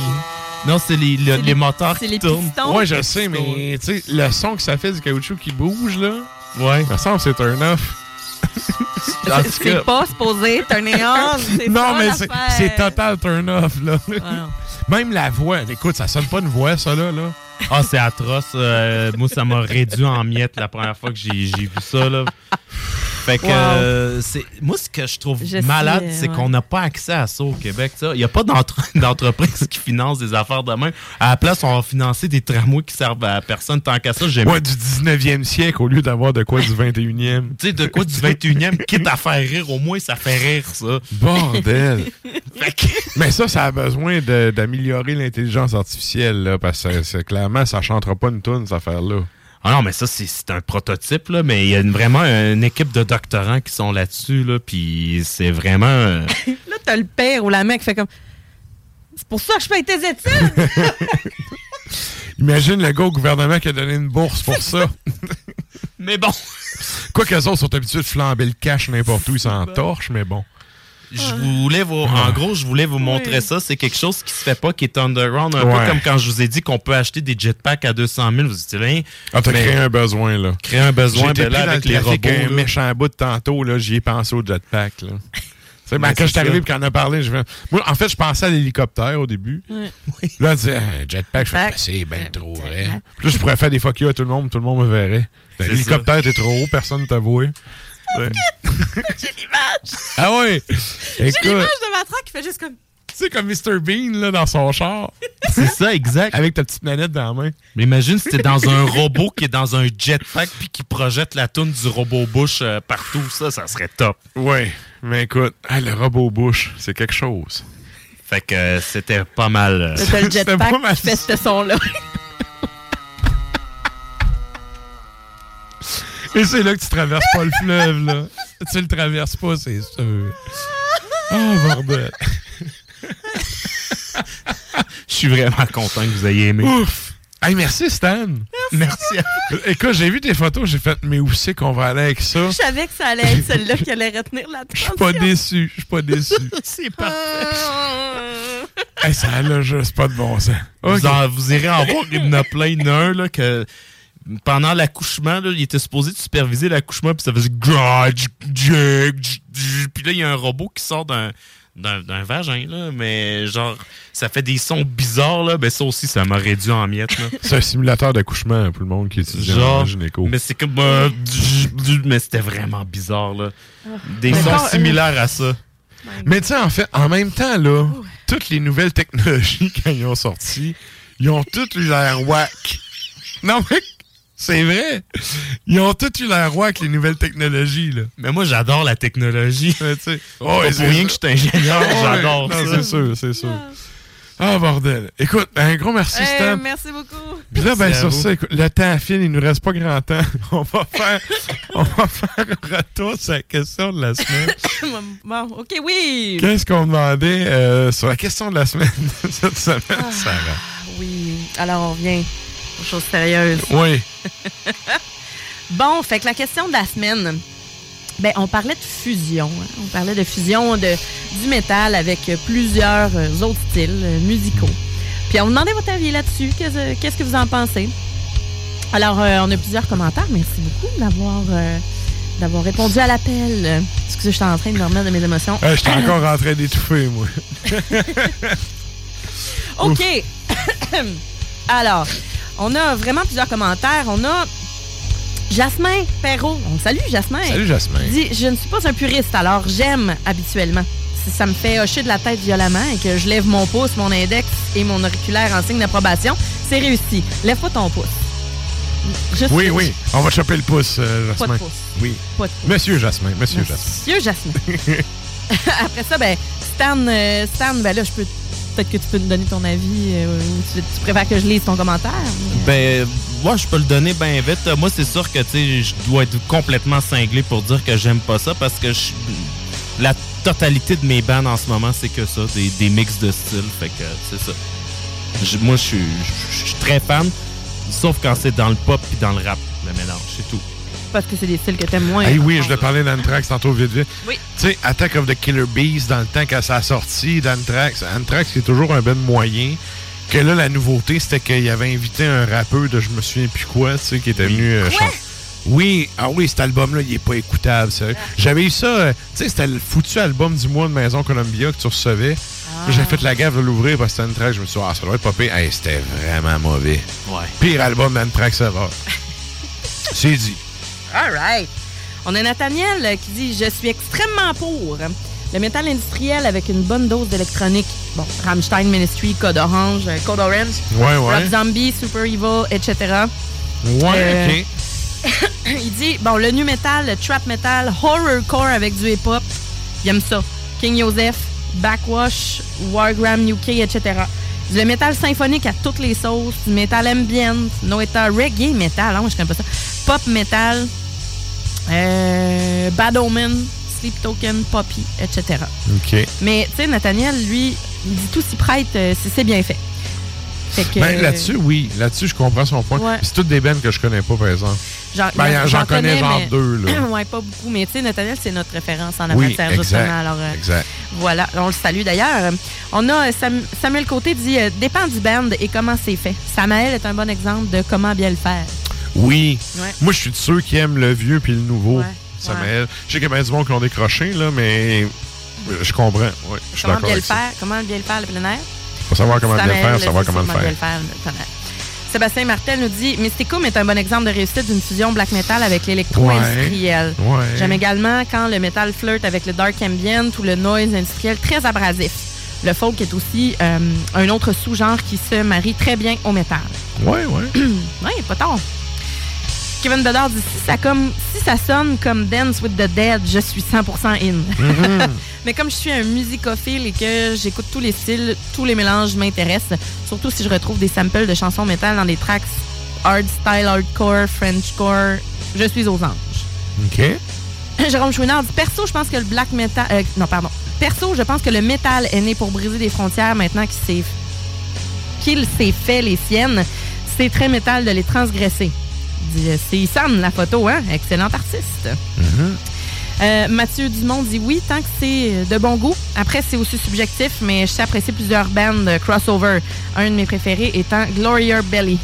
Non, c'est les, le- les les- moteurs c'est qui les tournent. pistons. Ouais, je sais, mais tu sais, le son que ça fait du caoutchouc qui bouge, là. Ouais. Il me semble que c'est un off. [LAUGHS] C'est cas, pas supposé turner on. Non, ça, mais c'est total turn off, là. Ah. Même la voix. Écoute, ça sonne pas une voix, ça, là. là. Ah, c'est atroce. Euh, moi, ça m'a réduit en miettes la première fois que j'ai j'ai vu ça. Là. Fait que, Wow. euh, c'est moi, ce que je trouve Je malade, sais, c'est ouais. qu'on n'a pas accès à ça au Québec. ça. Il n'y a pas d'entre- [LAUGHS] d'entreprise qui finance des affaires de même. À la place, on va financer des tramways qui servent à personne. Tant qu'à ça, j'aime Ouais, du 19e siècle au lieu d'avoir de quoi du 21e. Tu sais, de quoi du 21e, [LAUGHS] quitte à faire rire, au moins ça fait rire, ça. Bordel! [LAUGHS] Fait que- Mais ça, ça a besoin de- d'améliorer l'intelligence artificielle, là, parce que c'est- clairement, ça chantera pas une toune, cette affaire-là. Ah non, mais ça, c'est c'est un prototype, là, mais il y a une- vraiment une équipe de doctorants qui sont là-dessus, là, puis c'est vraiment... euh, [LAUGHS] Là, t'as le père ou la mère qui fait comme. C'est pour ça que je paye tes études! [LAUGHS] Imagine le gars au gouvernement qui a donné une bourse pour ça. [LAUGHS] mais bon, Quoi qu'eux autres sont habitués de flamber le cash n'importe où, ils s'en torchent, mais bon. Je voulais vous, en gros, je voulais vous montrer ça. C'est quelque chose qui se fait pas, qui est underground. Un Ouais. peu comme quand je vous ai dit qu'on peut acheter des jetpacks à 200 000. Vous dites, rien. Ah, t'as créé un besoin, là. Créer un besoin, ben là, avec le les robots. un là. méchant bout de tantôt, là, j'y ai pensé au jetpack, là. [LAUGHS] Tu sais, ben, Ben, quand je suis arrivé et qu'on en a parlé, je. Moi, en fait, je pensais à l'hélicoptère au début. Ouais. Là, tu sais, jetpack, je fais, ben, c'est bien trop vrai. Puis là, je pourrais faire des fuck you à tout le monde, tout le monde me verrait. C'est L'hélicoptère, t'es trop haut, personne ne t'a voué. Ouais. [LAUGHS] J'ai l'image. Ah ouais! J'ai l'image de Matra qui fait juste comme. tu sais, comme Mr. Bean, là, dans son char. [LAUGHS] C'est ça, exact. Avec ta petite manette dans la main. Mais imagine si t'es dans un robot qui est dans un jetpack puis qui projette la toune du robot Bush euh, partout. Ça, ça serait top. Ouais, mais écoute, ah, le robot Bush, c'est quelque chose. Fait que euh, c'était pas mal. euh, C'était le [LAUGHS] C'était jetpack pas mal qui fait ce son-là. Et c'est là que tu traverses pas le fleuve, là. Tu le traverses pas, c'est sûr. Oh, bordel. Je suis vraiment content que vous ayez aimé. Ouf! Hey, merci, Stan. Merci. Écoute, j'ai vu tes photos, j'ai fait, mais où c'est qu'on va aller avec ça? Je savais que ça allait être celle-là qui allait retenir la Je suis pas déçu, je suis pas déçu. [LAUGHS] C'est parfait. hey, ça a juste pas de bon sens. Vous, en- vous irez en voir, il y en a plein. Il y en a un là, que pendant l'accouchement, il était supposé de superviser l'accouchement, puis ça faisait. Puis là, il y a un robot qui sort d'un d'un vagin, là, mais genre, ça fait des sons bizarres, là. Ben, ça aussi, ça m'a réduit en miettes. [LAUGHS] C'est un simulateur d'accouchement pour le monde qui étudie Genre, en gynéco. mais c'est comme. euh, mais c'était vraiment bizarre, là. Des Mais sons quand- similaires à ça. Mais tu sais, en fait, en même temps, là, toutes les nouvelles technologies, [LAUGHS] quand ils ont sorti, ils ont toutes eu l'air whack. Non, mais c'est vrai. Ils ont toutes eu l'air whack, les nouvelles technologies, là. Mais moi, j'adore la technologie. tu sais. Oh, pour rien que je suis ingénieur, Ah j'adore. C'est sûr, c'est sûr. Ah, bordel. Écoute, un gros merci, Eh, Stan. merci beaucoup. Puis là, ben, sur vous. ça, écoute, le temps file, il nous reste pas grand temps. [LAUGHS] On va faire, on va faire un retour sur la question de la semaine. [COUGHS] bon, OK, oui. Qu'est-ce qu'on demandait euh, sur la question de la semaine [LAUGHS] cette semaine, Sarah? Oui. Alors, on revient aux choses sérieuses. Oui. [LAUGHS] Bon, fait que la question de la semaine, ben, on parlait de fusion. hein. On parlait de fusion de, du métal avec plusieurs euh, autres styles euh, musicaux. Puis on vous demandait votre avis là-dessus. Qu'est-ce qu'est-ce que vous en pensez? Alors, euh, on a plusieurs commentaires. Merci beaucoup d'avoir euh, d'avoir répondu à l'appel. Euh, Excusez, je suis en train de me remettre de mes émotions. Euh, J'étais encore en train d'étouffer, moi. [LAUGHS] OK. [COUGHS] Alors, on a vraiment plusieurs commentaires. On a Jasmin Perrault. On salue Jasmin. Salut, Jasmin. Dit Je ne suis pas un puriste, alors j'aime habituellement. Si ça me fait hocher de la tête violemment et que je lève mon pouce, mon index et mon auriculaire en signe d'approbation, c'est réussi. Lève pas ton pouce. Juste- Oui, oui. On va choper le pouce, euh, Pas de Jasmin. pouce. Oui. Pas de pouce. Monsieur Jasmin, monsieur Jasmin. Monsieur Jasmin. [LAUGHS] [LAUGHS] Après ça, ben, Stan, euh, Stan, ben là, je peux. Peut-être que tu peux nous donner ton avis euh, ou tu, préfères que je lise ton commentaire. mais- Ben, moi, je peux le donner bien vite. Euh, Moi, c'est sûr que, je dois être complètement cinglé pour dire que j'aime pas ça parce que je- la totalité de mes bands en ce moment, c'est que ça, des, des mix de styles. Fait que c'est ça. Je- moi, je suis très fan, sauf quand c'est dans le pop puis dans le rap, le mélange, c'est tout. Parce que c'est des styles que t'aimes moins. Hey, oui, je l'ai parlé d'Anthrax tantôt vite vite. Oui. Tu sais, Attack of the Killer Bees, dans le temps quand ça a sorti d'Anthrax, Anthrax, c'est toujours un ben moyen. Que là, la nouveauté, c'était qu'il avait invité un rappeur de je me souviens plus quoi, tu sais, qui était venu euh, chanter. Oui, ah oui, cet album-là, il est pas écoutable, sérieux. J'avais eu ça, euh, tu sais, c'était le foutu album du mois de Maison Columbia que tu recevais. Ah. J'ai fait la gaffe de l'ouvrir parce que c'était Anthrax. Je me suis dit, ah, ça doit être pas pire. Hey, c'était vraiment mauvais. Ouais. Pire album d'Anthrax ever. [LAUGHS] C'est dit. All right. On a Nathaniel qui dit Je suis extrêmement pour le métal industriel avec une bonne dose d'électronique. Bon, Rammstein Ministry, Code Orange, euh, Code Orange, Ouais, ouais. Rob Zombie, Super Evil, etc. Ouais, Euh, ok. [COUGHS] Il dit Bon, le nu metal, le trap metal, horrorcore avec du hip-hop. Il aime ça. King Joseph, Backwash, Wargram UK, etc. Le métal symphonique à toutes les sauces, du métal ambient, noeta, reggae metal, hein, moi je connais pas ça. Pop metal, euh, Bad Omen, Sleep Token, Poppy, etc. OK. Mais tu sais, Nathaniel, lui, il dit tout s'y prête euh, si c'est bien fait. Fait que, Ben, euh, là-dessus, oui. Là-dessus, je comprends son point. Ouais. C'est toutes des bands que je connais pas, par exemple. J'en Ben, j'en connais genre mais- deux, là. [CLEARS THROAT] ouais, pas beaucoup. Mais tu sais, Nathaniel, c'est notre référence en Oui, matière, exact, justement. Alors, euh, exact. Voilà, on le salue d'ailleurs. On a euh, Sam- Samuel Côté dit euh, dépend du band et comment c'est fait. Samael est un bon exemple de comment bien le faire. Oui. Ouais. Moi, je suis de ceux qui aiment le vieux puis le nouveau. Ouais, Samuel. Je sais qu'il y a bien du monde qui l'ont décroché, là, mais je comprends. Ouais, je suis Comment bien le ça. faire Comment bien le faire le plein air? Faut savoir comment bien le faire, savoir comment le faire. Sébastien Martel nous dit Mysticoum est un bon exemple de réussite d'une fusion black metal avec l'électro-industriel. Ouais. J'aime également quand le metal flirte avec le dark ambient ou le noise industriel très abrasif. Le folk est aussi euh, un autre sous-genre qui se marie très bien au métal. Ouais, ouais. [CLEARS THROAT] ouais, pas tard. Kevin Bedard dit si ça, comme, si ça sonne comme Dance with the Dead, je suis 100% in. Mhm. [LAUGHS] Mais comme je suis un musicophile et que j'écoute tous les styles, tous les mélanges m'intéressent, surtout si je retrouve des samples de chansons métal dans des tracks hard style, hardcore, Frenchcore, je suis aux anges. OK. [LAUGHS] Jérôme Chouinard dit Perso, je pense que le black metal. euh, non, pardon. Perso, je pense que le métal est né pour briser des frontières maintenant qu'il s'est qu'il s'est fait les siennes. C'est très métal de les transgresser. Euh, C'est Sam, la photo, hein? Excellent artiste. Euh, Mathieu Dumont dit oui, tant que c'est euh, de bon goût. Après, c'est aussi subjectif, mais je sais apprécier plusieurs bands crossover. Un de mes préférés étant Gloria Belly.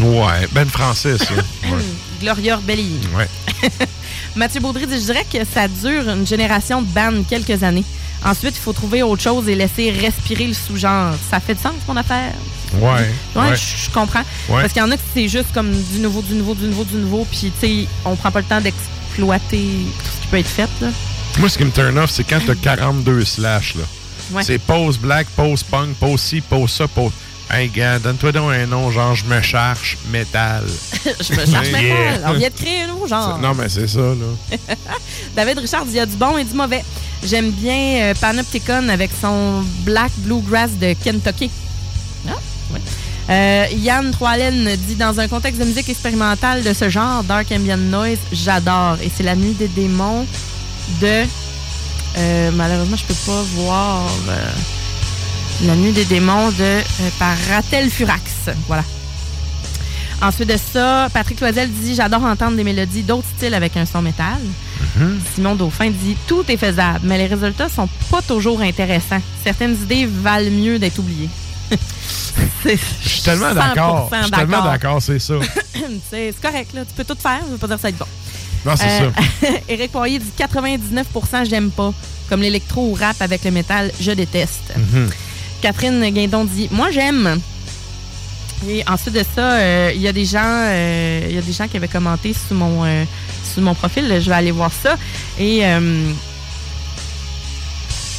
Ouais. Ben français, ça. [LAUGHS] Ouais. Gloria Belly. ouais. [LAUGHS] Mathieu Baudry dit Je dirais que ça dure une génération de bandes, quelques années. Ensuite, il faut trouver autre chose et laisser respirer le sous-genre. Ça fait du sens, mon affaire? Ouais. Ouais, ouais. je comprends. Ouais. Parce qu'il y en a que c'est juste comme du nouveau, du nouveau, du nouveau, du nouveau. Puis, tu sais, on prend pas le temps d'exploiter tout ce qui peut être fait. Là. Moi, ce qui me turn off, c'est quand t'as 42 slash, là. Ouais. C'est pause black, pause punk, pause ci, pause ça, pause... Hey, gars, donne-toi donc un nom, genre, je me cherche métal. [LAUGHS] je me cherche Yeah. métal. On vient de créer un nouveau genre. Non, mais c'est ça, là. [LAUGHS] David Richard dit il y a du bon et du mauvais. J'aime bien euh, Panopticon avec son Black Bluegrass de Kentucky. Ah, oui. Euh, Yann Troilen dit dans un contexte de musique expérimentale de ce genre, Dark Ambient Noise, j'adore. Et c'est la nuit des démons de. euh, malheureusement, je peux pas voir. Euh, la nuit des démons de euh, par Ratel Furax. Voilà. Ensuite de ça, Patrick Loisel dit J'adore entendre des mélodies d'autres styles avec un son métal. Simon Dauphin dit Tout est faisable, mais les résultats sont pas toujours intéressants. Certaines idées valent mieux d'être oubliées. [LAUGHS] Je suis tellement d'accord. 100% Je suis tellement d'accord, c'est ça. [COUGHS] c'est correct, là. Tu peux tout faire, je veux pas dire que ça va être bon. Non, c'est ça. [LAUGHS] Éric Poirier dit 99% j'aime pas. Comme l'électro ou rap avec le métal, je déteste. Mhm. Catherine Guindon dit Moi, j'aime. Et ensuite de ça, euh, il y a des gens euh, il y a des gens qui avaient commenté sous mon, euh, sous mon profil. Je vais aller voir ça. Et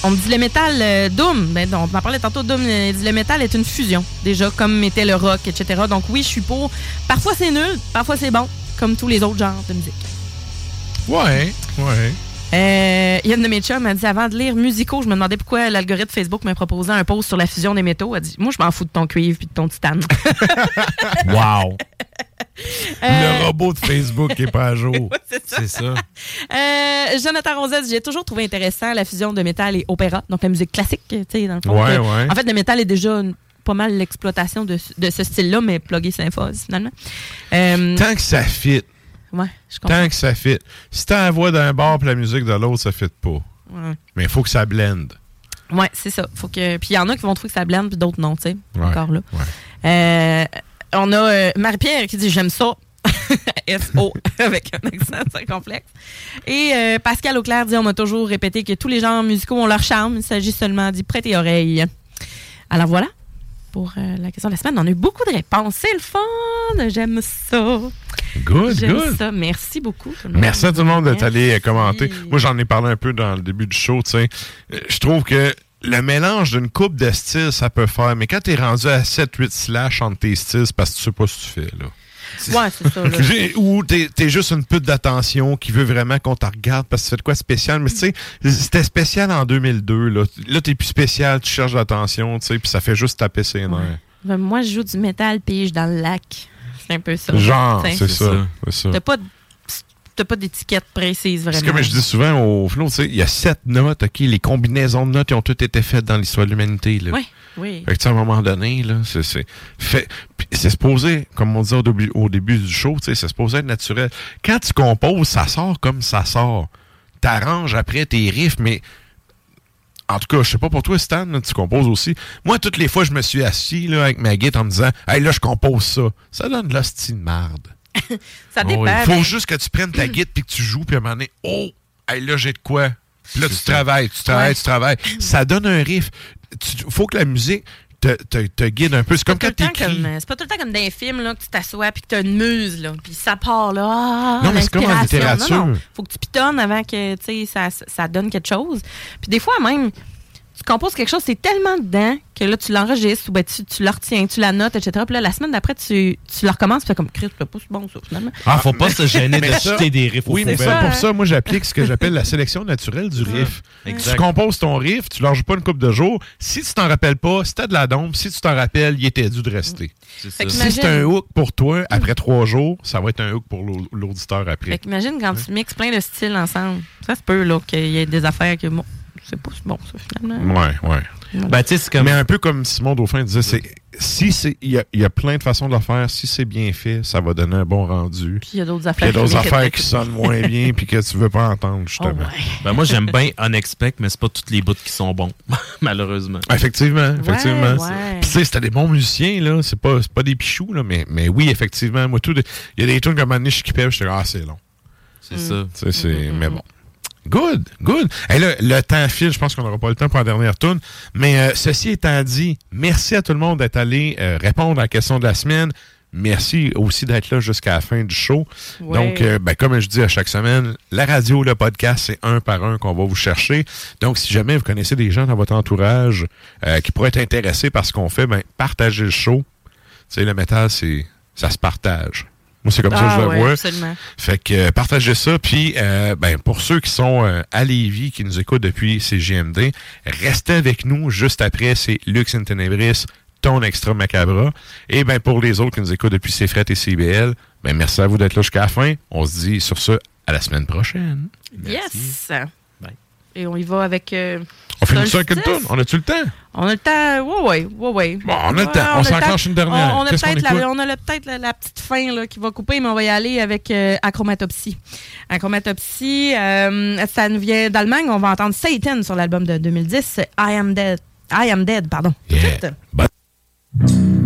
on me dit le métal Doom. Ben, on en parlait tantôt Doom. dit le métal est une fusion, déjà, comme était le rock, etc. Donc oui, je suis pour. Parfois c'est nul, parfois c'est bon, comme tous les autres genres de musique. Ouais, ouais. Euh, Yann de mes chums m'a dit avant de lire musicaux, je me demandais pourquoi l'algorithme Facebook m'a proposé un post sur la fusion des métaux. Elle dit Moi, je m'en fous de ton cuivre puis de ton titane. [LAUGHS] Wow. Euh, Le robot de Facebook est pas à jour. [LAUGHS] c'est ça. Euh, Jonathan Rosette, j'ai toujours trouvé intéressant la fusion de métal et opéra, donc la musique classique, tu sais, dans le fond. Ouais, ouais. En fait, le métal est déjà une- pas mal l'exploitation de, de ce style-là, mais plugué symphose, finalement. Euh, Tant que ça fit. Ouais, je comprends. Tant que ça fit. Si t'as la voix d'un bord et la musique de l'autre, ça fit pas. Ouais. Mais il faut que ça blende. Ouais, c'est ça. Faut que... Puis il y en a qui vont trouver que ça blende, puis d'autres non, tu sais. Ouais, Encore là. Euh, on a euh, Marie-Pierre qui dit J'aime ça. [LAUGHS] S-O, [LAUGHS] avec un accent très complexe. Et euh, Pascal Auclair dit On m'a toujours répété que tous les genres musicaux ont leur charme. Il s'agit seulement d'y prêter oreille. Alors voilà. Pour euh, la question de la semaine, on a eu beaucoup de réponses. C'est le fun. J'aime ça. Good, J'aime good. ça. Merci beaucoup. tout le monde. Merci à tout le monde d'être allé euh, commenter. Moi, j'en ai parlé un peu dans le début du show, tu. Euh, Je trouve que le mélange d'une coupe de styles, ça peut faire. Mais quand t'es rendu à 7-8 slash entre tes styles, parce que tu sais pas ce que tu fais, là. Ouais, c'est ça. là. Ou t'es es juste une pute d'attention qui veut vraiment qu'on te regarde parce que tu fais de quoi spécial. Mais tu sais, c'était spécial en 2002. Là, là t'es plus spécial, tu cherches l'attention, tu sais, puis ça fait juste taper ses nerfs. Moi, je joue du métal pige dans le lac. C'est un peu ça. Genre, c'est ça. C'est ça. T'as pas de t'as pas d'étiquette précise, vraiment. C'est comme je dis souvent au sais, il y a sept notes, OK, les combinaisons de notes, ils ont toutes été faites dans l'histoire de l'humanité, là. Oui, oui. Fait que, à un moment donné, là, c'est, c'est, fait, c'est supposé, comme on disait au début, au début du show, c'est supposé être naturel. Quand tu composes, ça sort comme ça sort. T'arranges après tes riffs, mais en tout cas, je sais pas pour toi, Stan, là, tu composes aussi. Moi, toutes les fois, je me suis assis là, avec ma guitare en me disant Hey, là, je compose ça. Ça donne de l'hostie de marde. [LAUGHS] Ça Oh, dépend. Il faut juste que tu prennes ta guitare puis que tu joues, puis à un moment donné, oh, hey, là, j'ai de quoi. Puis là, tu travailles, tu travailles, Ouais. tu travailles. Ça donne un riff. Il faut que la musique te, te, te guide un peu. C'est comme quand C'est pas tout le temps comme dans les films là, que tu t'assois puis que t'as une muse, là, puis ça part là. Ah, Non, mais c'est comme en littérature. Non, non. Faut que tu pitonnes avant que tu sais, ça, ça donne quelque chose. Puis des fois même, composes quelque chose, c'est tellement dedans que là, tu l'enregistres ou ben, tu, tu le retiens, tu la notes, etc. Puis là, la semaine d'après, tu, tu le recommences, tu fais comme, Chris, c'est pas si bon ça, finalement. Ah, faut pas se gêner de jeter des riffs Oui, mais ça, pour ça, moi, j'applique ce que j'appelle la sélection naturelle du riff. Exact. Tu composes ton riff, tu leur joues pas une coupe de jours. Si tu t'en rappelles pas, c'était de la dompe. Si tu t'en rappelles, il était dû de rester. Si imagine- c'est un hook pour toi, après trois jours, ça va être un hook pour l'au- l'auditeur après. Fait qu'imagine quand tu mixes plein de styles ensemble. Ça se peut, là, qu'il y ait des affaires que, bon, c'est pas si bon, ça, finalement. Ouais, ouais. Ben, c'est comme. Mais un peu comme Simon Dauphin disait, c'est si c'est il y, a- il y a plein de façons de le faire. Si c'est bien fait, ça va donner un bon rendu. Puis il y a d'autres Puis il y affaires a d'autres qui affaires qui sonnent moins bien [LAUGHS] puis que tu veux pas entendre justement. Ben, moi, j'aime bien Unexpect, mais c'est pas toutes les bouts qui sont bons, [LAUGHS] malheureusement. Effectivement, effectivement. ouais. Puis tu sais, c'était des bons musiciens, là. C'est pas, c'est pas des pichous, là. Mais, mais oui, effectivement. Moi, tout. de- Il y a des tunes comme un moment donné, je j'étais ah, c'est long. C'est ça. Tu sais, c'est. Mais bon. Good, good. Et là, le temps file, je pense qu'on n'aura pas le temps pour la dernière tune. Mais euh, ceci étant dit, merci à tout le monde d'être allé euh, répondre à la question de la semaine. Merci aussi d'être là jusqu'à la fin du show. Ouais. Donc, euh, ben, comme je dis à chaque semaine, la radio, le podcast, c'est un par un qu'on va vous chercher. Donc, si jamais vous connaissez des gens dans votre entourage qui pourraient être intéressés par ce qu'on fait, ben, partagez le show. Tu sais, le métal, c'est ça se partage. Moi, c'est comme ça que Ah je le ouais, vois. absolument. Fait que euh, partagez ça. Puis, euh, ben, pour ceux qui sont euh, à Lévis, qui nous écoutent depuis CGMD, restez avec nous. Juste après, c'est Lux in Tenebris, ton extra macabre. Et ben, pour les autres qui nous écoutent depuis CFRET et CBL, ben, merci à vous d'être là jusqu'à la fin. On se dit sur ce, à la semaine prochaine. Yes! Et on y va avec. euh, On finit ça avec une. On a-tu le temps? On a le temps. Ouais, ouais, ouais, ouais. Bon, on a le temps. On a s'en le temps. enclenche une dernière. On, on a peut-être la, on a peut-être la, la petite fin là, qui va couper, mais on va y aller avec euh, Achromatopsie. Achromatopsie, euh, ça nous vient d'Allemagne. On va entendre Satan sur l'album de 2010, I Am Dead. I Am Dead, pardon. Tout de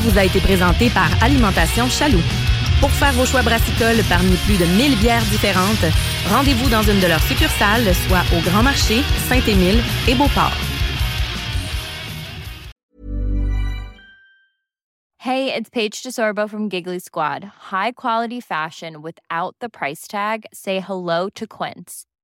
Vous a été présenté par Alimentation Chaloux. Pour faire vos choix brassicoles parmi plus de 1000 bières différentes, rendez-vous dans une de leurs succursales, soit au Grand Marché, Saint-Émile et Beauport. Hey, it's Paige DeSorbo from Giggly Squad. High quality fashion without the price tag. Say hello to Quince.